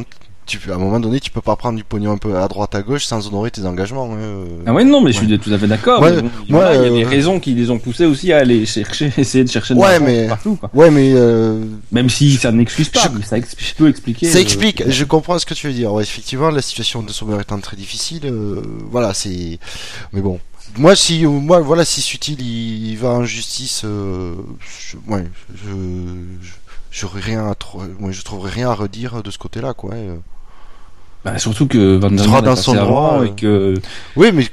Speaker 3: Tu peux, à un moment donné, tu peux pas prendre du pognon un peu à droite à gauche sans honorer tes engagements. hein.
Speaker 2: Ah ouais, non, mais je suis tout à fait d'accord.
Speaker 3: Ouais,
Speaker 2: bon, il y a
Speaker 3: euh,
Speaker 2: des raisons qui les ont poussés aussi à aller chercher, *laughs* essayer de chercher de
Speaker 3: Ouais, mais-
Speaker 2: partout, quoi.
Speaker 3: Ouais, mais euh,
Speaker 2: Même si ça n'excuse pas,
Speaker 3: Je-
Speaker 2: mais ça expli- peut expliquer.
Speaker 3: ça
Speaker 2: euh,
Speaker 3: explique. Je comprends ce que tu veux dire. Effectivement, la situation de Sauber étant très difficile, voilà, c'est. Mais bon, moi, si, moi, voilà, si Sutil il, il va en justice, je, ouais, je, je, rien à trop, moi, je trouverais rien à redire de ce côté-là, quoi.
Speaker 2: Bah, surtout que Van der Garde
Speaker 3: dans son droit,
Speaker 2: et que
Speaker 3: Oui, mais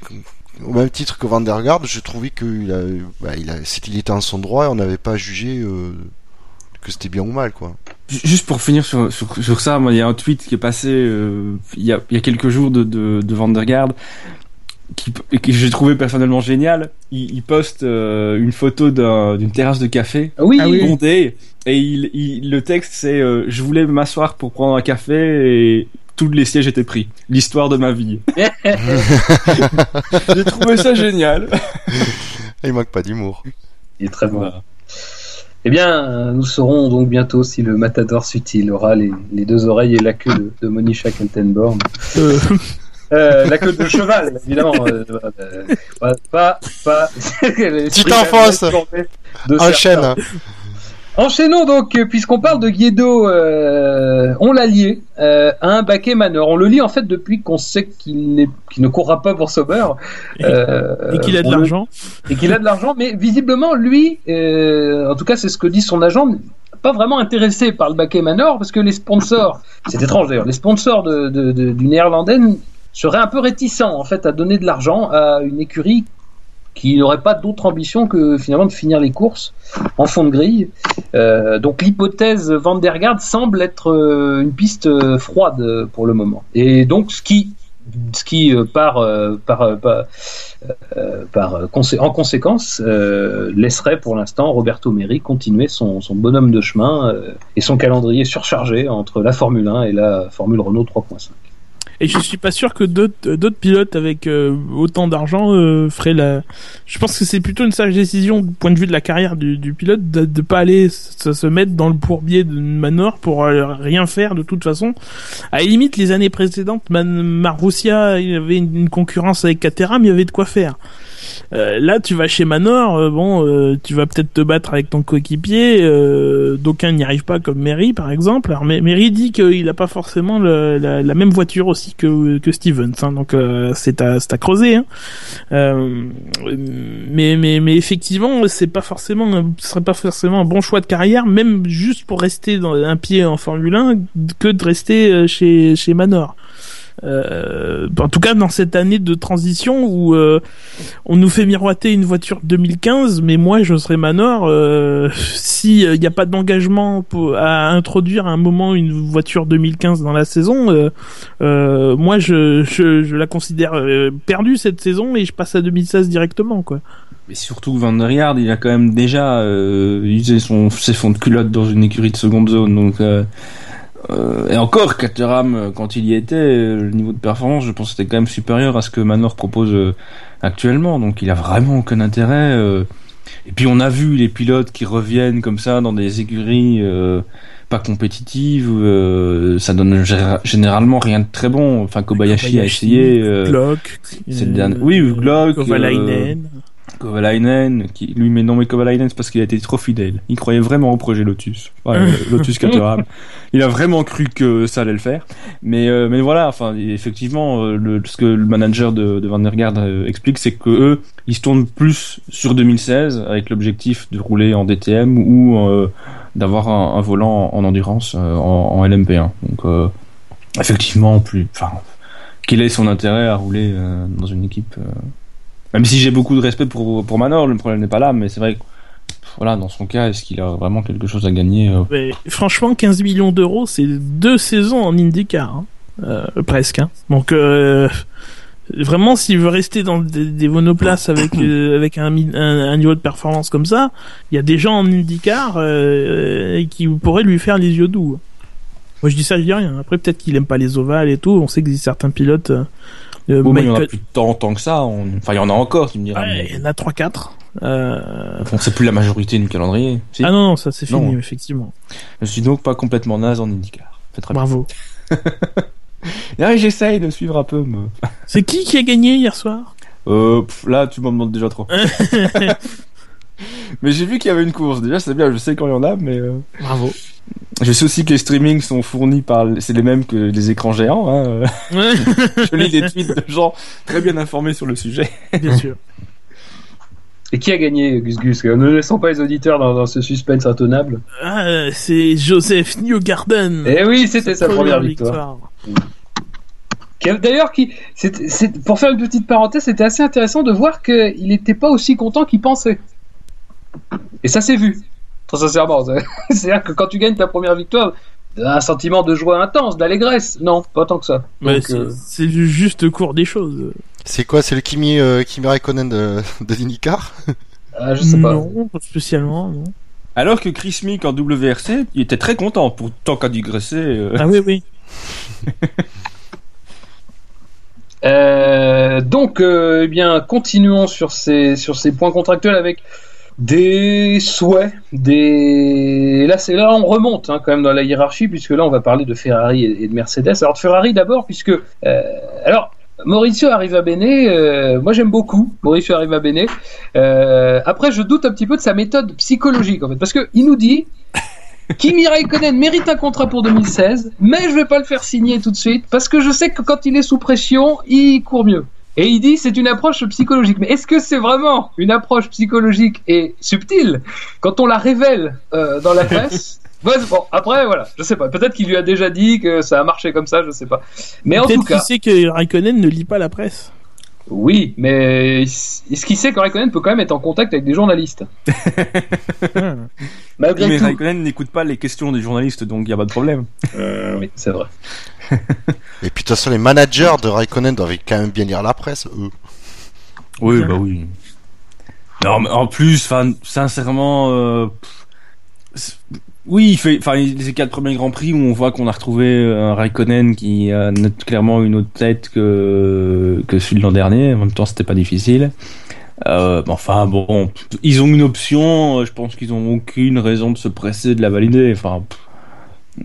Speaker 3: au même titre que Van der Garde, je trouvais qu'il a, bah, il a, c'est qu'il était en son droit et on n'avait pas jugé euh, que c'était bien ou mal, quoi.
Speaker 2: Ju- Juste pour finir sur, sur, sur ça, moi, il y a un tweet qui est passé euh, il, y a, il y a quelques jours de, de, de Van der Garde qui, et que j'ai trouvé personnellement génial. Il, il poste euh, une photo d'un- d'une terrasse de café
Speaker 1: Ah oui,
Speaker 4: Ah oui.
Speaker 2: bondée et il, il, le texte c'est euh, Je voulais m'asseoir pour prendre un café et tous les sièges étaient pris. L'histoire de ma vie. *laughs* j'ai trouvé ça génial.
Speaker 3: Il manque pas d'humour.
Speaker 1: il est très bon.
Speaker 2: Voilà.
Speaker 1: Eh bien, nous saurons donc bientôt si le Matador Sutil aura les, les deux oreilles et la queue de, de Monisha Kaltenborn.
Speaker 4: Euh,
Speaker 1: Euh, la queue de cheval, évidemment. euh, euh, pas, pas, pas. *laughs*
Speaker 3: Tu t'enfonces.
Speaker 1: De
Speaker 3: Enchaîne.
Speaker 1: Enchaînons donc, euh, puisqu'on parle de Guido, euh, on l'a lié euh, à un baquet Manor. On le lit en fait depuis qu'on sait qu'il ne courra pas pour Sauber. Euh,
Speaker 4: Et qu'il a de l'argent.
Speaker 1: et qu'il a de l'argent, mais visiblement, lui, euh, en tout cas, c'est ce que dit son agent, pas vraiment intéressé par le baquet Manor, parce que les sponsors, c'est étrange d'ailleurs, les sponsors de, de- de- du néerlandais seraient un peu réticents en fait à donner de l'argent à une écurie qui n'aurait pas d'autre ambition que finalement de finir les courses en fond de grille. Euh, donc l'hypothèse Van der semble être euh, une piste euh, froide pour le moment. Et donc ce qui, ce qui par, par, par, en conséquence laisserait pour l'instant Roberto Meri continuer son, son bonhomme de chemin et son calendrier surchargé entre la Formule 1 et la Formule Renault 3.5.
Speaker 4: Et je suis pas sûr que d'autres d'autres pilotes avec euh, autant d'argent euh, feraient la. Je pense que c'est plutôt une sage décision du point de vue de la carrière du, du pilote de, de pas aller se, se mettre dans le pourbier de Manor pour euh, rien faire de toute façon. À la limite, les années précédentes, Marussia, il y avait une, une concurrence avec Caterham, il y avait de quoi faire. Euh, là, tu vas chez Manor, euh, bon, euh, tu vas peut-être te battre avec ton coéquipier. Euh, D'aucuns n'y arrivent pas, comme Mary, par exemple. Alors, Ma- Mary dit qu'il n'a pas forcément la, même voiture aussi que, que Stevens, hein, donc c'est à, creuser. Hein. Mais, mais, mais effectivement, c'est pas forcément, ce serait pas forcément un bon choix de carrière, même juste pour rester dans un pied en Formule 1, que de rester chez, chez Manor. Euh, en tout cas, dans cette année de transition où euh, on nous fait miroiter une voiture 2015, mais moi, je serais Manor. Euh, *laughs* si il n'y a pas d'engagement à introduire à un moment une voiture 2015 dans la saison, moi, je, je, je la considère perdue cette saison et je passe à 2016 directement, quoi.
Speaker 2: Mais surtout que Van der Garde, il a quand même déjà euh, usé son, ses fonds de culotte dans une écurie de seconde zone. Donc, euh, euh, et encore, Caterham, euh, quand il y était, euh, le niveau de performance, je pense que c'était quand même supérieur à ce que Manor propose euh, actuellement. Donc, il a vraiment aucun intérêt. euh. Et puis, on a vu les pilotes qui reviennent comme ça dans des écuries pas compétitives. ça donne gé- généralement rien de très bon. Enfin, Kobayashi, a essayé.
Speaker 4: Glock.
Speaker 2: le dernier- oui, Glock,
Speaker 4: Kovalainen.
Speaker 2: Kovalainen, qui lui mais non mais Kovalainen c'est parce qu'il a été trop fidèle. Il croyait vraiment au projet Lotus, Ouais, *laughs* euh, Lotus Caterham. Il a vraiment cru que ça allait le faire. Mais euh, mais voilà, enfin effectivement, euh, le, ce que le manager de, de Van der Garde euh, explique, c'est que eux, ils se tournent plus sur 2016 avec l'objectif de rouler en DTM ou euh, d'avoir un, un volant en endurance en, en LMP1. Donc effectivement, plus, enfin, quel est son intérêt à rouler dans une équipe même si j'ai beaucoup de respect pour, pour Manor, le problème n'est pas là, mais c'est vrai que, voilà, dans son cas, est-ce qu'il a vraiment quelque chose à gagner euh,
Speaker 4: Mais franchement, 15 millions d'euros, c'est deux saisons en IndyCar, hein. Euh, presque. Hein. Donc euh, vraiment, s'il veut rester dans des, des monoplaces avec *coughs* euh, avec un, un, un niveau de performance comme ça, il y a des gens en IndyCar euh, qui pourraient lui faire les yeux doux. Moi, je dis ça, je dis rien. Après, peut-être qu'il aime pas les ovales et tout. On sait que certains pilotes. Euh, euh,
Speaker 2: Bon, mais il y en a plus tant, tant que ça. on- Enfin, il y en a encore, tu me diras.
Speaker 4: Ouais,
Speaker 2: mais-
Speaker 4: il y en a 3-4. Euh...
Speaker 2: C'est plus la majorité du calendrier. Si.
Speaker 4: Ah non, non, ça c'est fini,
Speaker 2: Non.
Speaker 4: effectivement.
Speaker 2: Je suis donc pas complètement naze en IndyCar. Très.
Speaker 4: Bravo. *laughs*
Speaker 2: J'essaye de suivre un peu. Mais...
Speaker 4: C'est qui qui a gagné hier soir?
Speaker 2: Euh, pff, là, tu m'en demandes déjà trop. *laughs* *laughs* mais j'ai vu qu'il y avait une course. Déjà, c'est bien, je sais quand il y en a, mais... euh,
Speaker 4: Bravo.
Speaker 2: Je sais aussi que les streamings sont fournis par... C'est les mêmes que les écrans géants. Hein. *laughs* je lis des tweets de gens très bien informés sur le sujet.
Speaker 4: Bien sûr.
Speaker 1: Et qui a gagné, Gus Gus? Ne laissons pas les auditeurs dans, dans ce suspense intenable.
Speaker 4: Ah, c'est Joseph Newgarden.
Speaker 1: Eh oui, c'était sa première victoire. D'ailleurs, qui, pour faire une petite parenthèse, c'était assez intéressant de voir qu'il n'était pas aussi content qu'il pensait. Et ça s'est vu, très sincèrement. *laughs* C'est-à-dire que quand tu gagnes ta première victoire, un sentiment de joie intense, d'allégresse. Non, pas tant que ça. Donc,
Speaker 4: c'est
Speaker 1: euh,
Speaker 4: le juste cours des choses.
Speaker 3: C'est quoi C'est le Kimi, euh, Kimi Raikkonen de, de l'IndyCar *laughs*
Speaker 1: ah, je sais pas.
Speaker 4: Non, pas spécialement, non.
Speaker 2: Alors que Chris Mick en WRC, il était très content pour tant qu'à digresser. euh.
Speaker 4: Ah oui, oui.
Speaker 1: Euh, donc, euh, eh bien, continuons sur ces, sur ces points contractuels avec des souhaits, des. Là, c'est là on remonte hein, quand même dans la hiérarchie puisque là on va parler de Ferrari et, de Mercedes. Alors de Ferrari d'abord puisque, euh, alors Mauricio Arriva Bene, euh, moi j'aime beaucoup Mauricio Arriva Bene. Euh, après, je doute un petit peu de sa méthode psychologique en fait, parce que il nous dit *laughs* Kimi Raikkonen mérite un contrat pour 2016, mais je vais pas le faire signer tout de suite parce que je sais que quand il est sous pression, il court mieux. Et il dit c'est une approche psychologique. Mais est-ce que c'est vraiment une approche psychologique et subtile quand on la révèle euh, dans la *laughs* presse? Bon, bon, après, voilà, je sais pas. Peut-être qu'il lui a déjà dit que ça a marché comme ça, je sais pas. Mais en tout
Speaker 4: Peut-être
Speaker 1: cas,
Speaker 4: qu'il sait que Raikkonen ne lit pas la presse.
Speaker 1: oui, mais est-ce qu'il sait que Raikkonen peut quand même être en contact avec des journalistes? *laughs* Malgré
Speaker 2: Mais
Speaker 1: tout.
Speaker 2: Raikkonen n'écoute pas les questions des journalistes, donc il n'y a pas de problème.
Speaker 1: Euh, oui, c'est vrai.
Speaker 3: Et puis de toute façon, les managers de Raikkonen doivent quand même bien lire la presse, eux.
Speaker 2: Oui, bah oui. Non, mais en plus, sincèrement, euh, oui, il fait, enfin, les quatre premiers grands prix où on voit qu'on a retrouvé un Raikkonen qui a clairement une autre tête que que celui de l'an dernier. En même temps, c'était pas difficile. Euh, enfin, bon, ils ont une option. euh, Je pense qu'ils ont aucune raison de se presser de la valider. Enfin. pff.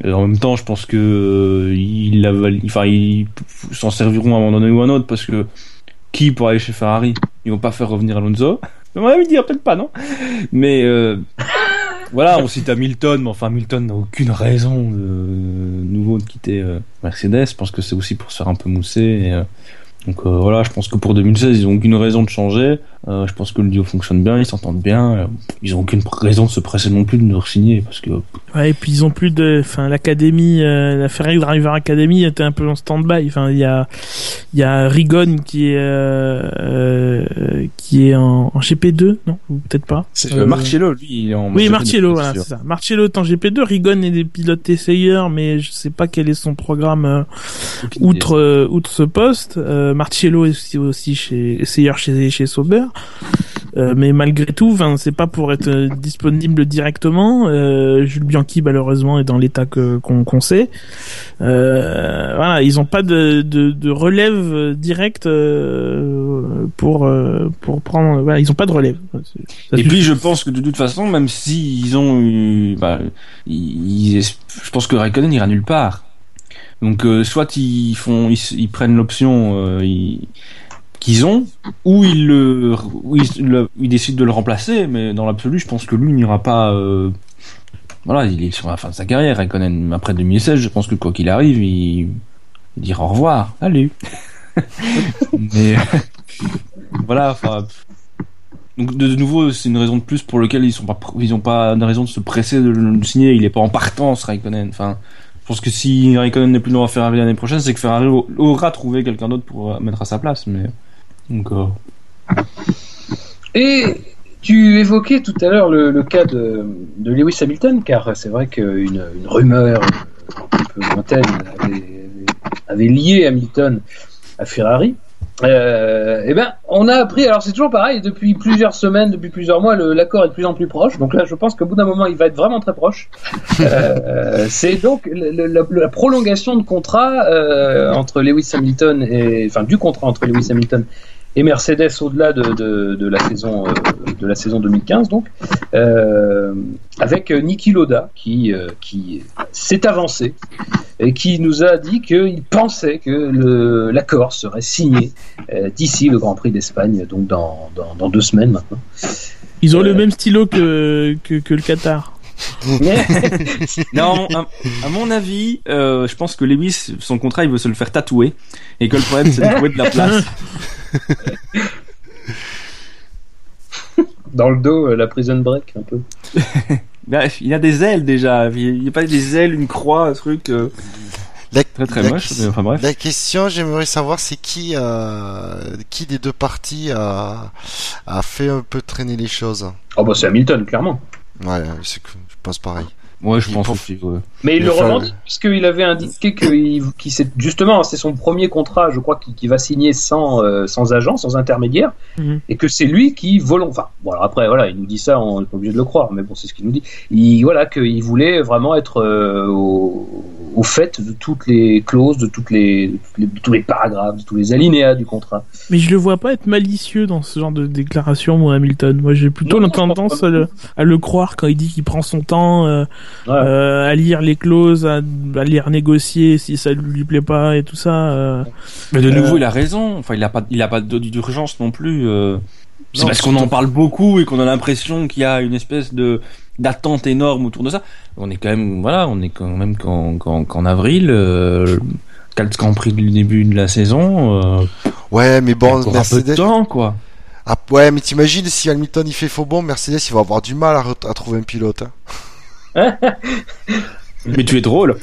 Speaker 2: Et en même temps, je pense que euh, ils la enfin, ils s'en serviront à un moment donné ou à un autre parce que qui pour aller chez Ferrari? Ils vont pas faire revenir Alonso On va dire peut-être pas, non? Mais euh, *laughs* voilà, on cite Hamilton, mais enfin Hamilton n'a aucune raison de, nouveau de quitter euh, Mercedes. Je pense que c'est aussi pour se faire un peu mousser. et, donc euh, voilà, je pense que pour 2016, ils ont aucune raison de changer. Euh, je pense que le duo fonctionne bien, ils s'entendent bien. Euh, Ils ont aucune raison de se presser non plus de nous signer parce que
Speaker 4: Ouais, et puis ils ont plus de, enfin, l'académie, euh, la Ferrari Driver Academy était un peu en stand-by. Enfin, il y a, il y a Rigon qui est, qui est en, en GP2, non? Peut-être pas?
Speaker 2: c'est
Speaker 4: Euh,
Speaker 2: Marcello, lui, il est en
Speaker 4: Oui, Marcello,
Speaker 2: c'est
Speaker 4: voilà, c'est ça. Marcello est en GP2, Rigon est des pilotes essayeurs, mais je sais pas quel est son programme euh, outre euh, outre ce poste. Euh, Marcello est aussi, aussi chez essayeur chez chez Sauber. Euh, mais malgré tout, c'est pas pour être euh, disponible directement. Euh, Jules Bianchi malheureusement est dans l'état que qu'on sait. Euh, voilà, ils ont pas de, de, de relève euh, directe euh, pour euh, pour prendre. Voilà, ils ont pas de relève. Ça
Speaker 2: Et puis je pense que de toute façon, même si ils ont eu, bah, ils- je pense que Raikkonen ira nulle part. Donc euh, soit ils font, ils, prennent l'option euh, ils- qu'ils ont, ou ils le, ou ils, décident de le remplacer. Mais dans l'absolu, je pense que lui n'ira pas. euh, voilà, il est sur la fin de sa carrière, Raikkonen. Après 2016, je pense que quoi qu'il arrive, il, dira au revoir, salut. *laughs* mais *laughs* voilà, enfin. Donc de, nouveau, c'est une raison de plus pour laquelle ils sont pas, ils pas de raison de se presser de le signer. Il est pas en partance, Raikkonen. Enfin, pense que si Raikkonen n'est plus dans Ferrari l'année prochaine, c'est que Ferrari au- aura trouvé quelqu'un d'autre pour euh, mettre à sa place. Mais donc, euh,
Speaker 1: Et tu évoquais tout à l'heure le, cas de, Lewis Hamilton, car c'est vrai qu'une une rumeur un peu lointaine avait lié Hamilton à Ferrari. Euh, eh ben, on a appris. Alors c'est toujours pareil. Depuis plusieurs semaines, depuis plusieurs mois, l'accord est de plus en plus proche. Donc là, je pense qu'au bout d'un moment, il va être vraiment très proche. *laughs* Euh, c'est donc le- la, la prolongation de contrat euh, entre Lewis Hamilton et enfin du contrat entre Lewis Hamilton et Mercedes au-delà de, de, de la saison euh, de la saison 2015 donc euh, avec Niki Loda qui euh, qui s'est avancé et qui nous a dit qu'il pensait que le- l'accord serait signé euh, d'ici le Grand Prix d'Espagne donc dans, dans, dans deux semaines maintenant.
Speaker 4: Ils ont
Speaker 1: Euh.
Speaker 4: le même stylo que, que, que le Qatar. *laughs*
Speaker 2: non, à, à mon avis, euh, je pense que Lewis, son contrat, il veut se le faire tatouer et que le problème, c'est de trouver de la place. *laughs*
Speaker 1: dans le dos euh, la prison break un peu. *laughs*
Speaker 2: Il a des ailes déjà. Il n'y a pas des ailes, une croix, un truc euh,
Speaker 3: La,
Speaker 2: très très
Speaker 3: la
Speaker 2: moche.
Speaker 3: ques-
Speaker 2: mais enfin bref.
Speaker 3: la question, j'aimerais savoir, c'est qui, euh, qui des deux parties a, a fait un peu traîner les choses?
Speaker 1: Oh bah c'est Hamilton clairement.
Speaker 3: Ouais, c'est que je pense pareil.
Speaker 2: Ouais, je
Speaker 3: Il
Speaker 2: pense
Speaker 3: pour-
Speaker 2: aussi. ouais.
Speaker 1: Mais il
Speaker 3: Mais
Speaker 1: le
Speaker 3: enfin,
Speaker 1: revendique puisqu'il avait indiqué qu'il qu'il s'est justement c'est son premier contrat, je crois, qu'il qu'il va signer sans euh, sans agent, sans intermédiaire,
Speaker 4: Mhm.
Speaker 1: et que c'est lui qui volon. Enfin, bon alors après voilà, il nous dit ça, on n'est pas obligé de le croire, mais bon c'est ce qu'il nous dit. Il voilà qu'il voulait vraiment être euh, au, au fait de toutes les clauses, de toutes les, de tous les paragraphes, de tous les alinéas du contrat.
Speaker 4: Mais je le vois pas être malicieux dans ce genre de déclaration, moi, Hamilton. Moi, j'ai plutôt la tendance à le, à le, croire quand il dit qu'il prend son temps euh, ouais. euh, à lire les clauses, à, à lire négocier si ça lui plaît pas et tout ça. Euh,
Speaker 2: Mais de nouveau, il a raison. Enfin, il a pas, il a pas d'urgence non plus. C'est parce qu'on en parle beaucoup et qu'on a l'impression qu'il y a une espèce de d'attente énorme autour de ça. On est quand même, voilà, on est quand même qu'en, qu'en, qu'en avril, euh, Grand Prix du début de la saison. Euh,
Speaker 3: ouais, mais bon,
Speaker 2: Mercedes. Un peu de temps, quoi.
Speaker 3: Ah, ouais, mais t'imagines si Hamilton il fait faux bon, Mercedes il va avoir du mal à, à trouver un pilote. Hein. *laughs*
Speaker 2: mais tu es drôle.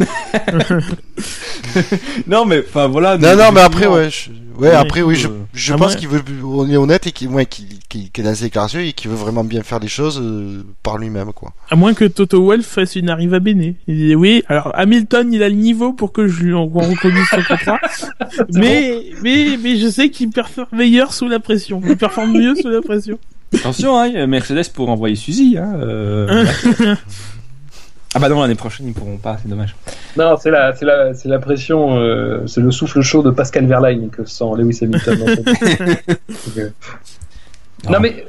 Speaker 2: *laughs* non, mais enfin voilà.
Speaker 3: Non, non, mais après, ouais. Je... Ouais, après, oui, je, je pense qu'il veut, on est honnête et qu'il, ouais, qu'il, qu'il est dans ses déclarations et qu'il veut vraiment bien faire les choses euh, par lui-même, quoi.
Speaker 4: À moins que Toto Wolff fasse une arrive à Béné. Il dit, oui, alors Hamilton, il a le niveau pour que je lui en reconnaisse son contrat. *laughs* mais, mais, mais je sais qu'il performe meilleur sous la pression. Il performe mieux sous la pression.
Speaker 2: Attention, hein, Mercedes pour envoyer Suzy, hein. Euh... Ah bah non, l'année prochaine ils pourront pas, c'est dommage.
Speaker 1: Non, c'est la, c'est la, c'est la pression, euh, c'est le souffle chaud de Pascal Verlaine que sent Lewis Hamilton. *laughs* okay. Non mais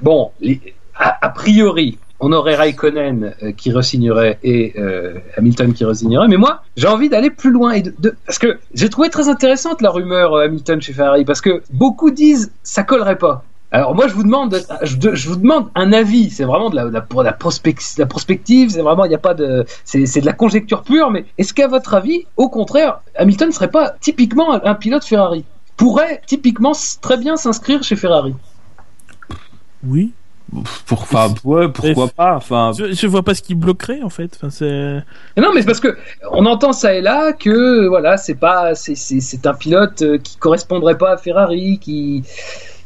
Speaker 1: bon, les, a, a, priori, on aurait Raikkonen euh, qui resignerait et euh, Hamilton qui resignerait, mais moi j'ai envie d'aller plus loin et de, de parce que j'ai trouvé très intéressante la rumeur euh, Hamilton chez Ferrari parce que beaucoup disent ça collerait pas. Alors moi je vous demande, je, je vous demande un avis. C'est vraiment de la, de la, la, prospect, la prospective. C'est vraiment il n'y a pas de, c'est de la conjecture pure. Mais est-ce qu'à votre avis, au contraire, Hamilton ne serait pas typiquement un, pilote Ferrari? Pourrait typiquement très bien s'inscrire chez Ferrari?
Speaker 4: Oui.
Speaker 2: Pour, enfin, ouais, pourquoi pas enfin
Speaker 4: je, je, vois pas ce qui bloquerait en fait enfin, c'est
Speaker 1: non mais c'est parce que on entend ça et là que voilà c'est pas c'est un pilote qui correspondrait pas à Ferrari qui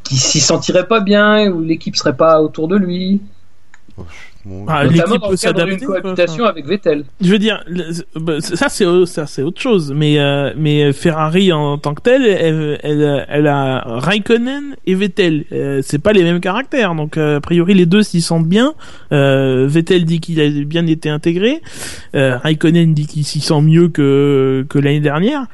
Speaker 1: qui s'y sentirait pas bien ou l'équipe serait pas autour de lui.
Speaker 4: Ah,
Speaker 1: le cadre d'une cohabitation avec Vettel.
Speaker 4: Je veux dire, ça c'est ça c'est autre chose, mais euh, mais Ferrari en tant que tel, elle, elle, elle a Raikkonen et Vettel. Euh, c'est pas les mêmes caractères, donc euh, a priori les deux s'y sentent bien. Euh, Vettel dit qu'il a bien été intégré. Raikkonen dit qu'il s'y sent mieux que que l'année dernière.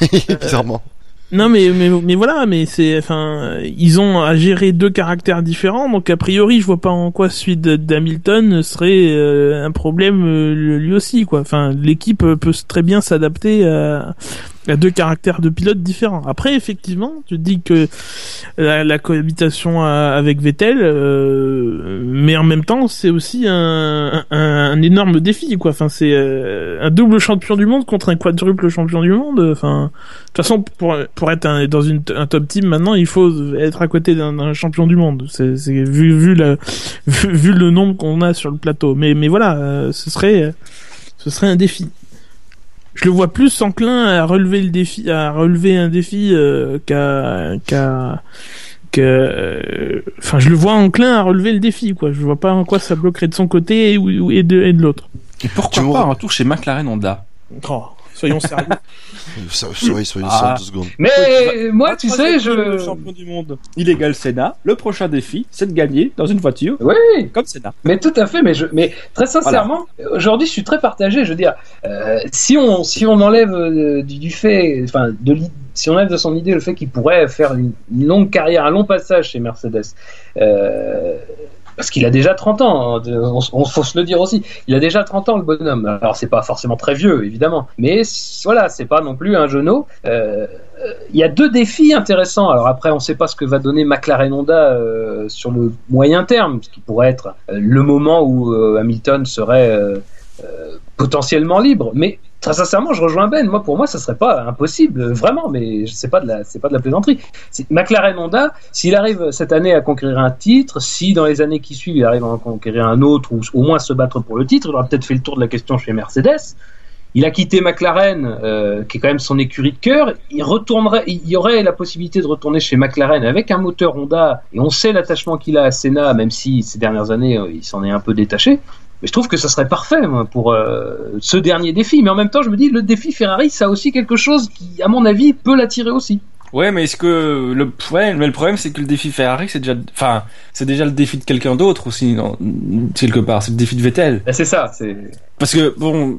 Speaker 4: *laughs*
Speaker 3: Bizarrement.
Speaker 4: Non mais, mais mais voilà mais c'est enfin ils ont à gérer deux caractères différents donc a priori je vois pas en quoi celui d'Hamilton serait euh, un problème euh, lui aussi quoi. Enfin l'équipe peut très bien s'adapter à, à deux caractères de pilotes différents après effectivement tu dis que la, cohabitation avec Vettel euh, mais en même temps c'est aussi un, un, énorme défi quoi enfin c'est euh, un double champion du monde contre un quadruple champion du monde enfin de toute façon pour pour être dans une, un top team maintenant, il faut être à côté d'un champion du monde. C'est vu vu, vu le nombre qu'on a sur le plateau. Mais mais voilà, euh, ce serait ce serait un défi. Je le vois plus enclin à relever le défi, à relever un défi euh, qu'à qu'à que enfin je le vois enclin à relever le défi quoi. Je vois pas en quoi ça bloquerait de son côté et, et de et de l'autre.
Speaker 2: Et pourquoi pas un retour chez McLaren Honda?
Speaker 4: Oh. Soyons sérieux. *laughs*
Speaker 3: soyez, soyez ah. deux secondes.
Speaker 1: Mais oui, moi, tu sais, je.
Speaker 2: Le champion du monde. Illégal Senna. Le prochain défi, c'est de gagner dans une voiture.
Speaker 1: Oui.
Speaker 2: Comme Senna.
Speaker 1: Mais tout à fait. Mais je, mais très sincèrement, voilà. aujourd'hui, je suis très partagé. Je veux dire, euh, si on, si on enlève euh, du, du, fait, enfin, de si on enlève de son idée le fait qu'il pourrait faire une, une, longue carrière, un long passage chez Mercedes. Euh, parce qu'il a déjà 30 ans, hein, on, faut se le dire aussi. Il a déjà 30 ans le bonhomme. Alors c'est pas forcément très vieux évidemment, mais voilà, c'est pas non plus un genou. Euh, il y a deux défis intéressants. Alors après, on sait pas ce que va donner McLaren Honda euh, sur le moyen terme, ce qui pourrait être euh, le moment où euh, Hamilton serait euh, potentiellement libre. Mais très sincèrement, je rejoins Ben. Moi, pour moi, ça serait pas impossible, vraiment. Mais c'est pas de la, pas de la plaisanterie. McLaren Honda, s'il arrive cette année à conquérir un titre, si dans les années qui suivent il arrive à conquérir un autre ou au moins se battre pour le titre, il aura peut-être fait le tour de la question chez Mercedes. Il a quitté McLaren, euh, qui est quand même son écurie de cœur. Il retournerait, il y aurait la possibilité de retourner chez McLaren avec un moteur Honda. Et on sait l'attachement qu'il a à Senna, même si ces dernières années il s'en est un peu détaché. Mais je trouve que ça serait parfait moi, pour euh, ce dernier défi. Mais en même temps, je me dis, le défi Ferrari, ça a aussi quelque chose qui, à mon avis, peut l'attirer aussi.
Speaker 2: Ouais, mais est-ce que le ouais, mais le problème c'est que le défi Ferrari c'est déjà enfin, c'est déjà le défi de quelqu'un d'autre aussi non, quelque part, c'est le défi de Vettel.
Speaker 1: Ben c'est ça, c'est
Speaker 2: Parce que bon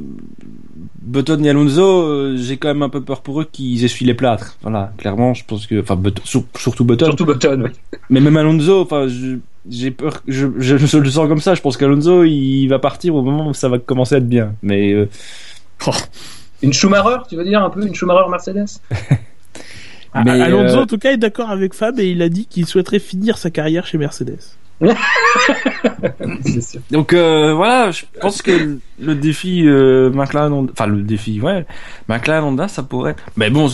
Speaker 2: Button et Alonso, euh, j'ai quand même un peu peur pour eux qu'ils essuient les plâtres. Voilà, clairement, je pense que, enfin, Button- sur- surtout Button,
Speaker 1: Surtout Button, oui.
Speaker 2: mais même Alonso, enfin, j'ai peur, je, je, je le sens comme ça. Je pense qu'Alonso, il va partir au moment où ça va commencer à être bien. Mais euh,
Speaker 1: Une Schumacher, tu veux dire un peu Une Schumacher Mercedes *laughs*
Speaker 2: Mais,
Speaker 4: Alonso,
Speaker 2: euh,
Speaker 4: en tout cas, est d'accord avec Fab et il a dit qu'il souhaiterait finir sa carrière chez Mercedes. *laughs*
Speaker 2: Donc euh, voilà, je pense que le- défi euh, McLaren, Honda- enfin le défi, ouais, McLaren Honda, ça pourrait. Mais bon,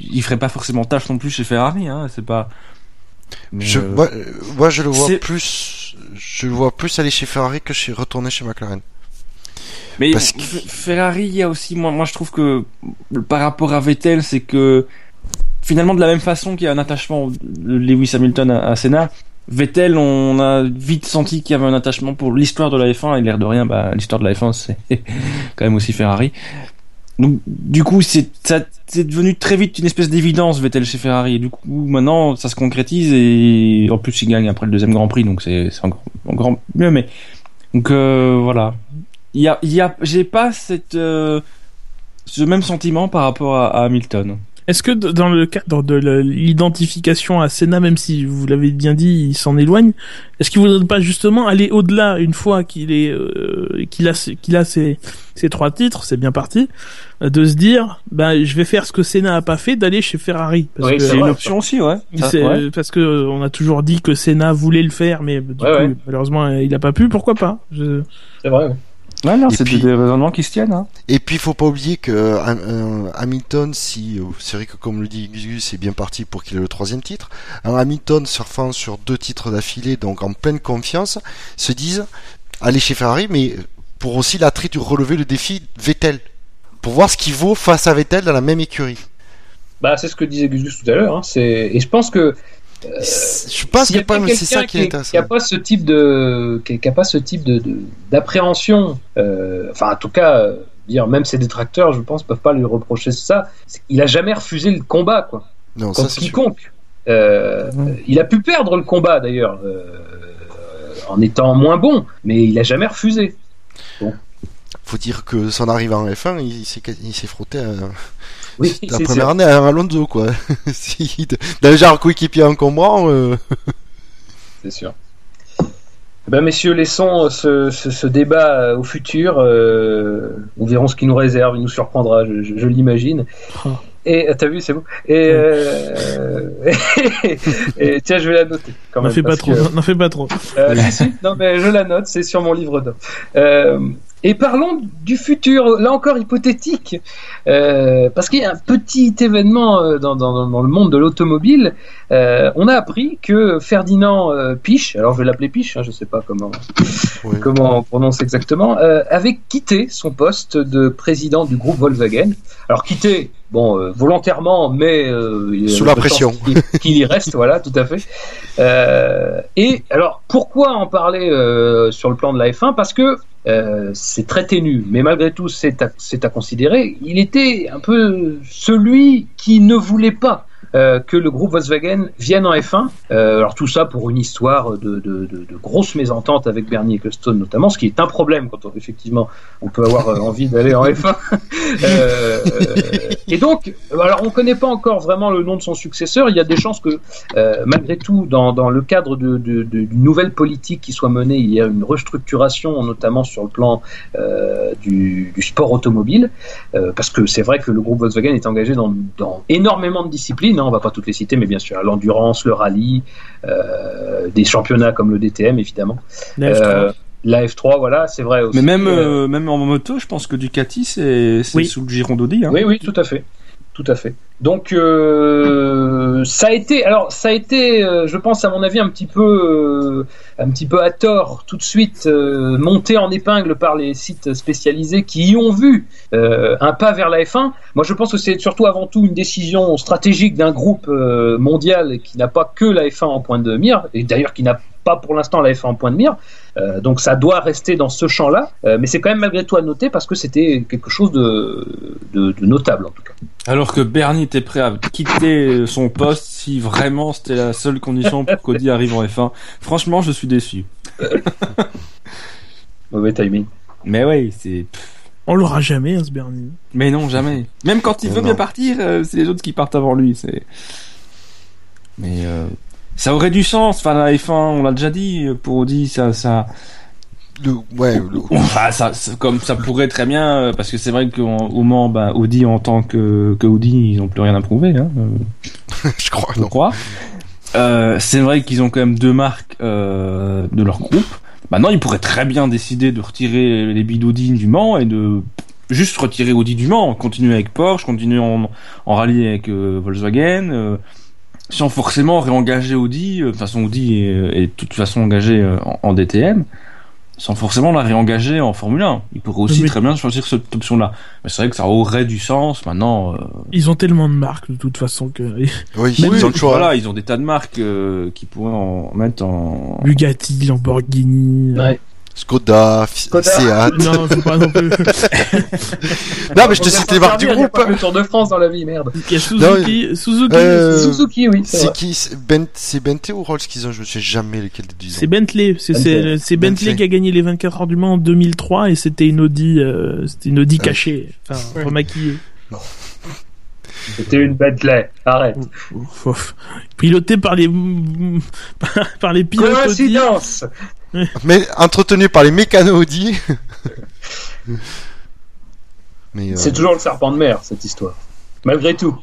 Speaker 2: il ferait pas forcément tâche non plus chez Ferrari, hein. C'est pas. Mais,
Speaker 3: Je,
Speaker 2: euh,
Speaker 3: moi, moi, je le vois plus, je le vois plus aller chez Ferrari que chez retourner chez McLaren.
Speaker 2: Mais
Speaker 3: Parce que-
Speaker 2: Ferrari, il y a aussi, moi, moi je trouve que par rapport à Vettel, c'est que finalement de la même façon qu'il y a un attachement de Lewis Hamilton à, à Senna, Vettel, on a vite senti qu'il y avait un attachement pour l'histoire de la F1 et l'air de rien, bah, l'histoire de la F1 c'est *laughs* quand même aussi Ferrari. Donc du coup c'est devenu très vite une espèce d'évidence Vettel chez Ferrari. Du coup maintenant ça se concrétise et en plus il gagne après le deuxième Grand Prix donc c'est encore, encore mieux. Mais donc euh, voilà, il y a, a, j'ai pas euh, ce même sentiment par rapport à Hamilton.
Speaker 4: Est-ce que dans le cadre de l'identification à Senna, même si vous l'avez bien dit, il s'en éloigne, est-ce qu'il voudrait pas justement aller au-delà une fois qu'il est euh, qu'il a ses- qu'il a ses, ses trois titres, c'est bien parti, de se dire, ben je vais faire ce que Senna a pas fait, d'aller chez Ferrari, parce
Speaker 1: Oui,
Speaker 4: que
Speaker 1: c'est
Speaker 2: une option aussi, ouais.
Speaker 4: Parce que euh, on a toujours dit que Senna voulait le faire, mais du
Speaker 1: Ouais,
Speaker 4: coup
Speaker 1: ouais.
Speaker 4: malheureusement il a pas pu. Pourquoi pas Je-
Speaker 1: C'est vrai, oui.
Speaker 2: Ouais, c'est des raisonnements qui se tiennent. Hein.
Speaker 3: Et puis, faut pas oublier que euh, Hamilton, si euh, c'est vrai que comme le dit Gus, c'est bien parti pour qu'il ait le troisième titre. Un Hamilton surfant sur deux titres d'affilée, donc en pleine confiance, se disent aller chez Ferrari, mais pour aussi l'attrait de relever le défi Vettel, pour voir ce qu'il vaut face à Vettel dans la même écurie.
Speaker 1: Bah, c'est ce que disait Gus Gus tout à l'heure. Hein. C'est... Et je pense que
Speaker 3: Je pense
Speaker 1: s'il y
Speaker 3: que
Speaker 1: a pas
Speaker 3: pas- c'est ça qui est
Speaker 1: qui n'a pas ce type de, qui, qui a pas ce type de, d'appréhension, euh, enfin en tout cas, euh, dire même ses détracteurs, je pense, peuvent pas lui reprocher ça. Qu'il a jamais refusé le combat, quoi.
Speaker 3: Non, ça
Speaker 1: Comme
Speaker 3: c'est sûr.
Speaker 1: quiconque. Euh. Il a pu perdre le combat d'ailleurs, euh, en étant moins bon, mais il a jamais refusé.
Speaker 3: Faut dire que son arrivée en F1, il s'est, il s'est frotté à,
Speaker 1: Oui, *laughs*
Speaker 3: la
Speaker 1: c'est
Speaker 3: première
Speaker 1: sûr.
Speaker 3: année à Alonso, quoi. *laughs* Si- le genre coéquipier encombrant, euh, *laughs*
Speaker 1: C'est sûr. Ben, messieurs, laissons ce, ce- ce débat euh, au futur. euh, on verra ce qu'il nous réserve. Il nous surprendra, je, je- je l'imagine.
Speaker 4: Oh.
Speaker 1: Et euh, t'as vu, c'est. Et, euh, et tiens, je vais la noter.
Speaker 4: N'en fais pas trop, n'en fais pas trop.
Speaker 1: euh, non, mais je la note, c'est sur mon livre d'or. Euh, et parlons du futur, là encore hypothétique, euh, parce qu'il y a un petit événement euh, dans, dans, dans le monde de l'automobile. Euh, on a appris que Ferdinand euh, Piche, alors je vais l'appeler Piche, hein, je sais pas comment comment on prononce exactement, euh, avait quitté son poste de président du groupe Volkswagen. Alors quitté, bon, euh, volontairement, mais euh,
Speaker 3: Sous la pression.
Speaker 1: qu'il- y reste, voilà, tout à fait. Euh, et alors, pourquoi en parler sur le plan de la F1 Parce que c'est très ténu, mais malgré tout, c'est à, c'est à considérer. Il était un peu celui qui ne voulait pas euh, que le groupe Volkswagen vienne en F1. Euh, alors tout ça pour une histoire de, de, de, de grosse mésentente avec Bernie Ecclestone notamment, ce qui est un problème quand on, effectivement on peut avoir euh, envie d'aller en F1. *laughs* Euh, et donc, alors on connaît pas encore vraiment le nom de son successeur. Il y a des chances que malgré tout, dans, dans le cadre d'une nouvelle politique qui soit menée, il y a une restructuration, notamment sur le plan du, du sport automobile, parce que c'est vrai que le groupe Volkswagen est engagé dans, dans énormément de disciplines. Hein, on va pas toutes les citer, mais bien sûr l'endurance, le rallye, euh, des championnats comme le DTM évidemment.
Speaker 4: La F3.
Speaker 1: Euh, la F3, voilà, c'est vrai aussi.
Speaker 2: Mais même,
Speaker 1: Euh,
Speaker 2: même en moto, je pense que Ducati, c'est c'est
Speaker 4: Oui.
Speaker 2: sous le giron d'Audi. Hein.
Speaker 1: Oui, oui, tout à fait. Tout à fait. Donc euh, ça a été, alors ça a été, euh, je pense à mon avis un petit peu, euh, un petit peu à tort, tout de suite euh, monté en épingle par les sites spécialisés qui y ont vu euh, un pas vers la F1. Moi, je pense que c'est surtout avant tout une décision stratégique d'un groupe euh, mondial qui n'a pas que la F1 en point de mire, et d'ailleurs qui n'a pas pour l'instant la F1 en point de mire. Euh, donc ça doit rester dans ce champ-là, Euh, mais c'est quand même malgré tout à noter parce que c'était quelque chose de, de, de notable en tout cas.
Speaker 2: Alors que Bernie était prêt à quitter son poste si vraiment c'était la seule condition pour qu'Audi arrive en F1. Franchement, je suis déçu.
Speaker 1: Mauvais timing.
Speaker 2: Mais oui, c'est.
Speaker 4: On l'aura jamais, hein, ce Bernie.
Speaker 2: Mais non, jamais. Même quand il veut bien partir, euh, c'est les autres qui partent avant lui. C'est. Mais euh, ça aurait du sens. Enfin, la F1, on l'a déjà dit euh, pour Audi, ça, ça,
Speaker 3: Le, ouais, le-
Speaker 2: ça, comme ça pourrait très bien, euh, parce que c'est vrai qu'au Mans, ben, Audi en tant que, que Audi, ils n'ont plus rien à prouver, hein, euh, *laughs*
Speaker 3: je crois
Speaker 2: je crois. Euh, c'est vrai qu'ils ont quand même deux marques euh, de leur groupe. Maintenant, ils pourraient très bien décider de retirer les billes d'Audi du Mans et de juste retirer Audi du Mans, continuer avec Porsche, continuer en, en rallye avec euh, Volkswagen, sans forcément réengager Audi. De toute façon, Audi est, est de toute façon engagé en, en DTM, sans forcément la réengager en Formule 1. Ils pourraient aussi
Speaker 4: Mais-
Speaker 2: très bien choisir cette option-là. Mais c'est vrai que ça aurait du sens. Maintenant, euh,
Speaker 4: Ils ont tellement de marques de toute façon que
Speaker 3: Oui, *laughs*
Speaker 2: oui,
Speaker 3: ils ont le choix.
Speaker 2: Voilà, ils ont des tas de marques euh, qui pourraient en mettre en.
Speaker 4: Bugatti, Lamborghini.
Speaker 1: Ouais.
Speaker 3: Skoda,
Speaker 1: Skoda.
Speaker 3: Seat.
Speaker 4: Non, faut pas non plus. *laughs*
Speaker 3: Non, mais je te cite les marques du
Speaker 1: pas
Speaker 3: groupe.
Speaker 1: faire le Tour de France dans la vie, merde.
Speaker 4: Il y a Suzuki, Suzuki,
Speaker 3: Euh,
Speaker 1: Suzuki, oui, c'est vrai.
Speaker 3: qui C'est Ben- c'est Bentley ou Rolls qu'ils ont Je sais jamais lesquels des deux
Speaker 4: c'est Bentley. C'est
Speaker 1: Bentley.
Speaker 4: c'est Bentley
Speaker 3: Bentley.
Speaker 4: qui a gagné les 24 heures du Mans en 2003 et c'était une Audi, euh, c'était une Audi
Speaker 3: Ah.
Speaker 4: cachée, enfin
Speaker 1: Ouais.
Speaker 4: remaquillée.
Speaker 1: C'était une Bentley. Arrête.
Speaker 4: Ouf, ouf. Pilotée par les *laughs* par les pilotes Audi.
Speaker 1: Coïncidence. *laughs*
Speaker 3: Mais entretenu par les mécanos Audi. *laughs* Euh,
Speaker 1: C'est toujours le serpent de mer, cette histoire. Malgré tout.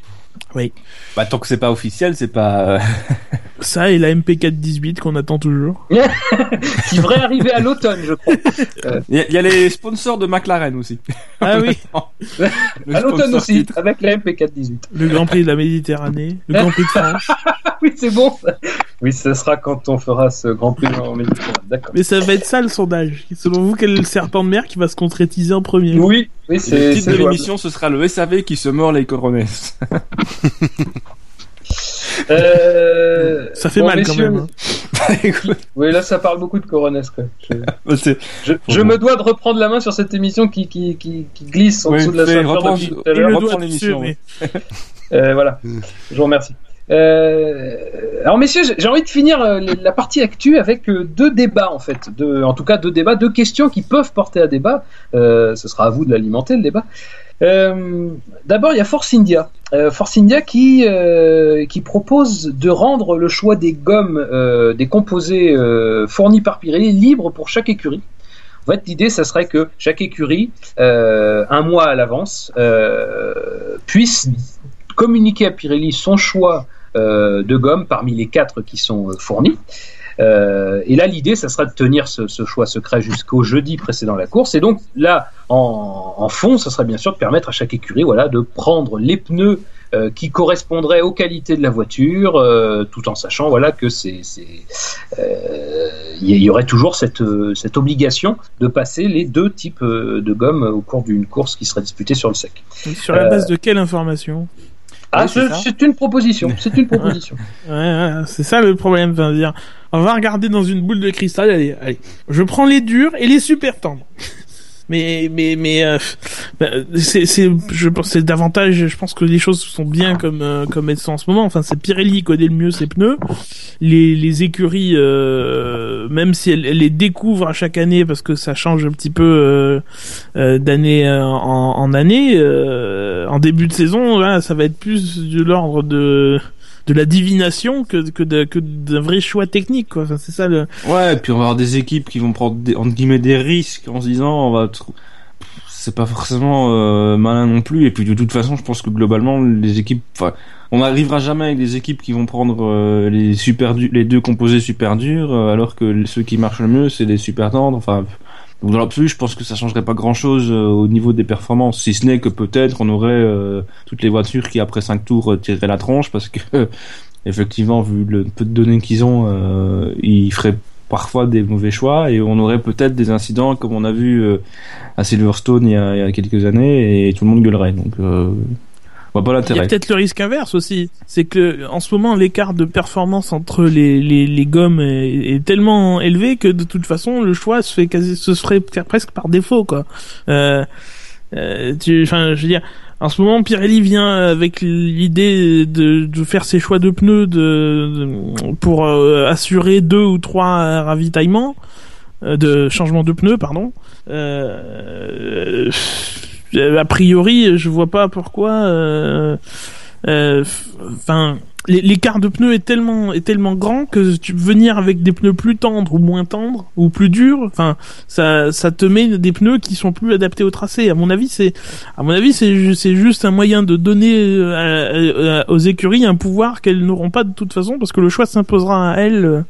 Speaker 2: Bah, tant que c'est pas officiel, c'est pas. euh, *laughs*
Speaker 4: Ça et la MP418 qu'on attend toujours. *laughs*
Speaker 1: Qui devrait arriver à l'automne, je crois.
Speaker 2: Il y, a- il y a les sponsors de McLaren aussi.
Speaker 4: Ah oui, *laughs*
Speaker 2: Le
Speaker 1: À l'automne
Speaker 2: sponsor
Speaker 1: aussi,
Speaker 2: titre.
Speaker 1: avec la MP418.
Speaker 4: le Grand Prix de la Méditerranée, le Grand Prix de France.
Speaker 1: Ah oui, c'est bon. ça. Oui, ce sera quand on fera ce Grand Prix en Méditerranée. D'accord.
Speaker 4: Mais ça va être ça le sondage. Selon vous, quel est le serpent de mer qui va se concrétiser en premier?
Speaker 1: Oui, oui, c'est
Speaker 2: Le titre
Speaker 1: c'est
Speaker 2: de
Speaker 1: jouable.
Speaker 2: l'émission, ce sera le SAV qui se mord les coronets.
Speaker 1: Euh,
Speaker 4: Ça fait
Speaker 1: bon,
Speaker 4: mal quand même. hein. *laughs*
Speaker 1: Oui, là, ça parle beaucoup de coronesque. Je, je, je me dois de reprendre la main sur cette émission qui, qui, qui, qui glisse en
Speaker 2: Oui,
Speaker 1: dessous de la ceinture
Speaker 2: l'émission,
Speaker 4: mais- *laughs*
Speaker 1: Euh, voilà, je vous remercie. Euh, alors messieurs, j'ai- envie de finir euh, la partie actu avec deux débats en fait, deux, en tout cas deux débats, deux questions qui peuvent porter à débat. Euh, ce sera à vous de l'alimenter le débat. Euh, D'abord, il y a Force India, Euh, Force India qui euh, qui propose de rendre le choix des gommes, des composés fournis par Pirelli libre pour chaque écurie. En fait, l'idée, ça serait que chaque écurie, un mois à l'avance, puisse communiquer à Pirelli son choix de gomme parmi les quatre qui sont fournis. Euh, et là, l'idée, ça sera de tenir ce, ce choix secret jusqu'au jeudi précédent la course. Et donc, là, en, en fond, ça serait bien sûr de permettre à chaque écurie, voilà, de prendre les pneus euh, qui correspondraient aux qualités de la voiture, euh, tout en sachant, voilà, que c'est, il y, y aurait toujours cette, cette obligation de passer les deux types de gomme au cours d'une course qui serait disputée sur le sec.
Speaker 4: Sur la base de quelle information?
Speaker 1: Ah,
Speaker 2: Oui, c'est
Speaker 1: une proposition. C'est une proposition. *laughs*
Speaker 4: Ouais, ouais, c'est ça le problème. Enfin, dire, on va regarder dans une boule de cristal. Allez, allez. Je prends les durs et les super tendres. *laughs* Mais, mais, mais, euh, bah, c'est, c'est, je pense, c'est davantage. Je pense que les choses sont bien comme, euh, comme elles sont en ce moment. Enfin, c'est Pirelli qui connaît le mieux ses pneus. Les, les écuries, euh, même si elles, elles les découvrent à chaque année parce que ça change un petit peu euh, euh, d'année en, en année. en début de saison, là, ça va être plus de l'ordre de de la divination que que d'un vrai choix technique quoi. C'est ça.
Speaker 2: Ouais, et puis on va avoir des équipes qui vont prendre des, entre guillemets des risques en se disant on va c'est pas forcément euh, malin non plus et puis de toute façon je pense que globalement les équipes enfin on n'arrivera jamais avec des équipes qui vont prendre euh, les super les deux composés super durs euh, alors que ceux qui marchent le mieux c'est les super tendres enfin donc dans l'absolu je pense que ça changerait pas grand chose au niveau des performances. Si ce n'est que peut-être on aurait euh, toutes les voitures qui après 5 tours euh, tireraient la tronche parce que *laughs* effectivement vu le peu de données qu'ils ont euh, ils feraient parfois des mauvais choix et on aurait peut-être des incidents comme on a vu euh, à Silverstone il y, a, il y a quelques années et tout le monde gueulerait. Donc euh, on voit pas
Speaker 4: Il y a
Speaker 2: l'intérêt
Speaker 4: peut-être le risque inverse aussi, c'est que en ce moment l'écart de performance entre les les, les gommes est, est tellement élevé que de toute façon le choix se fait quasi se ferait presque par défaut quoi. Euh, euh, tu, enfin, je veux dire, en ce moment, Pirelli vient avec l'idée de, de faire ses choix de pneus de, de- pour euh, assurer deux ou trois ravitaillements. euh, de changement de pneus, pardon. Euh, a priori, je vois pas pourquoi. euh, euh, Enfin, l'écart de pneus est tellement est tellement grand que tu venir avec des pneus plus tendres ou moins tendres ou plus durs. Enfin, ça ça te met des pneus qui sont plus adaptés au tracé. À mon avis, c'est à mon avis c'est ju- c'est juste un moyen de donner euh, aux écuries un pouvoir qu'elles n'auront pas de toute façon parce que le choix s'imposera à elles.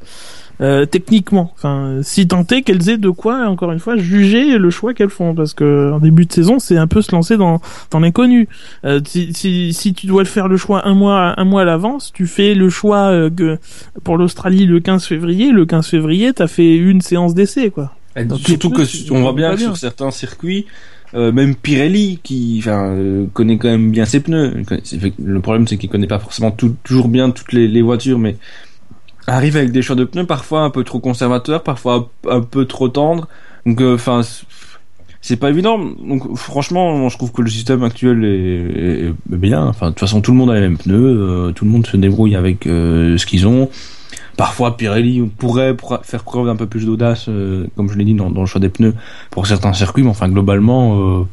Speaker 4: Euh, techniquement, enfin, si tant est qu'elles aient de quoi, encore une fois, juger le choix qu'elles font, parce que en début de saison, c'est un peu se lancer dans dans l'inconnu. Euh, si, si si tu dois le faire le choix un mois un mois à l'avance, tu fais le choix euh, que pour l'Australie le 15 février. Le 15 février, t'as fait une séance d'essai, quoi. Donc,
Speaker 2: surtout que on voit bien
Speaker 4: bien.
Speaker 2: sur certains circuits, euh, même Pirelli, qui enfin, euh, connaît quand même bien ses pneus. Le problème, c'est qu'il connaît pas forcément tout- toujours bien toutes les, les voitures, mais arrive avec des choix de pneus parfois un peu trop conservateurs, parfois un, peu trop tendres. Donc, euh, enfin, c'est- pas évident. Donc, franchement, je trouve que le système actuel est, bien. Enfin, de toute façon, tout le monde a les mêmes pneus, euh, tout le monde se débrouille avec euh, ce qu'ils ont. Parfois, Pirelli pourrait faire preuve d'un peu plus d'audace, comme je l'ai dit, dans, dans le choix des pneus pour certains circuits, mais enfin, globalement,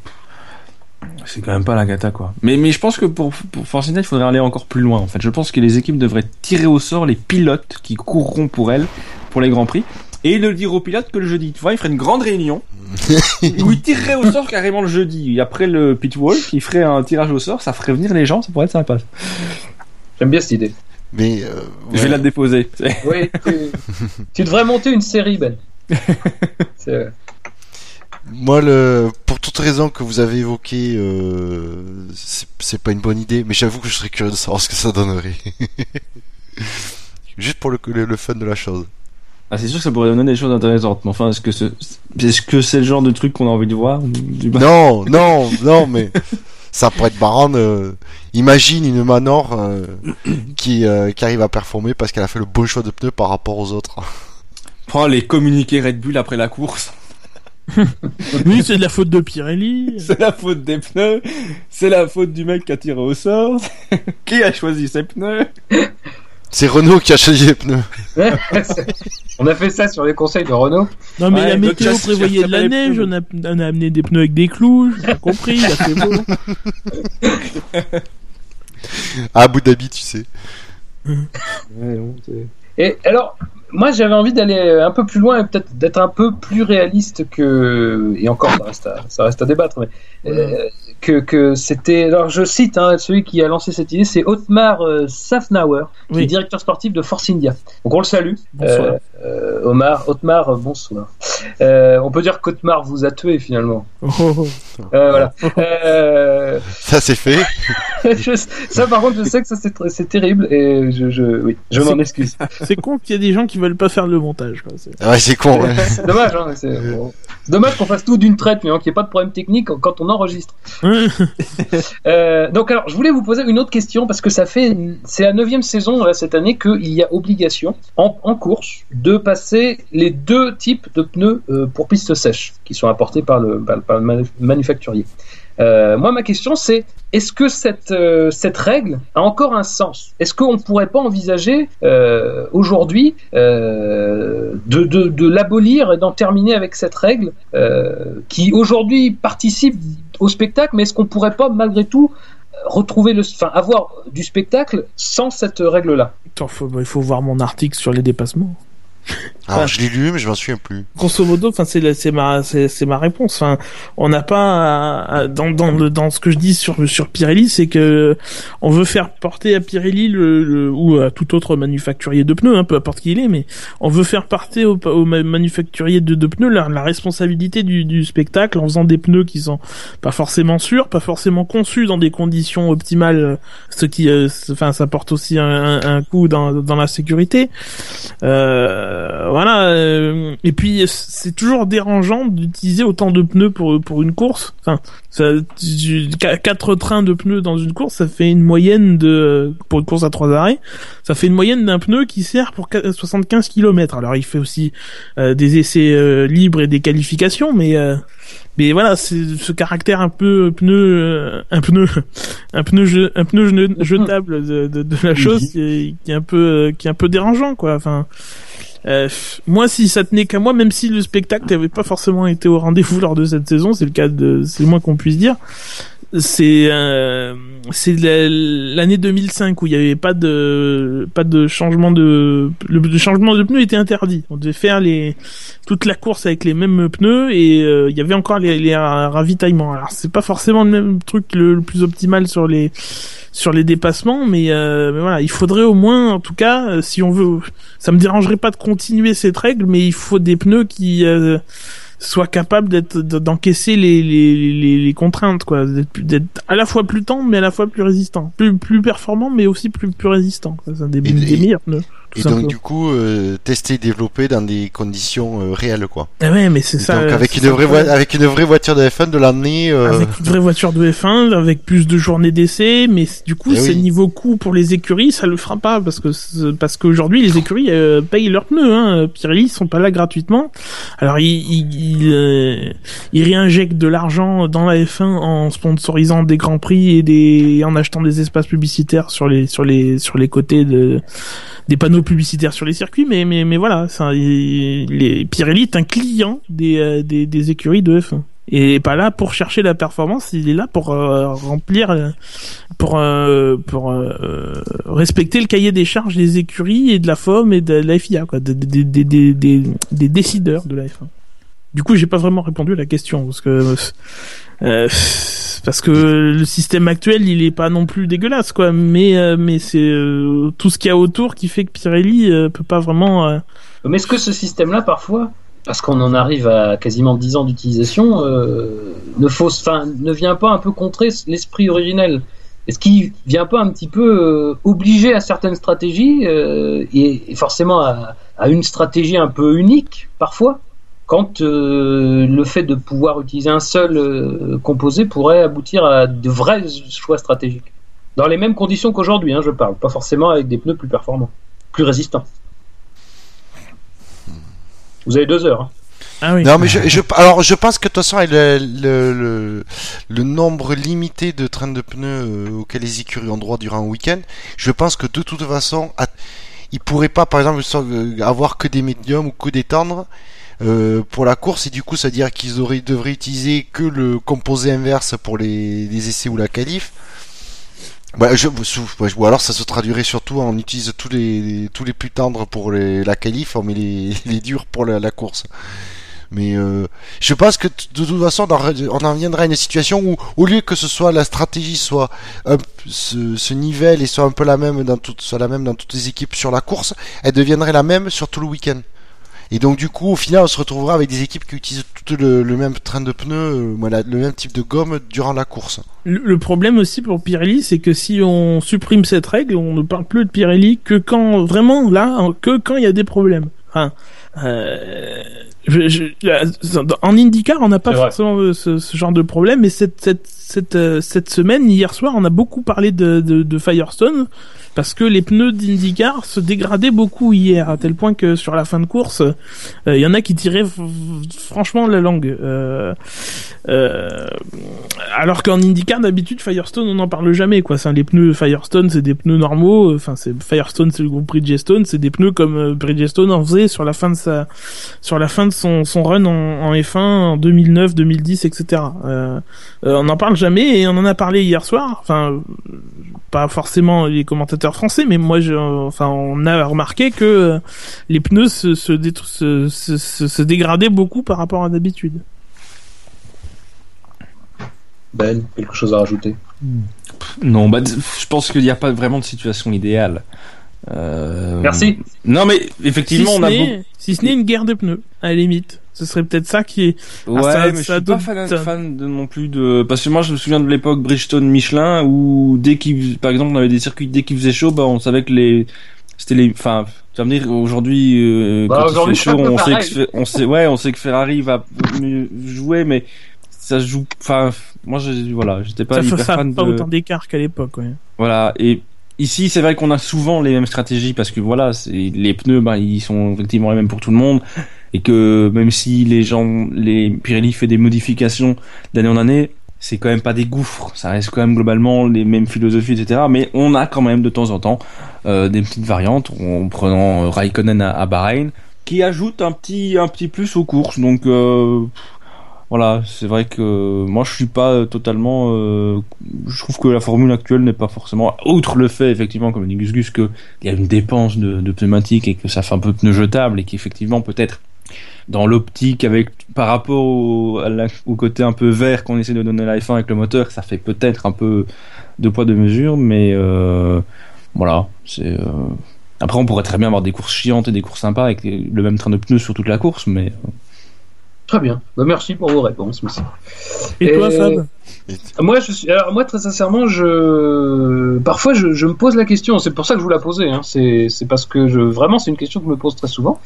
Speaker 2: c'est quand même pas la gata, quoi. Mais, mais je pense que pour, pour Forcinet, il faudrait aller encore plus loin, en fait. Je pense que les équipes devraient tirer au sort les pilotes qui courront pour elles, pour les Grands Prix, et le dire aux pilotes que le jeudi, tu vois, ils feraient une grande réunion, *laughs* où ils tireraient au sort carrément le jeudi. Et après le pit wall, qui ferait un tirage au sort, ça ferait venir les gens, ça pourrait être sympa.
Speaker 1: J'aime bien cette idée.
Speaker 3: Mais euh,
Speaker 2: Je vais la déposer.
Speaker 1: Oui, tu, tu devrais monter une série, Ben. *laughs* C'est-
Speaker 3: moi, le, pour toute raison que vous avez évoquée, euh, c'est pas une bonne idée. Mais j'avoue que je serais curieux de savoir ce que ça donnerait. *laughs* Juste pour le, le, le fun de la chose.
Speaker 2: Ah, c'est sûr que ça pourrait donner des choses intéressantes, mais enfin, est-ce que c'est est-ce que c'est le genre de truc qu'on a envie de voir du...
Speaker 3: Non, non, non, mais *laughs* ça pourrait être marrant. Imagine une Manor euh, qui, euh, qui arrive à performer parce qu'elle a fait le bon choix de pneus par rapport aux autres.
Speaker 2: Oh, les communiqués Red Bull après la course. *laughs*
Speaker 4: Oui, c'est de la faute de Pirelli. *laughs*
Speaker 2: C'est la faute des pneus, c'est la faute du mec qui a tiré au sort. *laughs* qui a choisi ses pneus
Speaker 3: C'est Renault qui a choisi les pneus.
Speaker 1: On a fait ça sur les conseils de Renault.
Speaker 4: Non mais
Speaker 2: Ouais,
Speaker 4: la météo prévoyait de la neige, on a, on a amené des pneus avec des clous, j'ai compris, il a fait beau.
Speaker 3: À Abu Dhabi, tu sais.
Speaker 1: Et alors, moi j'avais envie d'aller un peu plus loin et peut-être d'être un peu plus réaliste que. Et encore, ça reste à, ça reste à débattre, mais. euh, que, que c'était. Alors je cite, hein, celui qui a lancé cette idée, c'est Otmar euh, Safnauer, qui
Speaker 4: Oui.
Speaker 1: est directeur sportif de Force India. Donc on le salue.
Speaker 4: Bonsoir.
Speaker 1: Euh, euh, Omar, Otmar, euh, bonsoir. Euh, on peut dire qu'Otmar vous a tué finalement.
Speaker 4: Oh, oh, oh.
Speaker 1: Euh, voilà. Euh,
Speaker 3: Ça, c'est fait. *laughs*
Speaker 1: je- ça par contre, je sais que ça c'est tr- c'est terrible et je, je, oui, je m'en excuse. *laughs*
Speaker 4: C'est con qu'il y ait des gens qui veulent pas faire le montage. Quoi. c'est-
Speaker 3: Ouais, c'est con. ouais. *laughs*
Speaker 1: C'est dommage, hein, c'est bon. C'est dommage qu'on fasse tout d'une traite, mais hein, qu'il n'y ait pas de problème technique quand on enregistre. Euh, donc alors, je voulais vous poser une autre question parce que ça fait, c'est la neuvième saison cette année qu'il y a obligation en, course de passer les deux types de pneus euh, pour piste sèche qui sont apportés par le, manufacturier. Euh, moi, ma question, c'est est-ce que cette, cette règle a encore un sens? Est-ce qu'on ne pourrait pas envisager aujourd'hui de, l'abolir et d'en terminer avec cette règle qui aujourd'hui participe au spectacle, mais est-ce qu'on pourrait pas malgré tout retrouver le, enfin avoir du spectacle sans cette règle-là?
Speaker 4: Faut- bah, il faut voir mon article sur les dépassements.
Speaker 3: Alors,
Speaker 4: Ouais.
Speaker 3: je l'ai lu, mais je m'en souviens plus.
Speaker 4: Grosso modo, enfin c'est c'est ma c'est c'est ma réponse. Enfin, on n'a pas à- à- dans dans le dans ce que je dis sur sur Pirelli, c'est que on veut faire porter à Pirelli le, le- ou à tout autre manufacturier de pneus, hein, peu importe qui il est, mais on veut faire porter au, au ma- manufacturier de, de pneus la, la responsabilité du, du spectacle en faisant des pneus qui sont pas forcément sûrs, pas forcément conçus dans des conditions optimales, euh, ce qui, euh, enfin, ça porte aussi un, un, un coup dans dans la sécurité. Euh, voilà. euh, et puis c'est toujours dérangeant d'utiliser autant de pneus pour pour une course. Enfin, Ça, tu- qu- quatre trains de pneus dans une course, ça fait une moyenne de pour une course à trois arrêts, ça fait une moyenne d'un pneu qui sert pour qu- 75 km. Alors il fait aussi euh, des essais euh, libres et des qualifications, mais euh, mais voilà, c'est ce caractère un peu pneu, euh, un pneu, *laughs* un pneu, je- un pneu je- jetable de, de, de la chose qui est, qui est un peu, euh, qui est un peu dérangeant, quoi. Enfin, euh, moi, si ça tenait qu'à moi, même si le spectacle n'avait pas forcément été au rendez-vous lors de cette saison, c'est le cas de, c'est le moins qu'on puisse dire. C'est euh, c'est la- l'année 2005 où il n'y avait pas de pas de changement de le, changement de pneus était interdit. On devait faire les toute la course avec les mêmes pneus et euh, il y avait encore les, ravitaillements. Alors c'est pas forcément le même truc le, le plus optimal sur les sur les dépassements, mais, euh, mais voilà, il faudrait au moins, en tout cas, euh, si on veut, ça me dérangerait pas de continuer cette règle, mais il faut des pneus qui euh, soient capables d'être d'encaisser les, les, les, les contraintes, quoi, d'être à la fois plus tendre, mais à la fois plus résistant, plus plus performant, mais aussi plus plus résistant. C'est des,
Speaker 3: Et-
Speaker 4: des
Speaker 3: et-
Speaker 4: meilleurs pneus. Tout
Speaker 3: Et
Speaker 4: simplement.
Speaker 3: donc du coup, euh, tester et développer dans des conditions euh, réelles, quoi.
Speaker 4: Ah ouais, mais c'est ça.
Speaker 3: donc avec une vraie avec une voiture de F1 de l'année. euh,
Speaker 4: Avec une vraie voiture de F1, avec plus de journées d'essai, mais du coup,
Speaker 3: Eh
Speaker 4: c'est
Speaker 3: oui.
Speaker 4: niveau coût pour les écuries, ça le fera pas parce que parce qu'aujourd'hui les écuries euh, payent leurs pneus. Hein. Pirelli ils sont pas là gratuitement. Alors ils ils, ils, euh, ils réinjectent de l'argent dans la F1 en sponsorisant des grands prix et des et en achetant des espaces publicitaires sur les sur les sur les côtés de des panneaux publicitaires sur les circuits, mais mais mais voilà, ça, les Pirelli est un client des euh, des, des écuries de F1 et pas là pour chercher la performance, il est là pour euh, remplir, euh, pour euh, pour euh, respecter le cahier des charges des écuries et de la FOM et de la FIA, quoi, des des des, des, des décideurs de la F1. Du coup, j'ai pas vraiment répondu à la question parce que euh, parce que le système actuel, il est pas non plus dégueulasse, quoi. Mais euh, mais c'est euh, tout ce qu'il y a autour qui fait que Pirelli euh, peut pas vraiment. euh,
Speaker 1: Mais est-ce que ce système-là, parfois, parce qu'on en arrive à quasiment 10 ans d'utilisation, euh, ne, fausse, enfin, ne vient pas un peu contrer l'esprit originel? Est-ce qu'il vient pas un petit peu euh, obliger à certaines stratégies euh, et, forcément à une stratégie un peu unique, parfois? Quand euh, le fait de pouvoir utiliser un seul euh, composé pourrait aboutir à de vrais choix stratégiques. Dans les mêmes conditions qu'aujourd'hui, hein, je parle, pas forcément avec des pneus plus performants, plus résistants. Vous avez deux heures. hein.
Speaker 4: Ah oui.
Speaker 3: Non mais je, je alors je pense que de toute façon avec le, le, le, le nombre limité de trains de pneus euh, auxquels les écuries ont droit durant un week-end, je pense que de toute façon à- ils pourraient pas par exemple avoir que des médiums ou que des tendres euh, pour la course et du coup ça veut dire qu'ils devraient utiliser que le composé inverse pour les, essais ou la qualif. Bah, je, sou- ouais, ou alors ça se traduirait surtout on utilise tous les plus tendres pour la qualif, on met les, *laughs* durs pour la, course. Mais euh, je pense que de toute façon, on en, viendra à une situation où, au lieu que ce soit la stratégie soit un ce nivelle et soit un peu la même dans toutes les équipes sur la course, elle deviendrait la même sur tout le week-end. Et donc du coup, au final, on se retrouvera avec des équipes qui utilisent tout le, le même train de pneus, euh, voilà, le même type de gomme durant la course.
Speaker 4: Le, le problème aussi pour Pirelli, c'est que si on supprime cette règle, on ne parle plus de Pirelli que quand vraiment là, en- que quand il y a des problèmes. Enfin, euh, je, je, là, en IndyCar, on n'a pas forcément euh, ce, ce genre de problème, mais cette cette cette cette semaine, hier soir, on a beaucoup parlé de de, de Firestone parce que les pneus d'IndyCar se dégradaient beaucoup hier, à tel point que sur la fin de course, euh, il y en a qui tiraient franchement la langue. Euh, euh, alors qu'en IndyCar d'habitude Firestone on n'en parle jamais quoi. Les pneus Firestone c'est des pneus normaux. Enfin c'est Firestone c'est le groupe Bridgestone c'est des pneus comme Bridgestone en faisait sur la fin de sa sur la fin de son son run en, en F1 en 2009 2010 etc. On n'en parle jamais et on en a parlé hier soir. Enfin pas forcément les commentateurs français mais moi je enfin on a remarqué que euh, les pneus se se, détru- se, se, se, se dégradaient beaucoup par rapport à d'habitude.
Speaker 1: Ben, quelque chose à rajouter?
Speaker 2: Non, bah, je pense qu'il n'y a pas vraiment de situation idéale. Euh,
Speaker 1: Merci.
Speaker 2: Non, mais effectivement,
Speaker 4: si
Speaker 2: on
Speaker 4: ce
Speaker 2: a
Speaker 4: n'est-
Speaker 2: beaucoup.
Speaker 4: si ce n'est une guerre de pneus, à la limite. Ce serait peut-être ça qui est.
Speaker 2: Ouais,
Speaker 4: ça-
Speaker 2: mais
Speaker 4: ça
Speaker 2: je suis pas fan, fan de non plus de. Parce que moi, je me souviens de l'époque Bridgestone Michelin où dès qu'il, par exemple, on avait des circuits dès qu'il faisait chaud, bah, on savait que les, c'était les, enfin, tu vas me dire aujourd'hui, euh,
Speaker 1: Bah,
Speaker 2: quand il fait chaud, on sait que, on sait, ouais, on sait que Ferrari va mieux jouer, mais ça joue. Enfin, moi, je, voilà, j'étais pas
Speaker 4: ça
Speaker 2: hyper fan
Speaker 4: pas
Speaker 2: de.
Speaker 4: autant d'écart qu'à l'époque, ouais.
Speaker 2: Voilà. Et ici, c'est vrai qu'on a souvent les mêmes stratégies parce que voilà, les pneus, bah, ils sont effectivement les mêmes pour tout le monde et que même si les gens, les Pirelli fait des modifications d'année en année, c'est quand même pas des gouffres. Ça reste quand même globalement les mêmes philosophies, etc. Mais on a quand même de temps en temps euh, des petites variantes en prenant euh, Raikkonen à, à Bahreïn qui ajoute un petit un petit plus aux courses. Donc euh, voilà, c'est vrai que moi je suis pas totalement. euh, je trouve que la formule actuelle n'est pas forcément. Outre le fait effectivement, comme dit Gus Gus, que il y a une dépense de, pneumatiques et que ça fait un peu pneu jetable et qu'effectivement peut-être dans l'optique avec par rapport au, côté un peu vert qu'on essaie de donner à la F1 avec le moteur, ça fait peut-être un peu de poids de mesure, mais euh, voilà, c'est. euh, Après, on pourrait très bien avoir des courses chiantes et des courses sympas avec le même train de pneus sur toute la course, mais
Speaker 1: Très bien. Bah, merci pour vos réponses. monsieur.
Speaker 4: Et, toi,
Speaker 1: Et-
Speaker 4: Fab?
Speaker 1: Moi, je suis. Alors moi, très sincèrement, je. Parfois, je, je me pose la question. C'est pour ça que je vous la posais. Hein. C'est parce que je vraiment, c'est une question que je me pose très souvent.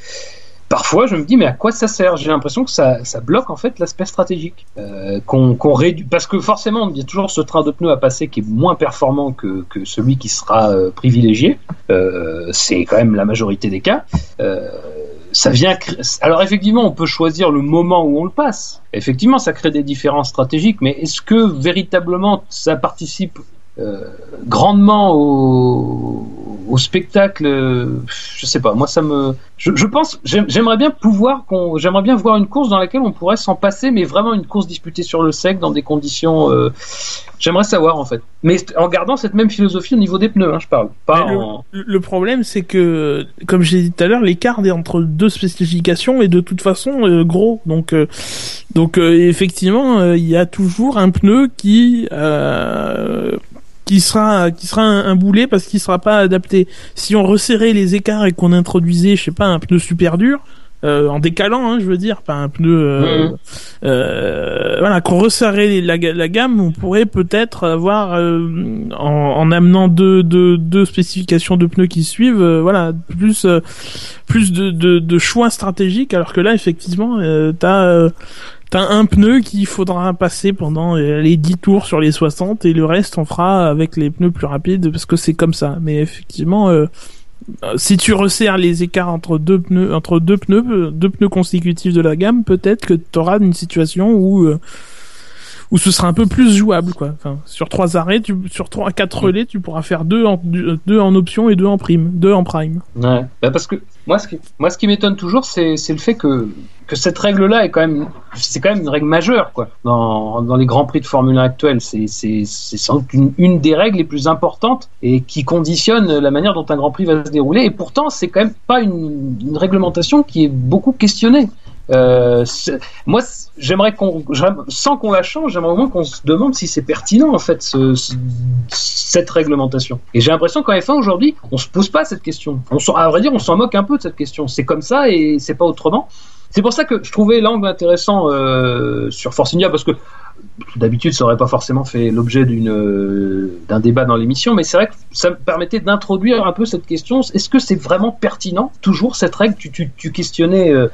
Speaker 1: Parfois, je me dis, mais à quoi ça sert? J'ai l'impression que ça, ça bloque en fait l'aspect stratégique. Euh, qu'on réduit. Parce que forcément, il y a toujours ce train de pneus à passer qui est moins performant que, que celui qui sera euh, privilégié. Euh, c'est quand même la majorité des cas. Euh, ça vient. Alors effectivement, on peut choisir le moment où on le passe. Effectivement, ça crée des différences stratégiques, mais est-ce que véritablement ça participe euh, grandement au, au spectacle euh, Je sais pas. Moi, ça me. Je, je pense. j'aime- J'aimerais bien pouvoir qu'on. J'aimerais bien voir une course dans laquelle on pourrait s'en passer, mais vraiment une course disputée sur le sec dans des conditions. euh, J'aimerais savoir en fait. Mais en gardant cette même philosophie au niveau des pneus, hein, je parle. Pas
Speaker 4: le-
Speaker 1: en.
Speaker 4: Le problème, c'est que, comme j'ai dit tout à l'heure, l'écart est entre deux spécifications est de toute façon euh, gros. Donc, euh, donc euh, effectivement, il y a toujours un pneu qui qui sera qui sera un, un boulet parce qu'il sera pas adapté. Si on resserrait les écarts et qu'on introduisait, je sais pas, un pneu super dur. Euh, en décalant, hein, je veux dire, pas un pneu. euh,
Speaker 1: Mhm.
Speaker 4: euh, voilà, qu'on resserrait la, ga- la gamme, on pourrait peut-être avoir, euh, en, en amenant deux, deux, deux spécifications de pneus qui suivent, euh, voilà, plus, euh, plus de, de, de choix stratégiques, alors que là, effectivement, euh, t'as, euh, t'as un pneu qu'il faudra passer pendant les 10 tours sur les 60 et le reste on fera avec les pneus plus rapides parce que c'est comme ça. Mais effectivement, euh, si tu resserres les écarts entre deux pneus, entre deux pneus, euh, deux pneus consécutifs de la gamme, peut-être que tu auras une situation où euh, où ce sera un peu plus jouable, quoi. Enfin, sur trois arrêts, tu, sur trois, quatre relais, tu pourras faire deux en, deux en option et deux en prime, deux en prime.
Speaker 1: Ouais. Bah, parce que moi, ce qui, moi, ce qui m'étonne toujours, c'est, le fait que, que cette règle-là est quand même, c'est quand même une règle majeure, quoi. Dans, dans les grands prix de Formule 1 actuels, c'est, c'est, c'est sans doute une, une des règles les plus importantes et qui conditionne la manière dont un grand prix va se dérouler. Et pourtant, c'est quand même pas une, une réglementation qui est beaucoup questionnée. Euh, moi, j'aimerais qu'on, sans qu'on la change, j'aimerais au moins qu'on se demande si c'est pertinent en fait ce- ce- cette réglementation. Et j'ai l'impression qu'en F1 aujourd'hui, on se pose pas cette question. On à vrai dire, on s'en moque un peu de cette question. C'est comme ça et c'est pas autrement. C'est pour ça que je trouvais l'angle intéressant euh, sur Force India parce que d'habitude ça aurait pas forcément fait l'objet euh, d'un débat dans l'émission, mais c'est vrai que ça me permettait d'introduire un peu cette question. Est-ce que c'est vraiment pertinent toujours cette règle? Tu, tu, tu questionnais euh,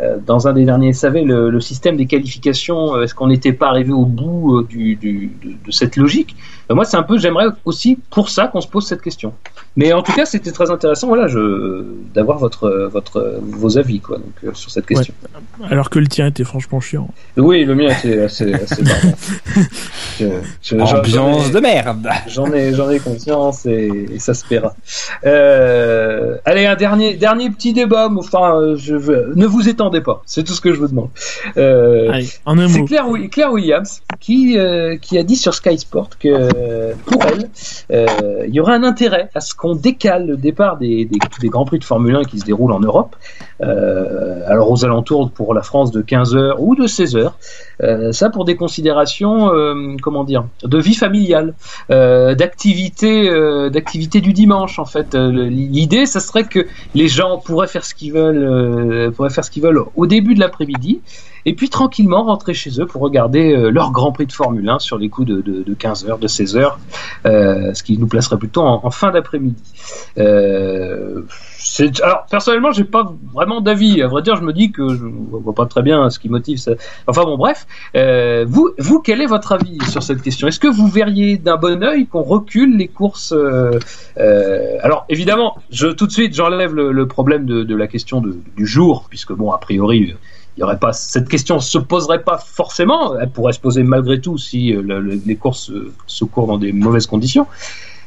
Speaker 1: euh, dans un des derniers SAV le, le système des qualifications. Est-ce qu'on n'était pas arrivé au bout du, du- de, cette logique? Moi, c'est un peu, j'aimerais aussi pour ça qu'on se pose cette question. Mais en tout cas, c'était très intéressant, voilà, d'avoir votre votre vos avis quoi, donc sur cette question.
Speaker 4: Alors que le tien était franchement chiant.
Speaker 1: Oui, le mien était assez assez. *laughs* Je-
Speaker 2: de merde.
Speaker 1: J'en ai, j'en ai conscience et, et ça se paiera. Euh, allez, un dernier, dernier petit débat. mais Enfin, je veux, ne vous étendez pas. C'est tout ce que je vous demande. Euh,
Speaker 4: Allez, en un
Speaker 1: c'est. Claire, Wi- Claire Williams qui, euh, qui a dit sur Sky Sport que pour elle, euh, il y aurait un intérêt à ce qu'on décale le départ des, des, des grands prix de Formule 1 qui se déroulent en Europe. Euh, alors aux alentours pour la France de 15h ou de 16h. Euh, ça pour des considérations, euh, comment dire, de vie familiale, euh, d'activité, euh, d'activité du dimanche en fait. Euh, L'idée, ça serait que les gens pourraient faire ce qu'ils veulent, euh, pourraient faire ce qu'ils veulent au début de l'après-midi et puis tranquillement rentrer chez eux pour regarder euh, leur Grand Prix de Formule 1 sur les coups de, de, de 15h, de 16h, euh, ce qui nous placerait plutôt en, fin d'après-midi. Euh, alors personnellement, j'ai pas vraiment d'avis. À vrai dire, je me dis que je vois pas très bien ce qui motive ça. Enfin bon, bref. Euh, vous, vous, quel est votre avis sur cette question? Est-ce que vous verriez d'un bon œil qu'on recule les courses Alors évidemment, je tout de suite j'enlève le, problème de, la question du jour, puisque bon, a priori, il y aurait pas cette question se poserait pas forcément. Elle pourrait se poser malgré tout si euh, le- le- les courses euh, se courent dans des mauvaises conditions.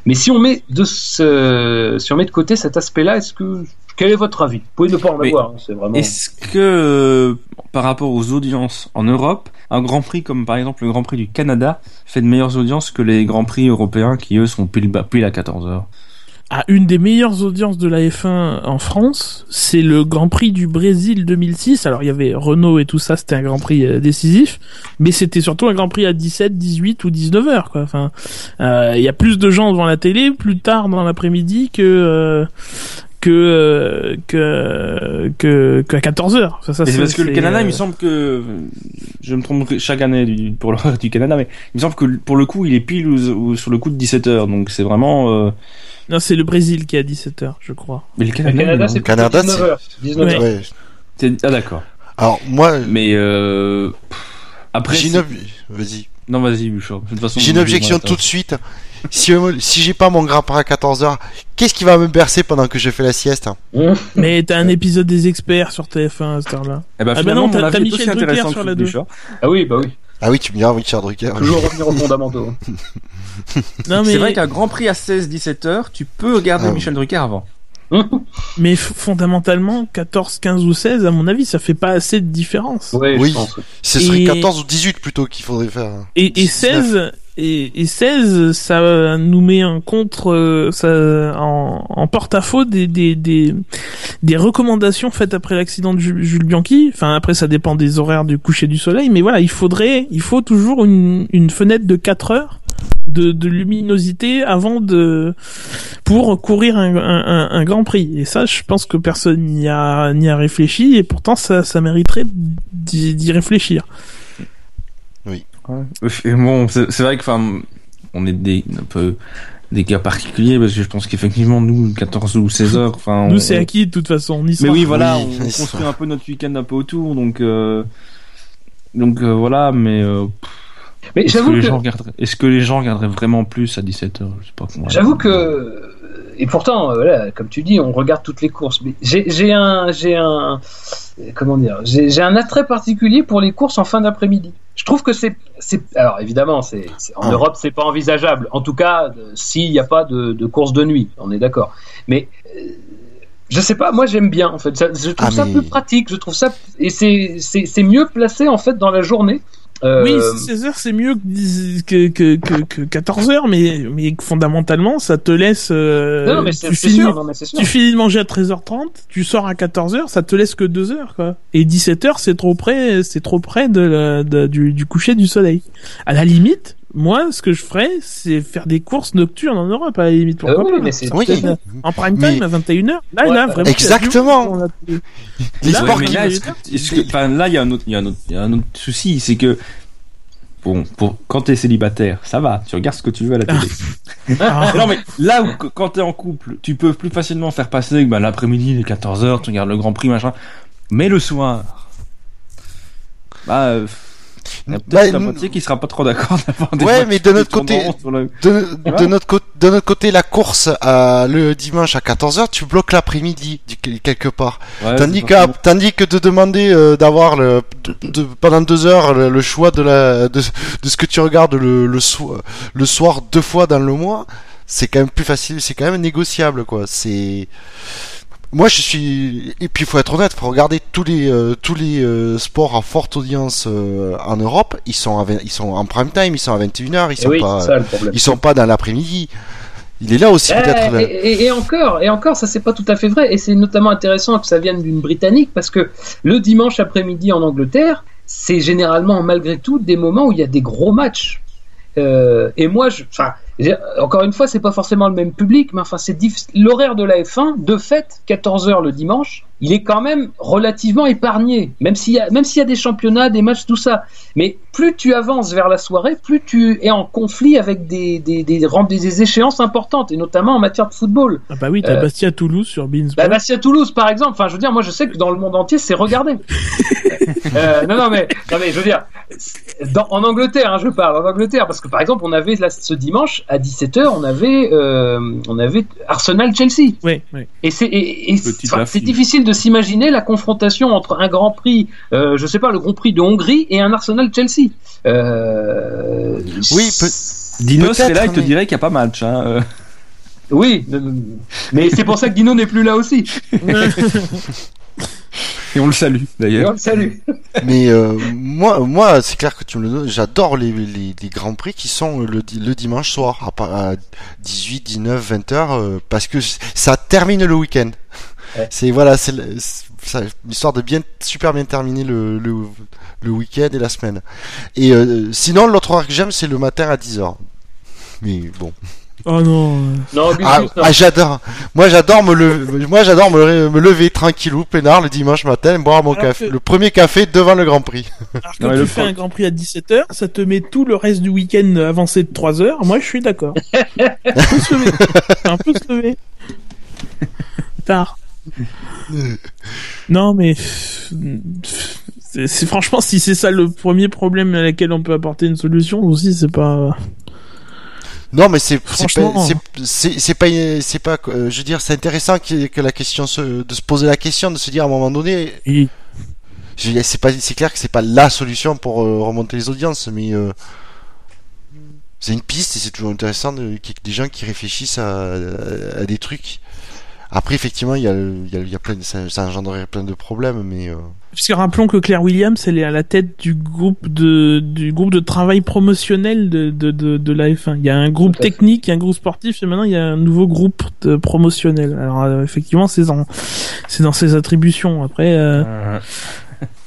Speaker 1: Mais si on met de ce, si on met de côté cet aspect-là, est-ce que quel est votre avis? Vous pouvez ne pas en avoir, hein, c'est vraiment.
Speaker 2: Est-ce que, euh, par rapport aux audiences en Europe, un Grand Prix comme par exemple le Grand Prix du Canada fait de meilleures audiences que les Grands Prix européens qui eux sont pile, pile à 14 heures?
Speaker 4: Ah, une des meilleures audiences de la F1 en France, c'est le Grand Prix du Brésil 2006. Alors il y avait Renault et tout ça, c'était un Grand Prix euh, décisif, mais c'était surtout un Grand Prix à 17, 18 ou 19 heures. Quoi. Enfin, euh, il y a plus de gens devant la télé plus tard dans l'après-midi que euh, que euh, que que qu'à 14 heures. Ça, ça,
Speaker 2: c'est parce que le Canada, il me semble que je me trompe chaque année du, pour l'horaire du Canada, mais il me semble que pour le coup, il est pile ou- ou sur le coup de 17 heures, donc c'est vraiment.
Speaker 4: Non, c'est le Brésil qui est à 17 heures, je crois.
Speaker 2: Mais le
Speaker 1: Le
Speaker 2: Canada,
Speaker 1: Canada,
Speaker 2: non.
Speaker 1: c'est
Speaker 3: Canada,
Speaker 1: 19 heures. 19
Speaker 4: Ouais.
Speaker 1: heures.
Speaker 3: Ouais.
Speaker 2: C'est- ah d'accord.
Speaker 3: Alors moi,
Speaker 2: Mais euh... après,
Speaker 3: j'ai vas-y.
Speaker 2: non vas-y, Bouchard.
Speaker 3: J'ai une
Speaker 2: on-
Speaker 3: objection
Speaker 2: on-
Speaker 3: tout de suite. Si, euh, si j'ai pas mon grand à 14h, qu'est-ce qui va me bercer pendant que je fais la sieste? *laughs*
Speaker 4: Mais t'as un épisode des experts sur TF1 à cette heure-là.
Speaker 2: Eh ben,
Speaker 4: Ah bah non, t'as- Michel
Speaker 2: aussi
Speaker 4: Drucker sur la
Speaker 2: celui de
Speaker 4: deux.
Speaker 2: Bouchard.
Speaker 1: Ah oui, bah oui.
Speaker 3: Ah oui, tu me diras Richard Drucker.
Speaker 1: Toujours revenir aux fondamentaux. *laughs*
Speaker 4: Non, mais,
Speaker 2: C'est vrai qu'un Grand Prix à 16-17 heures, tu peux regarder
Speaker 3: Ah.
Speaker 2: Michel Drucker avant. *laughs*
Speaker 4: mais fondamentalement, 14, 15 ou 16, à mon avis, ça fait pas assez de différence.
Speaker 1: Ouais,
Speaker 3: Oui.
Speaker 1: je pense.
Speaker 3: Ce serait
Speaker 4: Et-
Speaker 3: 14 ou 18 plutôt qu'il faudrait faire.
Speaker 4: Et, et
Speaker 3: 19.
Speaker 4: 16, et, et 16, ça nous met un contre, euh, ça, en, en porte-à-faux des, des, des, des recommandations faites après l'accident de Jules, Bianchi. Enfin, après, ça dépend des horaires du coucher du soleil, mais voilà, il faudrait, il faut toujours une, une fenêtre de 4 heures de, de luminosité avant de pour courir un, un, un, grand prix et ça je pense que personne n'y a n'y a réfléchi et pourtant ça ça mériterait d'y d'y
Speaker 2: Et bon, c'est vrai que, enfin, on est des, un peu des cas particuliers parce que je pense qu'effectivement, nous, 14 ou 16 heures, enfin.
Speaker 4: nous
Speaker 2: on-
Speaker 4: c'est acquis de toute façon on y
Speaker 2: Mais oui, voilà,
Speaker 3: Oui,
Speaker 2: on construit un peu notre week-end un peu autour, donc euh, donc euh, voilà, mais euh,
Speaker 1: Mais
Speaker 2: est-ce que,
Speaker 1: j'avoue
Speaker 2: les
Speaker 1: que,
Speaker 2: gens regarderaient, est-ce que les gens regarderaient vraiment plus à 17 h Je sais pas comment.
Speaker 1: j'avoue que, et pourtant, voilà, comme tu dis, on regarde toutes les courses. Mais j'ai, j'ai un, j'ai un, comment dire, j'ai, un attrait particulier pour les courses en fin d'après-midi. Je trouve que c'est, alors évidemment, c'est, en
Speaker 3: Ah.
Speaker 1: Europe, c'est pas envisageable. En tout cas, euh, s'il n'y a pas de, de course de nuit, on est d'accord. Mais euh, je sais pas, moi j'aime bien en fait. Je trouve
Speaker 3: Ah,
Speaker 1: ça
Speaker 3: mais-
Speaker 1: plus pratique. Je trouve ça et c'est mieux placé en fait dans la journée. Euh,
Speaker 4: Oui, 16 heures c'est mieux que, 10 que, que, que, que 14 heures, mais, mais fondamentalement ça te laisse. euh,
Speaker 1: non, non, mais c'est,
Speaker 4: tu finis,
Speaker 1: sûr, non, mais c'est sûr.
Speaker 4: tu finis de manger à 13h30, tu sors à 14h, ça te laisse que 2 heures quoi. Et 17 heures c'est trop près, c'est trop près de, la- de- du, du coucher du soleil. À la limite, moi ce que je ferais c'est faire des courses nocturnes en Europe à la limite.
Speaker 1: Euh,
Speaker 4: Pourquoi
Speaker 1: oui,
Speaker 4: pas
Speaker 1: mais c'est
Speaker 3: Oui.
Speaker 1: tout à fait-
Speaker 4: En prime
Speaker 3: Mais-
Speaker 4: time à 21h. Là,
Speaker 1: Ouais,
Speaker 4: là vraiment.
Speaker 3: Exactement.
Speaker 4: on a-
Speaker 3: Les
Speaker 4: Là,
Speaker 2: il y a un autre, il y a un autre, il y a un autre souci, c'est que bon, pour quand t'es célibataire, ça va, tu regardes ce que tu veux à la télé.
Speaker 4: Ah. *laughs* *laughs*
Speaker 2: non, mais là où quand t'es en couple, tu peux plus facilement faire passer que bah, l'après-midi, les 14 h tu regardes le Grand Prix, machin. Mais le soir, bah, euh, il y a
Speaker 3: Bah,
Speaker 2: peut-être la moitié qui sera pas trop d'accord *laughs* d'avoir des
Speaker 3: Ouais, mais de notre côté-
Speaker 2: le-
Speaker 3: De, de notre côté, de notre côté, la course le dimanche à 14h, tu bloques l'après-midi quelque part.
Speaker 2: Ouais,
Speaker 3: tandis, tandis que de demander euh, d'avoir le, de- de- pendant deux heures le, le choix de, la, de, de ce que tu regardes le, le, so- le soir deux fois dans le mois, c'est quand même plus facile, c'est quand même négociable quoi. C'est moi je suis et puis il faut être honnête, faut regarder tous les euh, tous les euh, sports à forte audience euh, en Europe, ils sont à ils sont en prime time, ils sont à 21h, ils
Speaker 1: Eh
Speaker 3: sont
Speaker 1: oui,
Speaker 3: pas
Speaker 1: ça
Speaker 3: ils sont pas dans l'après-midi. Il est là aussi
Speaker 1: Eh,
Speaker 3: peut-être.
Speaker 1: et, et- et encore, et encore, ça c'est pas tout à fait vrai, et c'est notamment intéressant que ça vienne d'une britannique parce que le dimanche après-midi en Angleterre, c'est généralement malgré tout des moments où il y a des gros matchs. Et moi, je, enfin, Encore une fois, c'est pas forcément le même public, mais enfin, c'est l'horaire de la F1, de fait, 14h le dimanche, il est quand même relativement épargné, même s'il y a, même s'il y a des championnats, des matchs, tout ça. Mais plus tu avances vers la soirée, plus tu es en conflit avec des, des, des, des, échéances importantes, et notamment en matière de football.
Speaker 4: Ah bah oui, t'as euh, Bastia-Toulouse sur Beansport.
Speaker 1: Bah Bastia-Toulouse, par exemple. Enfin, je veux dire, moi, je sais que dans le monde entier, c'est regardé. *laughs* euh, non, non, mais, non, mais je veux dire, dans, en Angleterre, hein, je parle, en Angleterre, parce que par exemple, on avait là, ce dimanche, à 17h, on avait, euh, on avait Arsenal-Chelsea.
Speaker 4: Oui, oui.
Speaker 1: Et c'est, et, c'est difficile de s'imaginer la confrontation entre un Grand Prix, euh, je sais pas, le Grand Prix de Hongrie et un Arsenal-Chelsea. Euh...
Speaker 3: Oui.
Speaker 2: Dino serait là, il te dirait qu'il n'y a pas match. Hein. Euh.
Speaker 1: Oui, mais c'est pour ça que Dino n'est plus là aussi. *laughs*
Speaker 2: Et on le salue d'ailleurs.
Speaker 1: on le salue. *laughs*
Speaker 3: Mais euh, moi, moi, c'est clair que tu me le donnes. J'adore les, les, les, grands prix qui sont le, le dimanche soir à, 18, 19, 20 heures parce que ça termine le week-end. C'est voilà, c'est l'histoire de bien super bien terminer le, le, le week-end et la semaine. Et euh, sinon, l'autre horaire que j'aime, c'est le matin à 10h. Mais bon.
Speaker 4: Oh non.
Speaker 1: Non,
Speaker 3: ah, ah, j'adore. Moi j'adore me lever, moi j'adore me, me, lever tranquillou, peinard le dimanche matin, boire mon café, le premier café devant le Grand Prix.
Speaker 4: Alors *laughs* quand tu fais un Grand Prix à 17h, ça te met tout le reste du week-end avancé de 3 heures. Moi je suis d'accord. *laughs* on peut se lever. On peut se lever. Tard. non mais c'est franchement si c'est ça le premier problème à laquelle on peut apporter une solution aussi c'est pas
Speaker 3: non, mais c'est franchement c'est pas c'est pas euh, je veux dire c'est intéressant que, la question se, de se poser la question de se dire à un moment donné c'est pas c'est clair que c'est pas la solution pour euh, remonter les audiences mais euh, c'est une piste et c'est toujours intéressant de, des gens qui réfléchissent à, à des trucs après, effectivement, il y a, il y a, il y a plein, ça, ça engendrerait plein de problèmes, mais. Euh...
Speaker 4: Puisque rappelons que Claire Williams, elle est à la tête du groupe de du groupe de travail promotionnel de de de, de la F1. Il y a un groupe technique, il y a un groupe sportif, et maintenant il y a un nouveau groupe de promotionnel. Alors euh, effectivement, c'est dans c'est dans ses attributions. Après, euh,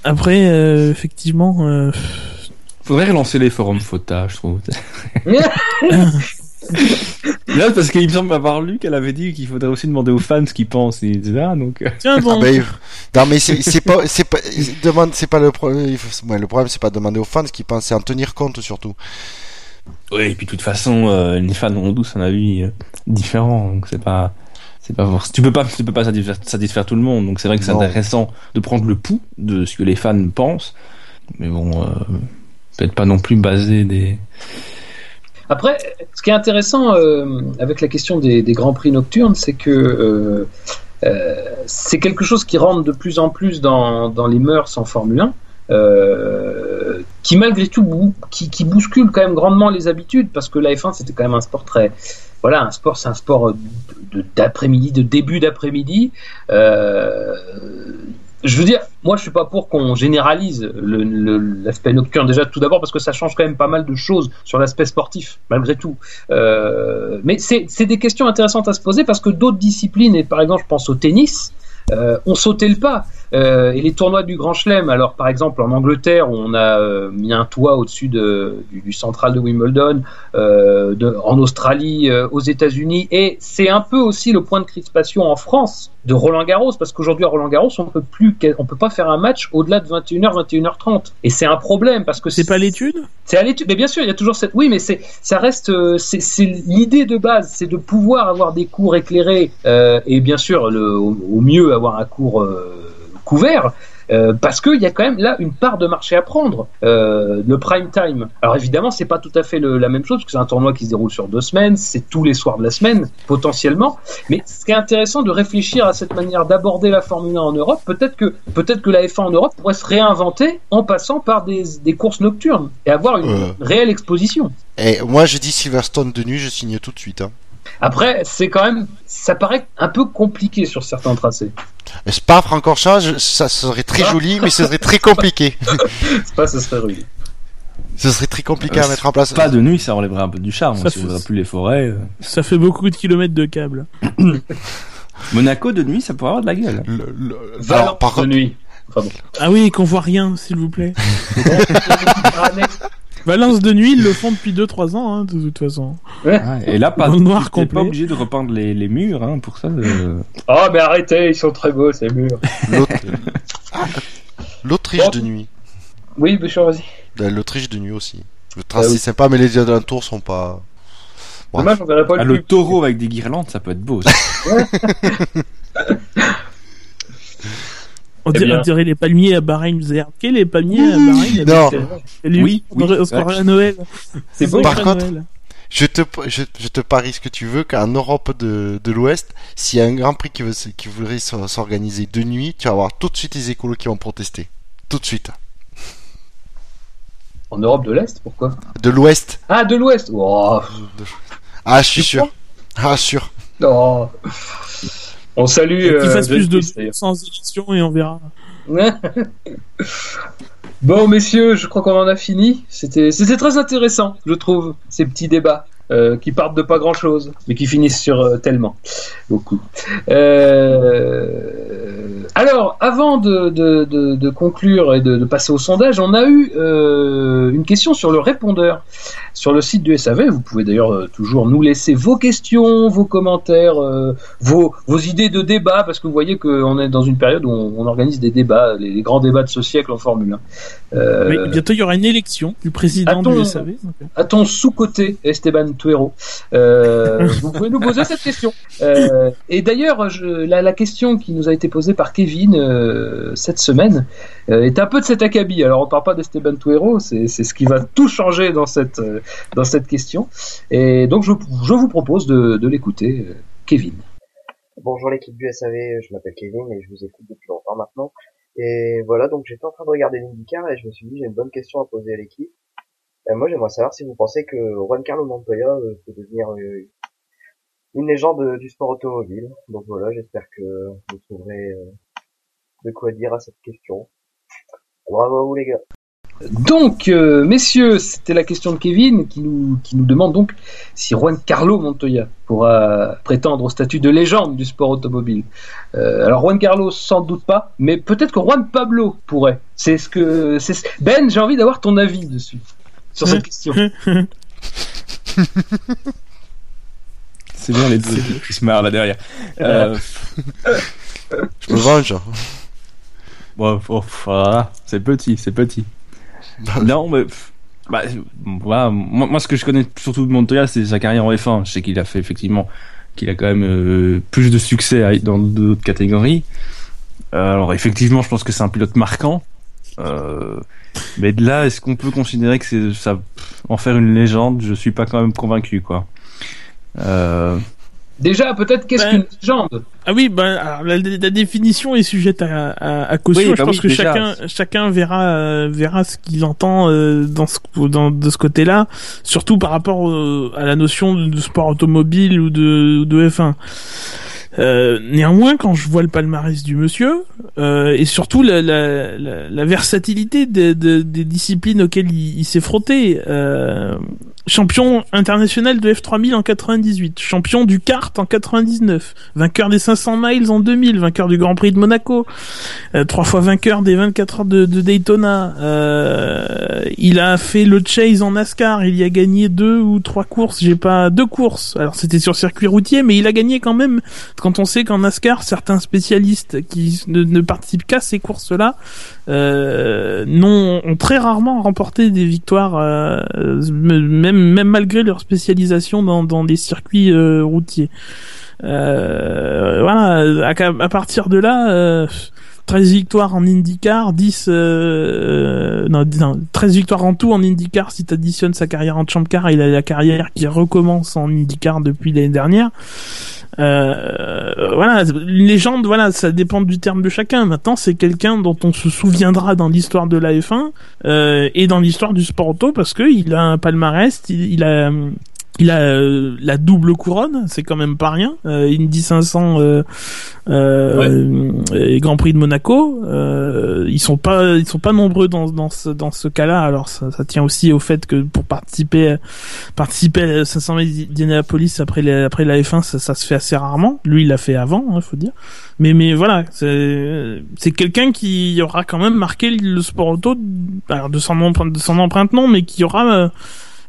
Speaker 4: après, euh, effectivement. Euh...
Speaker 2: Faudrait relancer les forums FOTA, je trouve. *laughs* *laughs* Là, parce qu'il me semble avoir lu qu'elle avait dit qu'il faudrait aussi demander aux fans ce qu'ils pensent, et etc. Donc... Euh.
Speaker 4: Tiens, bon. Ah bah,
Speaker 3: non, mais c'est pas, c'est pas, demande, c'est pas le problème. Ouais, le problème, c'est pas de demander aux fans ce qu'ils pensent, c'est en tenir compte surtout.
Speaker 2: Oui, et puis de toute façon, euh, les fans ont tous un avis euh, différent, donc c'est pas, c'est pas Tu peux pas, tu peux pas satisfaire, satisfaire tout le monde, donc c'est vrai que c'est intéressant de prendre le pouls de ce que les fans pensent, mais bon, euh, peut-être pas non plus baser des
Speaker 1: après, ce qui est intéressant euh, avec la question des, des, grands prix nocturnes, c'est que euh, euh, c'est quelque chose qui rentre de plus en plus dans, dans les mœurs en Formule 1. Euh, qui malgré tout qui, qui, bouscule quand même grandement les habitudes parce que la F1 c'était quand même un sport très voilà un sport c'est un sport d'après-midi de, début d'après-midi euh, je veux dire, moi je suis pas pour qu'on généralise l'aspect nocturne déjà tout d'abord parce que ça change quand même pas mal de choses sur l'aspect sportif malgré tout. Euh, mais c'est des questions intéressantes à se poser parce que d'autres disciplines et par exemple je pense au tennis euh, ont sauté le pas. Euh, et les tournois du Grand Chelem, alors par exemple en Angleterre, on a euh, mis un toit au-dessus de, du, du, central de Wimbledon, euh, de, en Australie, aux États-Unis, et c'est un peu aussi le point de crispation en France de Roland Garros, parce qu'aujourd'hui à Roland Garros, on peut plus, on peut pas faire un match au-delà de 21h, 21h30, et c'est un problème parce que
Speaker 4: c'est pas l'étude?
Speaker 1: C'est à l'étude, mais bien sûr, il y a toujours cette, oui, mais c'est, ça reste, c'est l'idée de base, c'est de pouvoir avoir des cours éclairés, et bien sûr, le, au, au mieux avoir un cours couvert. Euh, parce qu'il y a quand même là une part de marché à prendre, euh, le prime time. Alors évidemment, c'est pas tout à fait le, la même chose parce que c'est un tournoi qui se déroule sur deux semaines, c'est tous les soirs de la semaine potentiellement. Mais ce qui est intéressant de réfléchir à cette manière d'aborder la Formule 1 en Europe, peut-être que peut-être que la F1 en Europe pourrait se réinventer en passant par des, des courses nocturnes et avoir une euh. réelle exposition.
Speaker 3: Et moi, je dis Silverstone de nuit, je signe tout de suite. Hein.
Speaker 1: Après, c'est quand même, ça paraît un peu compliqué sur certains tracés.
Speaker 3: Spa, Francorchamps, ça serait très joli, mais ce serait *laughs* très compliqué.
Speaker 1: Spa, ce serait rude.
Speaker 3: Ce serait très compliqué à mettre en place.
Speaker 2: Pas de nuit, ça enlèverait un peu du charme. Ça fait... plus les forêts. Euh.
Speaker 4: Ça fait beaucoup de kilomètres de câbles. *coughs*
Speaker 2: Monaco de nuit, ça pourrait avoir de la gueule. Le,
Speaker 1: le... Alors, par de nuit.
Speaker 4: Ah oui, qu'on voit rien, s'il vous plaît. *laughs* *laughs* Valence de nuit, ils le font depuis 2-3 ans, hein, de toute façon.
Speaker 2: Ah, et là, pas,
Speaker 4: noir
Speaker 2: t'es pas
Speaker 4: complet.
Speaker 2: obligé de repeindre les, les murs hein, pour ça. euh.
Speaker 1: Oh, mais arrêtez, ils sont très beaux, ces murs.
Speaker 3: L'autre- *laughs* L'Autriche
Speaker 1: Bon.
Speaker 3: de nuit.
Speaker 1: Oui, monsieur, vas-y.
Speaker 3: Euh, L'Autriche de nuit aussi. Le train
Speaker 1: Ah oui.
Speaker 3: c'est sympa, mais les alentours sont pas.
Speaker 1: Dommage, on verrait pas
Speaker 2: Ah,
Speaker 1: le
Speaker 2: le taureau avec des guirlandes, ça peut être beau. ça. *laughs* *laughs*
Speaker 4: On
Speaker 1: Eh
Speaker 4: dirait, on dirait les palmiers à Bahreïn. Vous avez remarqué les palmiers à Bahreïn avec,
Speaker 3: Non.
Speaker 4: euh, les-
Speaker 2: Oui,
Speaker 4: on dirait-
Speaker 2: oui,
Speaker 4: on se croirait à Noël?
Speaker 1: C'est
Speaker 4: On
Speaker 1: beau.
Speaker 4: se
Speaker 3: Par contre,
Speaker 4: Noël.
Speaker 3: Je te, je, je te parie ce que tu veux qu'en Europe de, de l'Ouest, s'il y a un Grand Prix qui, veut, qui voudrait s'or- s'organiser de nuit, tu vas avoir tout de suite les écolos qui vont protester. Tout de suite.
Speaker 1: En Europe de l'Est, pourquoi?
Speaker 3: De l'Ouest.
Speaker 1: Ah, de l'Ouest oh.
Speaker 3: Ah, je suis sûr. Ah, sûr.
Speaker 1: Oh. On salue. Euh,
Speaker 4: plus de sans élection et on verra. *laughs*
Speaker 1: bon, messieurs, je crois qu'on en a fini. C'était, c'était très intéressant, je trouve, ces petits débats. Euh, qui partent de pas grand chose, mais qui finissent sur euh, tellement beaucoup. Euh, alors, avant de, de, de, de conclure et de, passer au sondage, on a eu une question sur le répondeur sur le site du SAV. Vous pouvez d'ailleurs toujours nous laisser vos questions, vos commentaires, vos, vos idées de débat, parce que vous voyez qu'on est dans une période où on, on organise des débats, les, les grands débats de ce siècle en Formule 1. Euh,
Speaker 4: Mais bientôt, il y aura une élection du président du SAV. donc, euh,
Speaker 1: à ton sous-côté, Esteban Tuero, euh, vous pouvez nous poser cette question. Euh, et d'ailleurs, la, la question qui nous a été posée par Kevin euh, cette semaine euh, est un peu de cet acabit. Alors, on parle pas d'Esteban Tuero, c'est ce qui va tout changer dans cette, euh, dans cette question. Et donc, je, je vous propose de, de l'écouter, Kevin.
Speaker 5: Bonjour l'équipe du SAV, je m'appelle Kevin et je vous écoute depuis longtemps maintenant. Et voilà, donc j'étais en train de regarder l'IndyCar et je me suis dit j'ai une bonne question à poser à l'équipe. Euh, moi j'aimerais savoir si vous pensez que Juan Carlos Montoya euh, peut devenir euh, une légende du sport automobile. Donc voilà, j'espère que vous trouverez de quoi dire à cette question. Bravo à vous les gars.
Speaker 1: Donc, messieurs, c'était la question de Kevin qui nous, qui nous demande donc si Juan Carlo Montoya pourra prétendre au statut de légende du sport automobile. Euh, alors Juan Carlos sans doute pas, mais peut-être que Juan Pablo pourrait. C'est ce que. Ben, j'ai envie d'avoir ton avis dessus sur cette question. *laughs*
Speaker 2: C'est bien les deux qui se marrent là derrière. Euh, *laughs*
Speaker 3: Je me venge.
Speaker 2: bon, oh, voilà, c'est petit, c'est petit. *laughs* non, mais bah, voilà, moi, moi, ce que je connais surtout de Montoya, c'est sa carrière en F1. Je sais qu'il a fait effectivement, qu'il a quand même euh, plus de succès dans d'autres catégories. Euh, alors effectivement, je pense que c'est un pilote marquant. Euh, mais de là, est-ce qu'on peut considérer que c'est ça en faire une légende? Je suis pas quand même convaincu, quoi. Euh,
Speaker 1: Déjà, peut-être qu'est-ce
Speaker 4: Ben-
Speaker 1: qu'une légende?
Speaker 4: Ah oui, ben alors, la, la définition est sujette à, à, à caution.
Speaker 2: Oui,
Speaker 4: je
Speaker 2: bah
Speaker 4: pense
Speaker 2: oui,
Speaker 4: que
Speaker 2: déjà.
Speaker 4: chacun chacun verra euh, verra ce qu'il entend euh, dans ce dans de ce côté-là, surtout par rapport euh, à la notion de, de sport automobile ou de de F1. Euh, néanmoins, quand je vois le palmarès du monsieur euh, et surtout la, la, la, la versatilité de- de- des disciplines auxquelles il, s'est frotté, euh, champion international de F3000 en 98, champion du kart en 99, vainqueur des 500 miles en 2000, vainqueur du Grand Prix de Monaco, euh, trois fois vainqueur des 24 heures de, de Daytona. Euh, il a fait le chase en NASCAR, il y a gagné deux ou trois courses, j'ai pas deux courses. Alors c'était sur circuit routier, mais il a gagné quand même. On sait qu'en NASCAR, certains spécialistes qui ne, participent qu'à ces courses-là euh, ont très rarement remporté des victoires, euh, même même malgré leur spécialisation dans, dans les circuits euh, routiers. Euh, voilà, à, partir de là, euh, 13 victoires en IndyCar, 10 euh, non, non, 13 victoires en tout en IndyCar si tu additionnes sa carrière en Champ Car, il a la carrière qui recommence en IndyCar depuis l'année dernière. Euh, voilà, une légende, voilà, ça dépend du terme de chacun. Maintenant, c'est quelqu'un dont on se souviendra dans l'histoire de la F1 euh, et dans l'histoire du sport auto parce que il a un palmarès, il, il a il a euh, la double couronne, c'est quand même pas rien. Euh, Indy 500 euh, euh, et Grand Prix de Monaco, euh, ils sont pas ils sont pas nombreux dans dans ce dans ce cas-là. Alors ça, ça tient aussi au fait que pour participer participer à 500 d'Indianapolis après la, après la F1, ça, ça, se fait assez rarement. Lui, il l'a fait avant, il hein, faut dire. Mais mais voilà, c'est c'est quelqu'un qui aura quand même marqué le sport auto, alors de son empreinte de son empreinte non, mais qui aura euh,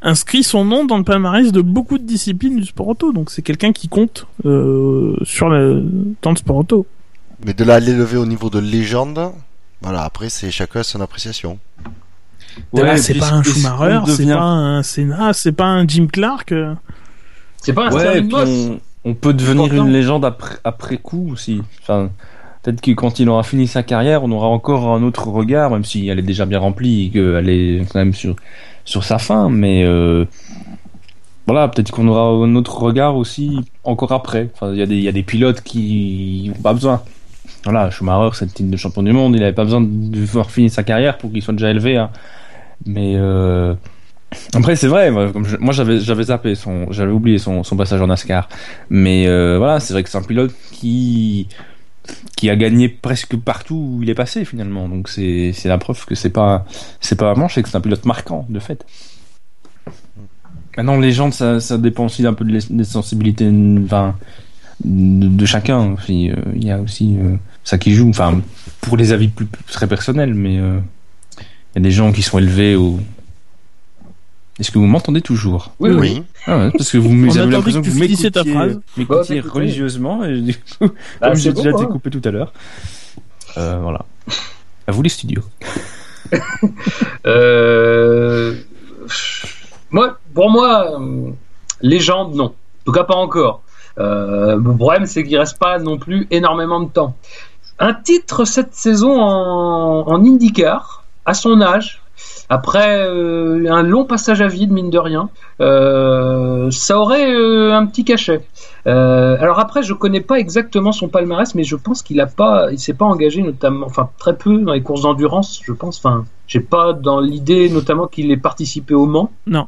Speaker 4: inscrit son nom dans le palmarès de beaucoup de disciplines du sport auto. Donc c'est quelqu'un qui compte euh, sur le, dans le sport auto.
Speaker 3: Mais de là à l'élever au niveau de légende, voilà, après c'est chacun son appréciation.
Speaker 4: Ouais, c'est pas un Schumacher, c'est pas un Senna, c'est pas un Jim Clark.
Speaker 1: C'est pas un
Speaker 2: Ouais, on, on peut devenir une légende après, après coup aussi. Enfin, peut-être que quand il aura fini sa carrière, on aura encore un autre regard, même si elle est déjà bien remplie et qu'elle est quand même sur, sur sa fin. Mais euh, voilà, peut-être qu'on aura un autre regard aussi encore après. Enfin, il y, a des- il y a des pilotes qui n'ont pas besoin. Voilà, Schumacher, c'est le champion du monde, il avait pas besoin de voir finir sa carrière pour qu'il soit déjà élevé. hein. Mais euh, après, c'est vrai, moi, j'avais zappé j'avais oublié son, son passage en NASCAR. Mais euh, voilà, c'est vrai que c'est un pilote qui qui a gagné presque partout où il est passé finalement. Donc c'est la preuve que c'est pas c'est pas manche et que c'est un pilote marquant de fait. Maintenant, gens, ça, ça dépend aussi un peu de des sensibilités, de, chacun. Euh, Il y a aussi euh, ça qui joue. Enfin, pour les avis plus très personnels, mais euh, il y a des gens qui sont élevés au. Est-ce que vous m'entendez toujours
Speaker 1: Oui, oui.
Speaker 2: Ah ouais, parce que vous avez l'impression
Speaker 4: que
Speaker 2: que
Speaker 4: tu
Speaker 2: vous
Speaker 4: finisses ta
Speaker 2: m'écoutiez
Speaker 4: phrase.
Speaker 2: m'écoutiez
Speaker 1: Bah,
Speaker 2: religieusement et du coup,
Speaker 1: Bah, *laughs*
Speaker 2: comme j'ai
Speaker 1: bon,
Speaker 2: déjà été
Speaker 1: hein.
Speaker 2: coupé tout à l'heure. Euh, voilà. À vous les studios. *laughs*
Speaker 1: Euh, Moi, pour moi, euh, légende, non. En tout cas, pas encore. Euh, le problème, c'est qu'il reste pas non plus énormément de temps. Un titre cette saison en, en IndyCar, à son âge, après euh, un long passage à vide, mine de rien, euh, ça aurait euh, un petit cachet. Euh, alors après, je connais pas exactement son palmarès, mais je pense qu'il a pas, il s'est pas engagé notamment, enfin très peu dans les courses d'endurance, je pense. Enfin, j'ai pas dans l'idée notamment qu'il ait participé au Mans.
Speaker 4: Non.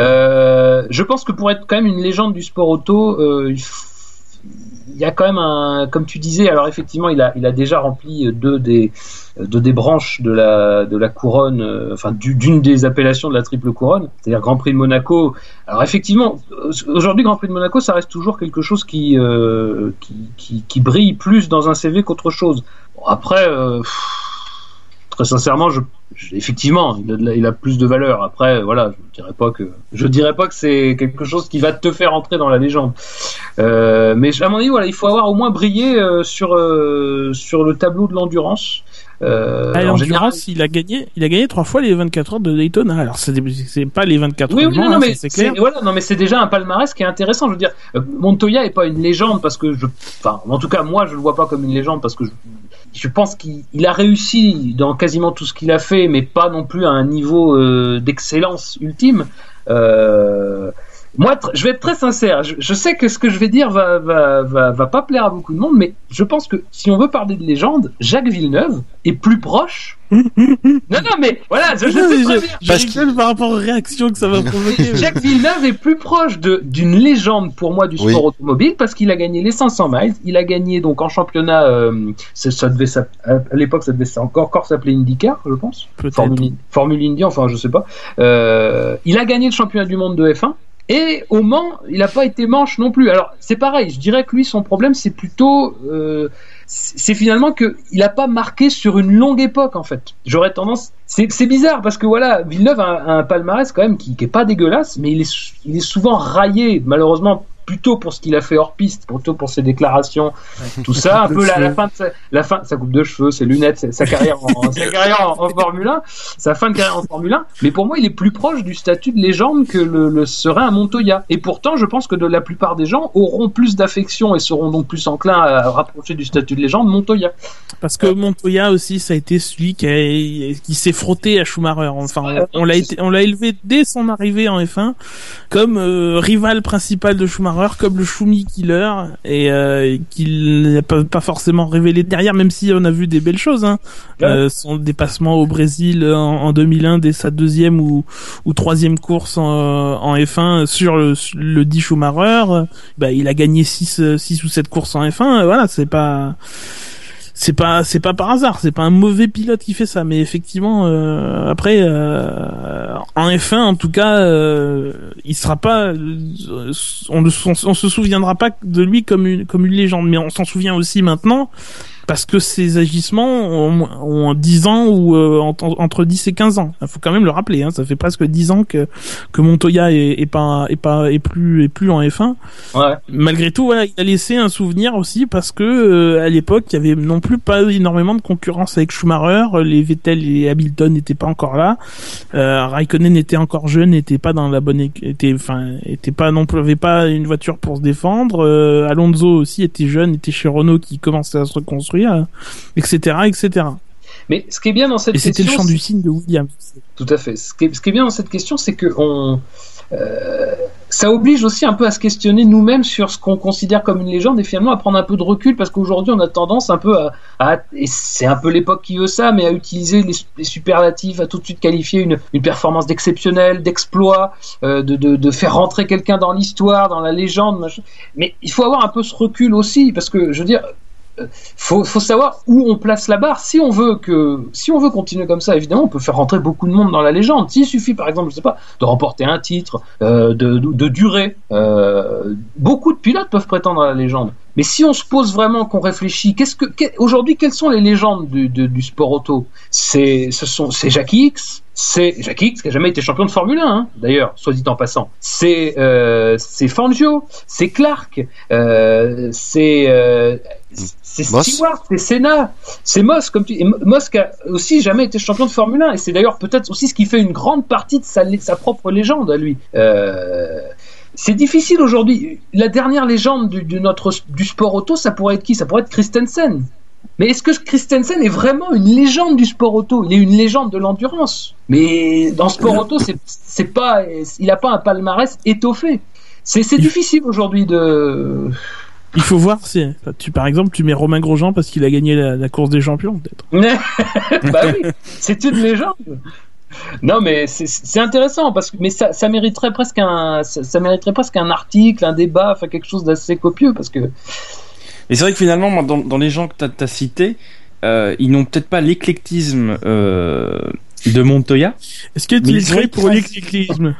Speaker 1: Euh, je pense que pour être quand même une légende du sport auto, euh, il, f- il y a quand même un, comme tu disais, alors effectivement, il a, il a déjà rempli deux des, deux des branches de la, de la couronne, euh, enfin du- d'une des appellations de la triple couronne, c'est-à-dire Grand Prix de Monaco. Alors effectivement, aujourd'hui Grand Prix de Monaco, ça reste toujours quelque chose qui, euh, qui, qui, qui brille plus dans un CV qu'autre chose. Bon, après. euh, Très sincèrement, je, je- effectivement, il a, de la- il a plus de valeur. Après, voilà, je dirais pas que je dirais pas que c'est quelque chose qui va te faire entrer dans la légende. Euh, mais à mon avis, voilà, il faut avoir au moins brillé euh, sur euh, sur le tableau de l'endurance. Euh,
Speaker 4: Ah,
Speaker 1: général-
Speaker 4: l'endurance, il a gagné, il a gagné trois fois les 24 heures de Daytona. Alors c'est pas les 24
Speaker 1: Oui,
Speaker 4: heures
Speaker 1: oui, non,
Speaker 4: là,
Speaker 1: mais
Speaker 4: c'est clair.
Speaker 1: voilà, non, mais c'est déjà un palmarès qui est intéressant. Je veux dire, Montoya est pas une légende parce que je, enfin, en tout cas, moi, je le vois pas comme une légende parce que je, je pense qu'il il a réussi dans quasiment tout ce qu'il a fait, mais pas non plus à un niveau euh, d'excellence ultime. Euh, moi, je vais être très sincère. Je, je sais que ce que je vais dire va, va, va, va pas plaire à beaucoup de monde, mais je pense que si on veut parler de légende, Jacques Villeneuve est plus proche. *laughs* non, non, mais voilà, je, je
Speaker 4: Non,
Speaker 1: sais très
Speaker 4: je,
Speaker 1: bien.
Speaker 4: je
Speaker 3: Parce
Speaker 4: par rapport aux réactions que ça va provoquer.
Speaker 1: Jacques Villeneuve est plus proche de d'une légende pour moi du sport
Speaker 3: Oui.
Speaker 1: automobile parce qu'il a gagné les 500 miles, il a gagné donc en championnat, euh, ça, ça devait à l'époque ça devait encore, encore s'appeler IndyCar, je pense. Formule, Formule Indy, enfin je sais pas. Euh, il a gagné le championnat du monde de F1 et au Mans, il n'a pas été manche non plus. Alors c'est pareil, je dirais que lui son problème c'est plutôt euh, c'est finalement que il a pas marqué sur une longue époque en fait. J'aurais tendance, c'est bizarre parce que voilà, Villeneuve a, un- palmarès quand même qui, qui est pas dégueulasse, mais il est il est souvent raillé malheureusement plutôt pour ce qu'il a fait hors piste, plutôt pour ses déclarations, tout ça, un peu la, la fin de sa, la fin, sa coupe de cheveux, ses lunettes, sa, sa carrière, en, *laughs* sa carrière en, en Formule 1, sa fin de carrière en Formule 1. Mais pour moi, il est plus proche du statut de légende que le, le serait un Montoya. Et pourtant, je pense que de la plupart des gens auront plus d'affection et seront donc plus enclins à rapprocher du statut de légende Montoya.
Speaker 4: Parce que Montoya aussi, ça a été celui qui, a- qui s'est frotté à Schumacher. Enfin, on, on l'a été, on l'a élevé dès son arrivée en F1 comme euh, rival principal de Schumacher Schumacher comme le Schumi Killer et euh, qu'il n'a pas, pas forcément révélé derrière, même si on a vu des belles choses. Hein.
Speaker 1: Ouais.
Speaker 4: Euh, son dépassement au Brésil en, en 2001 dès sa deuxième ou, ou troisième course en, en F1 sur le, le dit Schumacher, euh, bah, il a gagné 6 six ou 7 courses en F1. euh, Voilà, c'est pas c'est pas c'est pas par hasard, c'est pas un mauvais pilote qui fait ça, mais effectivement euh, après euh, en F1 en tout cas, euh, il sera pas, euh, on, ne- on, on se souviendra pas de lui comme une comme une légende, mais on s'en souvient aussi maintenant parce que ses agissements ont, ont 10 ans ou euh, entre, entre 10 et 15 ans. Il faut quand même le rappeler, hein, ça fait presque 10 ans que que Montoya est, est pas est pas est plus est plus en F1
Speaker 1: Ouais.
Speaker 4: malgré tout, voilà, il a laissé un souvenir aussi parce que euh, à l'époque, il y avait non plus pas énormément de concurrence avec Schumacher. Les Vettel et Hamilton n'étaient pas encore là. Euh, Raikkonen était encore jeune, n'était pas dans la bonne, était, enfin, était pas non plus, avait pas une voiture pour se défendre. Euh, Alonso aussi était jeune, était chez Renault qui commençait à se reconstruire, euh, etc., etc.
Speaker 1: Mais ce qui est bien dans cette
Speaker 4: Et c'était le
Speaker 1: question,
Speaker 4: chant du signe de Williams.
Speaker 1: Tout à fait. Ce qui est, ce qui est bien dans cette question, c'est que on, euh, ça oblige aussi un peu à se questionner nous-mêmes sur ce qu'on considère comme une légende et finalement à prendre un peu de recul parce qu'aujourd'hui on a tendance un peu à, à- et c'est un peu l'époque qui veut ça, mais à utiliser les, les superlatifs, à tout de suite qualifier une, une performance d'exceptionnel, d'exploit, euh, de, de, de faire rentrer quelqu'un dans l'histoire, dans la légende. machin. Mais il faut avoir un peu ce recul aussi parce que je veux dire, faut, faut savoir où on place la barre. Si on veut que, si on veut continuer comme ça, évidemment, on peut faire rentrer beaucoup de monde dans la légende. S'il suffit, par exemple, je sais pas, de remporter un titre, euh, de durer, euh, beaucoup de pilotes peuvent prétendre à la légende. Mais si on se pose vraiment, qu'on réfléchit, qu'est-ce que, qu'est- aujourd'hui, quelles sont les légendes du, du, du sport auto? C'est, ce sont, c'est Jackie X, c'est Jackie X qui a jamais été champion de Formule 1, hein, d'ailleurs, soit dit en passant. C'est, euh, c'est Fangio, c'est Clark, euh, c'est, euh, c'est. Stewart, c'est Senna, c'est Moss, comme tu, et Mo- Moss qui a aussi jamais été champion de Formule 1, et c'est d'ailleurs peut-être aussi ce qui fait une grande partie de sa, sa propre légende à lui. Euh, c'est difficile aujourd'hui. La dernière légende du, de notre, du sport auto, ça pourrait être qui? Ça pourrait être Christensen. Mais est-ce que Christensen est vraiment une légende du sport auto? Il est une légende de l'endurance. Mais dans sport auto, c'est, pas, il n'a pas un palmarès étoffé. C'est, difficile aujourd'hui de.
Speaker 4: Il faut voir, c'est, tu, par exemple, tu mets Romain Grosjean parce qu'il a gagné la, la course des champions, peut-être. *laughs*
Speaker 1: bah oui, c'est une légende. Non, mais c'est- intéressant parce que mais ça, ça mériterait presque un ça, ça mériterait presque un article, un débat, enfin quelque chose d'assez copieux parce que
Speaker 2: Et c'est vrai que finalement, dans, dans les gens que tu as, cités, euh, ils n'ont peut-être pas l'éclectisme euh, de Montoya.
Speaker 4: Est-ce que tu
Speaker 2: Mais
Speaker 4: es pour l'éclectisme?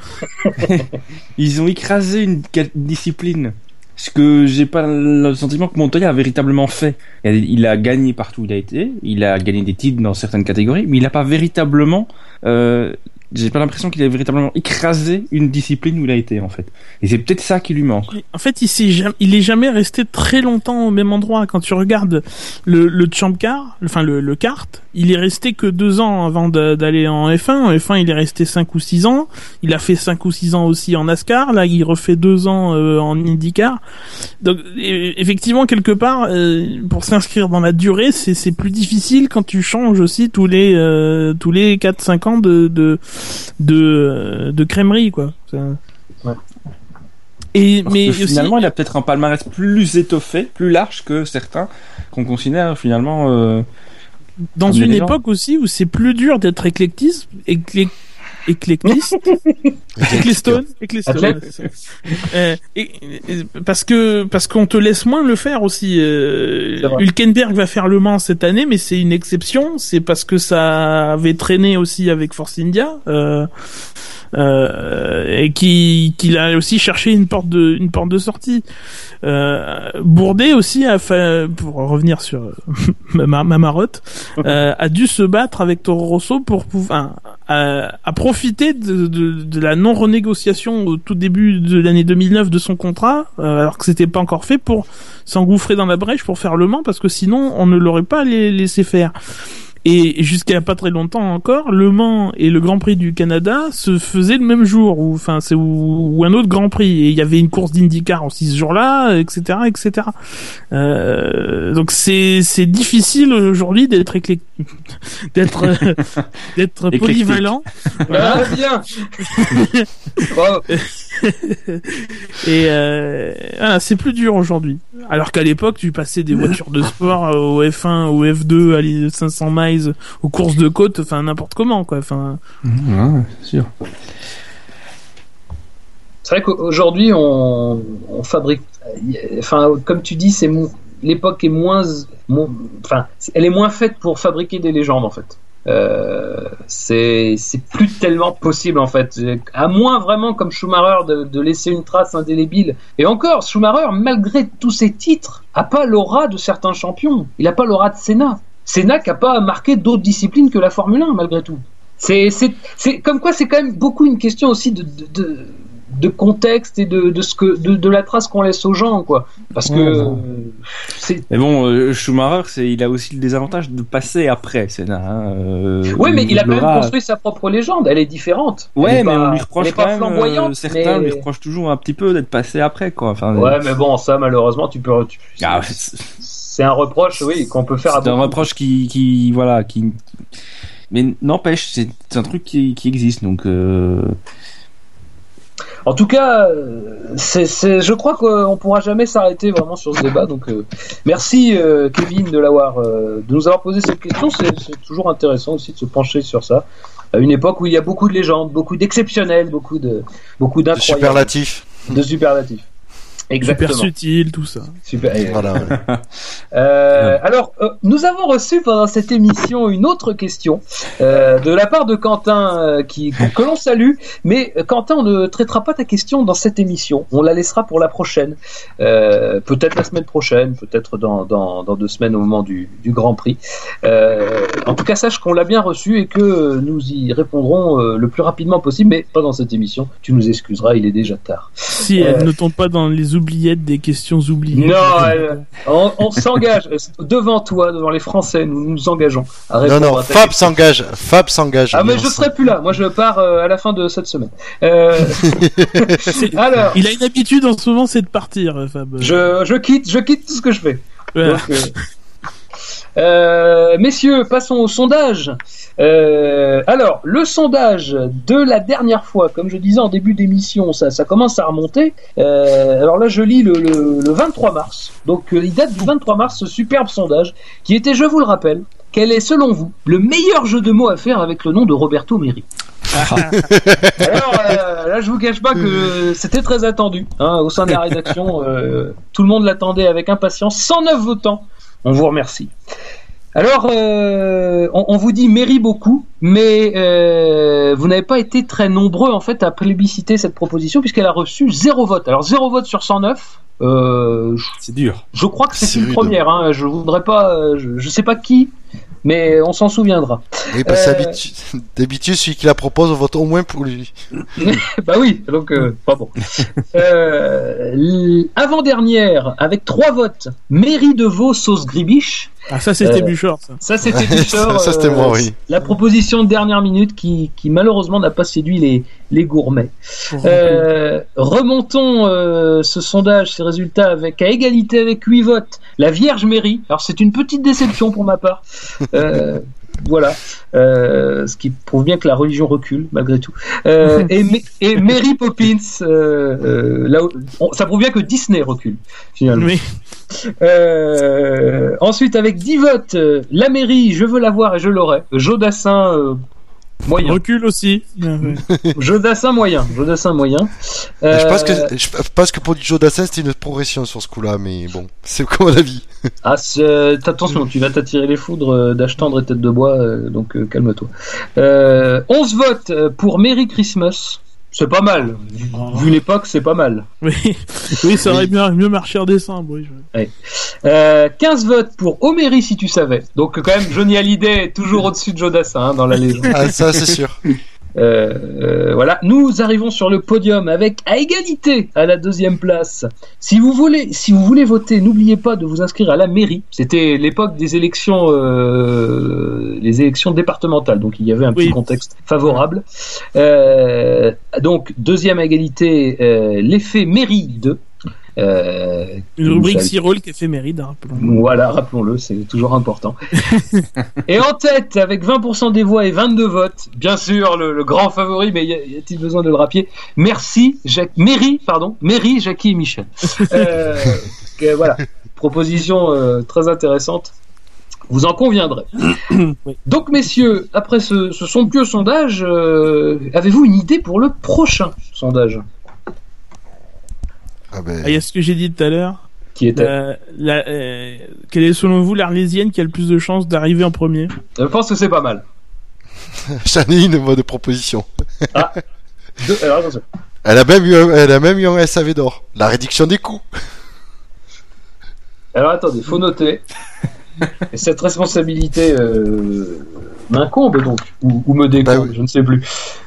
Speaker 4: *laughs*
Speaker 2: Ils ont écrasé une discipline. Ce que j'ai pas le sentiment que Montoya a véritablement fait. Il a, gagné partout où il a été, il a gagné des titres dans certaines catégories, mais il n'a pas véritablement. Euh, j'ai pas l'impression qu'il a véritablement écrasé une discipline où il a été en fait. Et c'est peut-être ça qui lui manque.
Speaker 4: En fait, il s'est jamais, il est jamais resté très longtemps au même endroit. Quand tu regardes le, le Champ Car, enfin le, le kart, il est resté que deux ans avant d'aller en F1. En F1, il est resté cinq ou six ans. Il a fait cinq ou six ans aussi en NASCAR. Là, il refait deux ans euh, en IndyCar. Donc, effectivement, quelque part, euh, pour s'inscrire dans la durée, c'est plus difficile quand tu changes aussi tous les euh, tous les quatre cinq ans de de de, de crèmerie, quoi.
Speaker 1: Ouais.
Speaker 4: Et
Speaker 2: Parce
Speaker 4: mais
Speaker 2: que
Speaker 4: aussi,
Speaker 2: finalement, il a peut-être un palmarès plus étoffé, plus large que certains qu'on considère finalement. euh,
Speaker 4: dans une époque aussi où c'est plus dur d'être éclectiste, éclectiste, *laughs* c'est ça. Euh, et- et- parce que parce qu'on te laisse moins le faire aussi. Euh. Hülkenberg va faire le Mans cette année, mais c'est une exception. C'est parce que ça avait traîné aussi avec Force India. Euh, euh, et qui qu'il a aussi cherché une porte de une porte de sortie. Euh, Bourdet aussi a fait, pour revenir sur *laughs* ma, ma, ma marotte, *laughs* euh, a dû se battre avec Toro Rosso pour pouvoir à, à profiter de, la non renégociation au tout début de l'année 2009 de son contrat, euh, alors que c'était pas encore fait pour s'engouffrer dans la brèche pour faire le Mans parce que sinon on ne l'aurait pas laissé faire. Et jusqu'à pas très longtemps encore, Le Mans et le Grand Prix du Canada se faisaient le même jour, ou enfin c'est ou, ou un autre Grand Prix. Et il y avait une course d'IndyCar aussi ce jour-là, etc., etc. Euh, donc c'est c'est difficile aujourd'hui d'être éclec- *laughs* d'être euh, *laughs* d'être polyvalent. *laughs*
Speaker 1: Ah, bien.
Speaker 4: Et euh, voilà, c'est plus dur aujourd'hui. Alors qu'à l'époque, tu passais des voitures de sport au F1, au F2, à les 500 miles, aux courses de côte, enfin n'importe comment quoi. Enfin,
Speaker 2: Ouais, c'est sûr.
Speaker 1: C'est vrai qu'aujourd'hui, on, on fabrique. Enfin, comme tu dis, c'est l'époque est moins, mo- enfin, elle est moins faite pour fabriquer des légendes en fait. Euh, c'est c'est plus tellement possible en fait. À moins vraiment comme Schumacher de, de laisser une trace indélébile. Et encore, Schumacher, malgré tous ses titres, a pas l'aura de certains champions. Il a pas l'aura de Senna. Senna qui a pas marqué d'autres disciplines que la Formule 1 malgré tout. C'est comme quoi c'est quand même beaucoup une question aussi de de, de, de contexte et de, de ce que de, de la trace qu'on laisse aux gens quoi. Parce que
Speaker 2: Ouais,
Speaker 1: euh,
Speaker 2: Mais bon, euh, Schumacher, c'est, il a aussi le désavantage de passer après Senna. Hein, euh,
Speaker 1: Ouais, mais il a quand même construit sa propre légende. Elle est différente.
Speaker 2: Ouais,
Speaker 1: est
Speaker 2: mais
Speaker 1: pas-
Speaker 2: on lui reproche quand
Speaker 1: pas
Speaker 2: même. certains
Speaker 1: mais-
Speaker 2: lui reprochent toujours un petit peu d'être passé après, quoi. Enfin,
Speaker 1: Ouais, mais bon, ça malheureusement, tu peux. tu-
Speaker 2: ah,
Speaker 1: c'est- un reproche, oui, qu'on peut faire à
Speaker 2: c'est un reproche qui, qui, voilà, qui. Mais n'empêche, c'est un truc qui, qui existe, donc. Euh...
Speaker 1: En tout cas, euh, c'est, c'est, je crois qu'on pourra jamais s'arrêter vraiment sur ce débat. Donc, euh, merci euh, Kevin de l'avoir, euh, de nous avoir posé cette question. C'est, c'est toujours intéressant aussi de se pencher sur ça. À une époque où il y a beaucoup de légendes, beaucoup d'exceptionnels, beaucoup de, beaucoup
Speaker 3: De
Speaker 1: d'incroyables,
Speaker 3: superlatif.
Speaker 1: de superlatifs. Exactement.
Speaker 4: super subtil, tout ça.
Speaker 1: Super. et-
Speaker 3: Voilà. ouais. *laughs*
Speaker 1: Euh, alors, euh, nous avons reçu pendant cette émission une autre question euh, de la part de Quentin, euh, qui, que l'on salue. Mais Quentin, on ne traitera pas ta question dans cette émission. On la laissera pour la prochaine. Euh, peut-être la semaine prochaine, peut-être dans, dans, dans deux semaines au moment du, du Grand Prix. Euh, en tout cas, sache qu'on l'a bien reçu et que nous y répondrons euh, le plus rapidement possible, mais pas dans cette émission. Tu nous excuseras, il est déjà tard.
Speaker 4: Si
Speaker 1: Euh,
Speaker 4: elle ne tombe pas dans les oubliettes des questions oubliées.
Speaker 1: Non, elle- on, on s'engage devant toi, devant les Français, nous nous engageons à
Speaker 3: Non, non,
Speaker 1: à
Speaker 3: Fab s'engage. Fab s'engage.
Speaker 1: Ah mais je serai plus là. Moi je pars euh, à la fin de cette semaine. Euh, *laughs* alors,
Speaker 4: Il a une habitude en ce moment, c'est de partir, Fab.
Speaker 1: je, je quitte, je quitte tout ce que je fais.
Speaker 4: Voilà.
Speaker 1: Donc, euh, messieurs, passons au sondage. Euh, alors, le sondage de la dernière fois, comme je disais en début d'émission, ça, ça commence à remonter. Euh, alors là, je lis le, le, le 23 mars. Donc, euh, il date du 23 mars, ce superbe sondage, qui était, je vous le rappelle, quel est, selon vous, le meilleur jeu de mots à faire avec le nom de Roberto Meri Alors, euh, là, je vous cache pas que c'était très attendu hein, au sein de la rédaction. euh, tout le monde l'attendait avec impatience. 109 votants. On vous remercie. Alors, euh, on, on vous dit mairie beaucoup, mais euh, vous n'avez pas été très nombreux en fait à plébisciter cette proposition puisqu'elle a reçu zéro vote. Alors zéro vote sur 109. Euh, je,
Speaker 2: C'est dur.
Speaker 1: je crois que c'est une
Speaker 3: rude.
Speaker 1: première. Hein, je voudrais pas, euh, je, je sais pas qui, mais on s'en souviendra.
Speaker 3: Oui, parce
Speaker 1: Euh,
Speaker 3: que d'habitude, celui qui la propose, on vote au moins pour lui. *laughs*
Speaker 1: bah oui, donc euh, pas bon. *laughs* Euh, Avant-dernière, avec trois votes, mairie de Vaux sauce gribiche.
Speaker 4: Ah, ça, c'était
Speaker 1: Euh,
Speaker 4: Buchor, ça.
Speaker 1: Ça, c'était Bouchard,
Speaker 3: ça, ça, c'était *laughs*
Speaker 1: euh,
Speaker 3: moi, oui.
Speaker 1: La proposition de dernière minute qui, qui malheureusement n'a pas séduit les, les gourmets. Euh, remontons euh, ce sondage, ces résultats avec à égalité avec 8 votes, la Vierge Mairie. Alors c'est une petite déception pour ma part. Voilà, Euh, ce qui prouve bien que la religion recule malgré tout. Euh, et, Ma- *laughs* et Mary Poppins, euh, là, on- ça prouve bien que Disney recule finalement. Ensuite, avec 10 votes, euh, la mairie, je veux l'avoir et je l'aurai. Jodassin, moyen.
Speaker 4: recule aussi. *laughs*
Speaker 1: Jodassin, moyen. Jodassin, moyen. Euh,
Speaker 3: Je pense que je pense que pour du Joe Dassin, c'était une progression sur ce coup-là, mais bon, c'est comme mon avis. *laughs*
Speaker 1: Ah, c'est- attention, tu vas t'attirer les foudres euh, d'âge tendre et tête de bois, euh, donc euh, calme-toi. Euh, 11 votes euh, pour Merry Christmas. C'est pas mal. Vu, vu l'époque, c'est pas mal.
Speaker 4: Oui, *laughs* oui, ça aurait mieux, mieux marché en décembre. Oui, je-
Speaker 1: Euh, 15 votes pour Oméry, si tu savais. Donc, quand même, Johnny Hallyday est toujours au-dessus de Jodassin hein, dans la légende.
Speaker 3: Ah, ça, c'est sûr. *laughs*
Speaker 1: Euh, euh, voilà, nous arrivons sur le podium avec à égalité à la deuxième place. Si vous voulez, si vous voulez voter, n'oubliez pas de vous inscrire à la mairie. C'était l'époque des élections, euh, les élections départementales, donc il y avait un petit contexte favorable. Euh, donc deuxième à égalité, euh, l'effet mairie 2. Euh,
Speaker 4: Une rubrique
Speaker 1: ça-
Speaker 4: Cyril qui est éphéméride, hein, rappelons.
Speaker 1: Voilà, rappelons-le, c'est toujours important. *laughs* et en tête, avec 20% des voix et 22 votes, bien sûr, le, le grand favori, mais y a-t-il besoin de le rappeler? Merci, Jacques, Mairie, pardon, Mairie, Jackie et Michel. Euh, que, voilà, proposition euh, très intéressante. Vous en conviendrez. *coughs*
Speaker 4: Oui.
Speaker 1: Donc, messieurs, après ce, ce somptueux sondage, euh, avez-vous une idée pour le prochain sondage?
Speaker 3: Ah ben,
Speaker 4: Ah, il y a ce que j'ai dit tout à l'heure.
Speaker 1: Qui était
Speaker 4: La- la- euh, quelle est selon vous l'Arlésienne qui a le plus de chances d'arriver en premier?
Speaker 1: Je pense que c'est pas mal. *laughs*
Speaker 3: j'en ai une moi, de proposition.
Speaker 1: Deux- alors, attention.
Speaker 3: Elle a même eu, un- elle a même eu un SAV d'or. La réduction des coûts.
Speaker 1: Alors attendez, faut noter. Et cette responsabilité euh, m'incombe donc, ou, ou me décombe,
Speaker 3: Bah oui.
Speaker 1: je ne sais plus.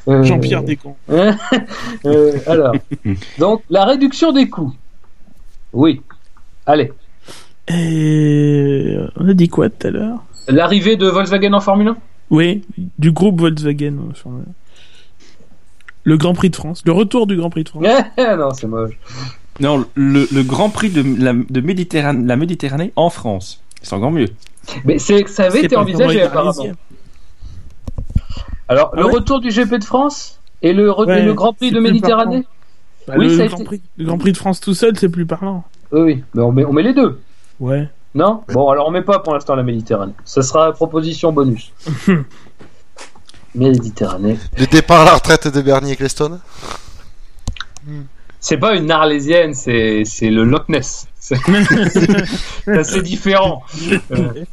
Speaker 1: Euh,
Speaker 4: Jean-Pierre Descamps. *laughs*
Speaker 1: euh, alors, *laughs* donc la réduction des coûts. Oui. Allez,
Speaker 4: Et... On a dit quoi tout à l'heure?
Speaker 1: L'arrivée de Volkswagen en Formule 1
Speaker 4: Oui, du groupe Volkswagen. euh, sur le- Le Grand Prix de France. Le retour du Grand Prix de France. *laughs*
Speaker 1: Non, c'est moche.
Speaker 2: Non, le, le Grand Prix de la, de Méditerranée, la Méditerranée en France. C'est encore mieux.
Speaker 1: Mais c'est ça avait été envisagé apparemment. Alors
Speaker 4: Ah
Speaker 1: le
Speaker 4: ouais
Speaker 1: retour du GP de France et le, re-
Speaker 4: Ouais,
Speaker 1: et le Grand Prix de Méditerranée.
Speaker 4: Bah,
Speaker 1: Oui,
Speaker 4: le,
Speaker 1: ça a
Speaker 4: le Grand
Speaker 1: été-
Speaker 4: Prix, le Grand Prix de France tout seul, c'est plus parlant.
Speaker 1: Oui, oui, mais on met, on met les deux.
Speaker 4: Ouais.
Speaker 1: Non? Bon, alors on met pas pour l'instant la Méditerranée. Ça sera proposition bonus. *laughs* Méditerranée.
Speaker 3: Le départ à la retraite de Bernie Ecclestone?
Speaker 1: C'est pas une Arlésienne, c'est c'est le Loch Ness. *laughs* C'est c'est assez différent. *laughs* Euh.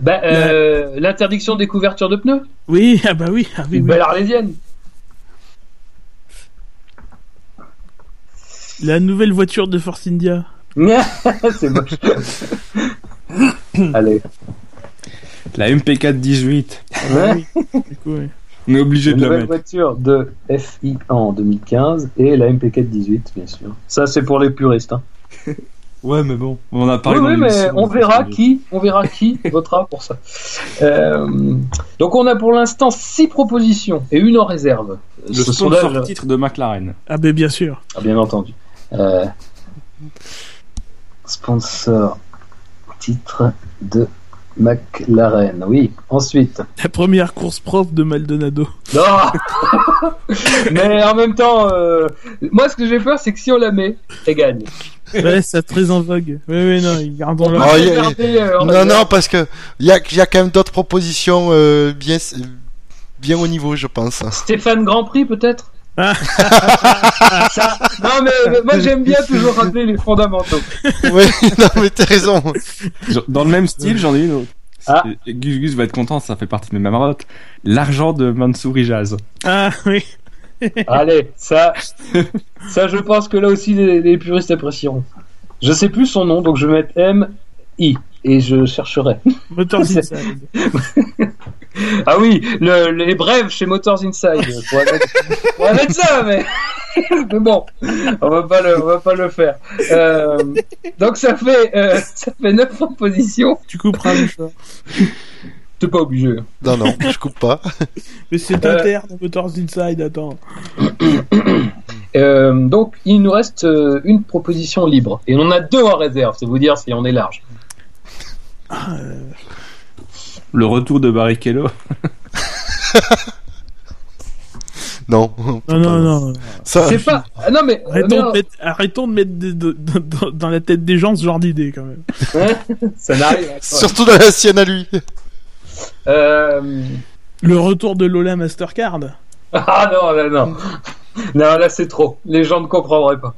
Speaker 1: Bah, euh, l'interdiction des couvertures de pneus,
Speaker 4: Oui, ah bah oui, ah oui,
Speaker 1: une
Speaker 4: oui.
Speaker 1: belle Arlésienne.
Speaker 4: La nouvelle voiture de Force India. *laughs*
Speaker 1: c'est moche. Allez.
Speaker 2: La MP4 18.
Speaker 1: Ouais.
Speaker 4: Du coup, ouais.
Speaker 2: On est obligé
Speaker 1: Une
Speaker 2: de la
Speaker 1: nouvelle
Speaker 2: mettre.
Speaker 1: voiture de FI en 2015 et la MP4 18, bien sûr. Ça, c'est pour les puristes. Hein. *laughs*
Speaker 2: Ouais, mais bon. On en a parlé
Speaker 1: oui, mais on verra qui, on verra qui *laughs* votera pour ça. Euh, donc on a pour l'instant six propositions et une en réserve.
Speaker 2: Le
Speaker 1: Ce
Speaker 2: sponsor
Speaker 1: sondage,
Speaker 2: titre de McLaren.
Speaker 4: Ah bah bien sûr.
Speaker 1: ah, bien entendu. Euh, sponsor titre de McLaren. Oui. Ensuite.
Speaker 4: La première course propre de Maldonado.
Speaker 1: Non. *laughs* mais en même temps, euh, moi ce que j'ai peur, c'est que si on la met, elle gagne.
Speaker 4: Ouais, c'est très en vogue. Ouais, ouais, non, gardons
Speaker 1: va
Speaker 3: Oh, y a-
Speaker 1: regarder, euh,
Speaker 3: Non, non, parce que il y a, y a quand même d'autres propositions euh, bien, bien au niveau, je pense.
Speaker 1: Stéphane Grand Prix peut-être? Ça- Non mais mais moi j'aime bien toujours rappeler les fondamentaux.
Speaker 3: oui, *laughs* non, mais t'as raison.
Speaker 2: Dans le même style, j'en ai une autre.
Speaker 1: Ah.
Speaker 2: Gus Gus va être content, ça fait partie de mes marottes. L'argent de Mansour Ijaz.
Speaker 4: Ah oui.
Speaker 1: Allez, ça, ça je pense que là aussi les, les puristes apprécieront. Je sais plus son nom donc je vais mettre M I et je chercherai. *laughs* Ah oui, le- les brèves chez Motors Inside. On pourrait mettre, on pourrait mettre ça mais *laughs* mais bon, on va pas le, on va pas le faire. Euh, donc ça fait euh, ça fait neuf propositions.
Speaker 4: Tu couperas le choix.
Speaker 1: T'es pas obligé.
Speaker 3: Non, non, je coupe pas.
Speaker 4: Mais c'est
Speaker 1: Euh.
Speaker 4: interne, Motors Inside, attends. *coughs*
Speaker 1: Euh, donc il nous reste euh, une proposition libre et on en a deux en réserve. C'est vous dire si on est large.
Speaker 4: Ah, euh,
Speaker 2: Le retour de Barrichello. *laughs*
Speaker 3: Non.
Speaker 4: non, non, non.
Speaker 3: Ça,
Speaker 1: C'est pas. Ah, non mais.
Speaker 4: Arrêtons, de mettre, arrêtons de mettre des- de- de- dans- la tête des gens ce genre d'idée quand même. *laughs*
Speaker 1: ça n'arrive.
Speaker 3: surtout dans la sienne à lui.
Speaker 1: Euh,
Speaker 4: Le retour de Lola Mastercard. *laughs*
Speaker 1: Ah non, là non. Non, là c'est trop. Les gens ne comprendraient pas.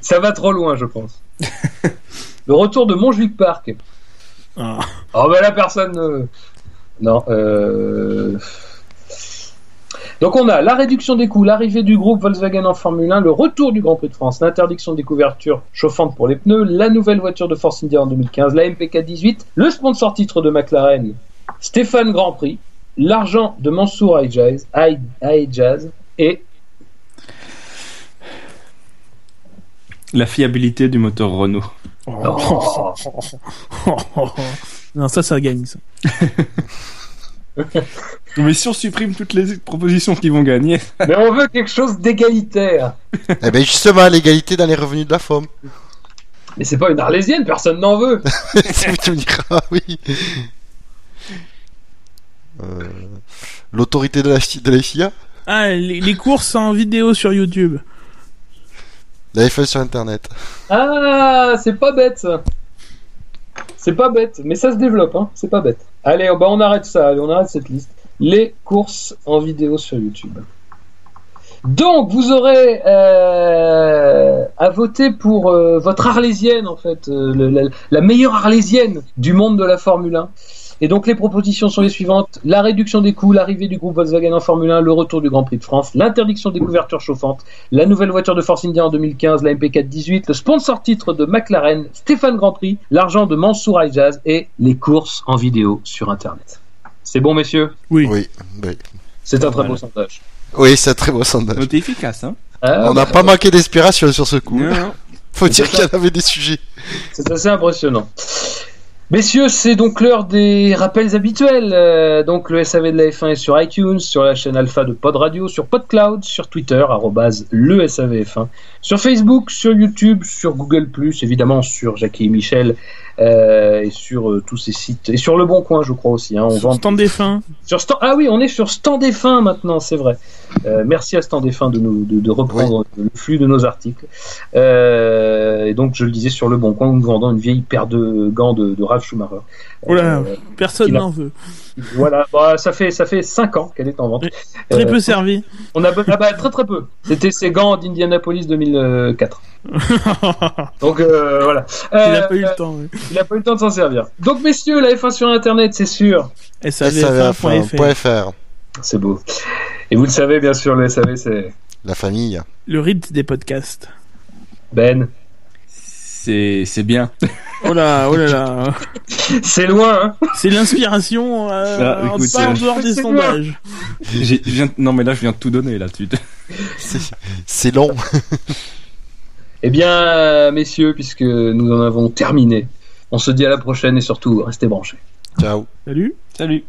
Speaker 1: Ça va trop loin, je pense. Le retour de Montjuic Park.
Speaker 4: Ah.
Speaker 1: Oh ben là personne. ne- Non. Euh... Donc on a la réduction des coûts, l'arrivée du groupe Volkswagen en Formule 1, le retour du Grand Prix de France, l'interdiction des couvertures chauffantes pour les pneus, la nouvelle voiture de Force India en 2015, la MPK 18, le sponsor titre de McLaren, Stéphane Grand Prix, l'argent de Mansour Aijaz, Aij- Aijaz et
Speaker 2: La fiabilité du moteur Renault.
Speaker 1: Oh.
Speaker 4: non, ça, ça gagne ça. *laughs*
Speaker 2: Mais si on supprime toutes les propositions qui vont gagner. *laughs*
Speaker 1: Mais on veut quelque chose d'égalitaire.
Speaker 3: Eh ben justement, l'égalité dans les revenus de la FOM.
Speaker 1: Mais c'est pas une arlésienne, personne n'en veut. *laughs*
Speaker 3: tu me diras, oui. Euh, L'autorité de la, de la FIA
Speaker 4: Ah, les, les courses en vidéo sur YouTube.
Speaker 3: La F1 sur Internet.
Speaker 1: Ah, c'est pas bête. C'est pas bête, mais ça se développe, hein. C'est pas bête. Allez, bah on arrête ça, allez, on arrête cette liste. Les courses en vidéo sur YouTube. Donc, vous aurez euh, à voter pour euh, votre arlésienne, en fait, euh, la meilleure arlésienne du monde de la Formule 1. Et donc, les propositions sont les suivantes la réduction des coûts, l'arrivée du groupe Volkswagen en Formule 1, le retour du Grand Prix de France, l'interdiction des couvertures chauffantes, la nouvelle voiture de Force India en 2015, la MP418, le sponsor titre de McLaren, Stéphane Grand Prix, l'argent de Mansour Aijaz et les courses en vidéo sur Internet. C'est bon, messieurs?
Speaker 4: Oui.
Speaker 3: Oui, oui.
Speaker 1: C'est un très beau sondage.
Speaker 3: Oui, c'est un très beau sondage.
Speaker 2: On était efficace, hein?
Speaker 1: Ah,
Speaker 3: On n'a pas manqué d'inspiration sur ce coup.
Speaker 2: Non, non. *laughs*
Speaker 3: Faut dire qu'il y en avait des sujets.
Speaker 1: C'est assez impressionnant. Messieurs, c'est donc l'heure des rappels habituels. Euh, donc le SAV de la F1 est sur iTunes, sur la chaîne Alpha de Pod Radio, sur PodCloud, sur Twitter, arrobase le SAVF1, sur Facebook, sur YouTube, sur Google+, évidemment sur Jackie et Michel, et sur euh, tous ces sites, et sur Le Bon Coin, je crois aussi. Hein, on
Speaker 4: Sur
Speaker 1: vend
Speaker 4: stand des fins.
Speaker 1: sur Stand- Ah oui, on est sur Stand F1 maintenant, c'est vrai. Euh, merci à Stand F1 de, nous, de, de reprendre le flux de nos articles. Euh, et donc, je le disais sur Le Bon Coin, nous vendons une vieille paire de gants de, de Ralph Schumacher.
Speaker 4: Oh là,
Speaker 1: Euh,
Speaker 4: personne n'en veut.
Speaker 1: voilà, bah, ça fait ça fait cinq ans qu'elle est en vente.
Speaker 4: Très
Speaker 1: Euh,
Speaker 4: peu servi.
Speaker 1: On a ah bah, très très peu. C'était ces gants d'Indianapolis 2004. *laughs* Donc euh, voilà.
Speaker 4: Il
Speaker 1: Euh,
Speaker 4: n'a pas eu le temps. oui.
Speaker 1: il a pas eu le temps de s'en servir. Donc messieurs, la F1 sur Internet, c'est sûr.
Speaker 4: SAVF1.fr.
Speaker 3: SAVF1.fr.
Speaker 1: C'est beau. Et vous le savez bien sûr, le SAV c'est
Speaker 3: La famille.
Speaker 4: Le rythme des podcasts.
Speaker 1: Ben.
Speaker 2: C'est, c'est bien.
Speaker 4: Oh là, oh là là. *laughs*
Speaker 1: C'est loin, hein
Speaker 4: C'est l'inspiration euh,
Speaker 2: Ah,
Speaker 4: en
Speaker 2: écoute,
Speaker 4: pas en
Speaker 2: euh,
Speaker 4: dehors des
Speaker 1: c'est
Speaker 4: sondages.
Speaker 2: Non, mais là, je viens de tout donner, là-dessus.
Speaker 3: C'est- C'est long. *laughs*
Speaker 1: Eh bien, euh, messieurs, puisque nous en avons terminé, on se dit à la prochaine et surtout, restez branchés.
Speaker 3: Ciao.
Speaker 4: Salut.
Speaker 2: Salut.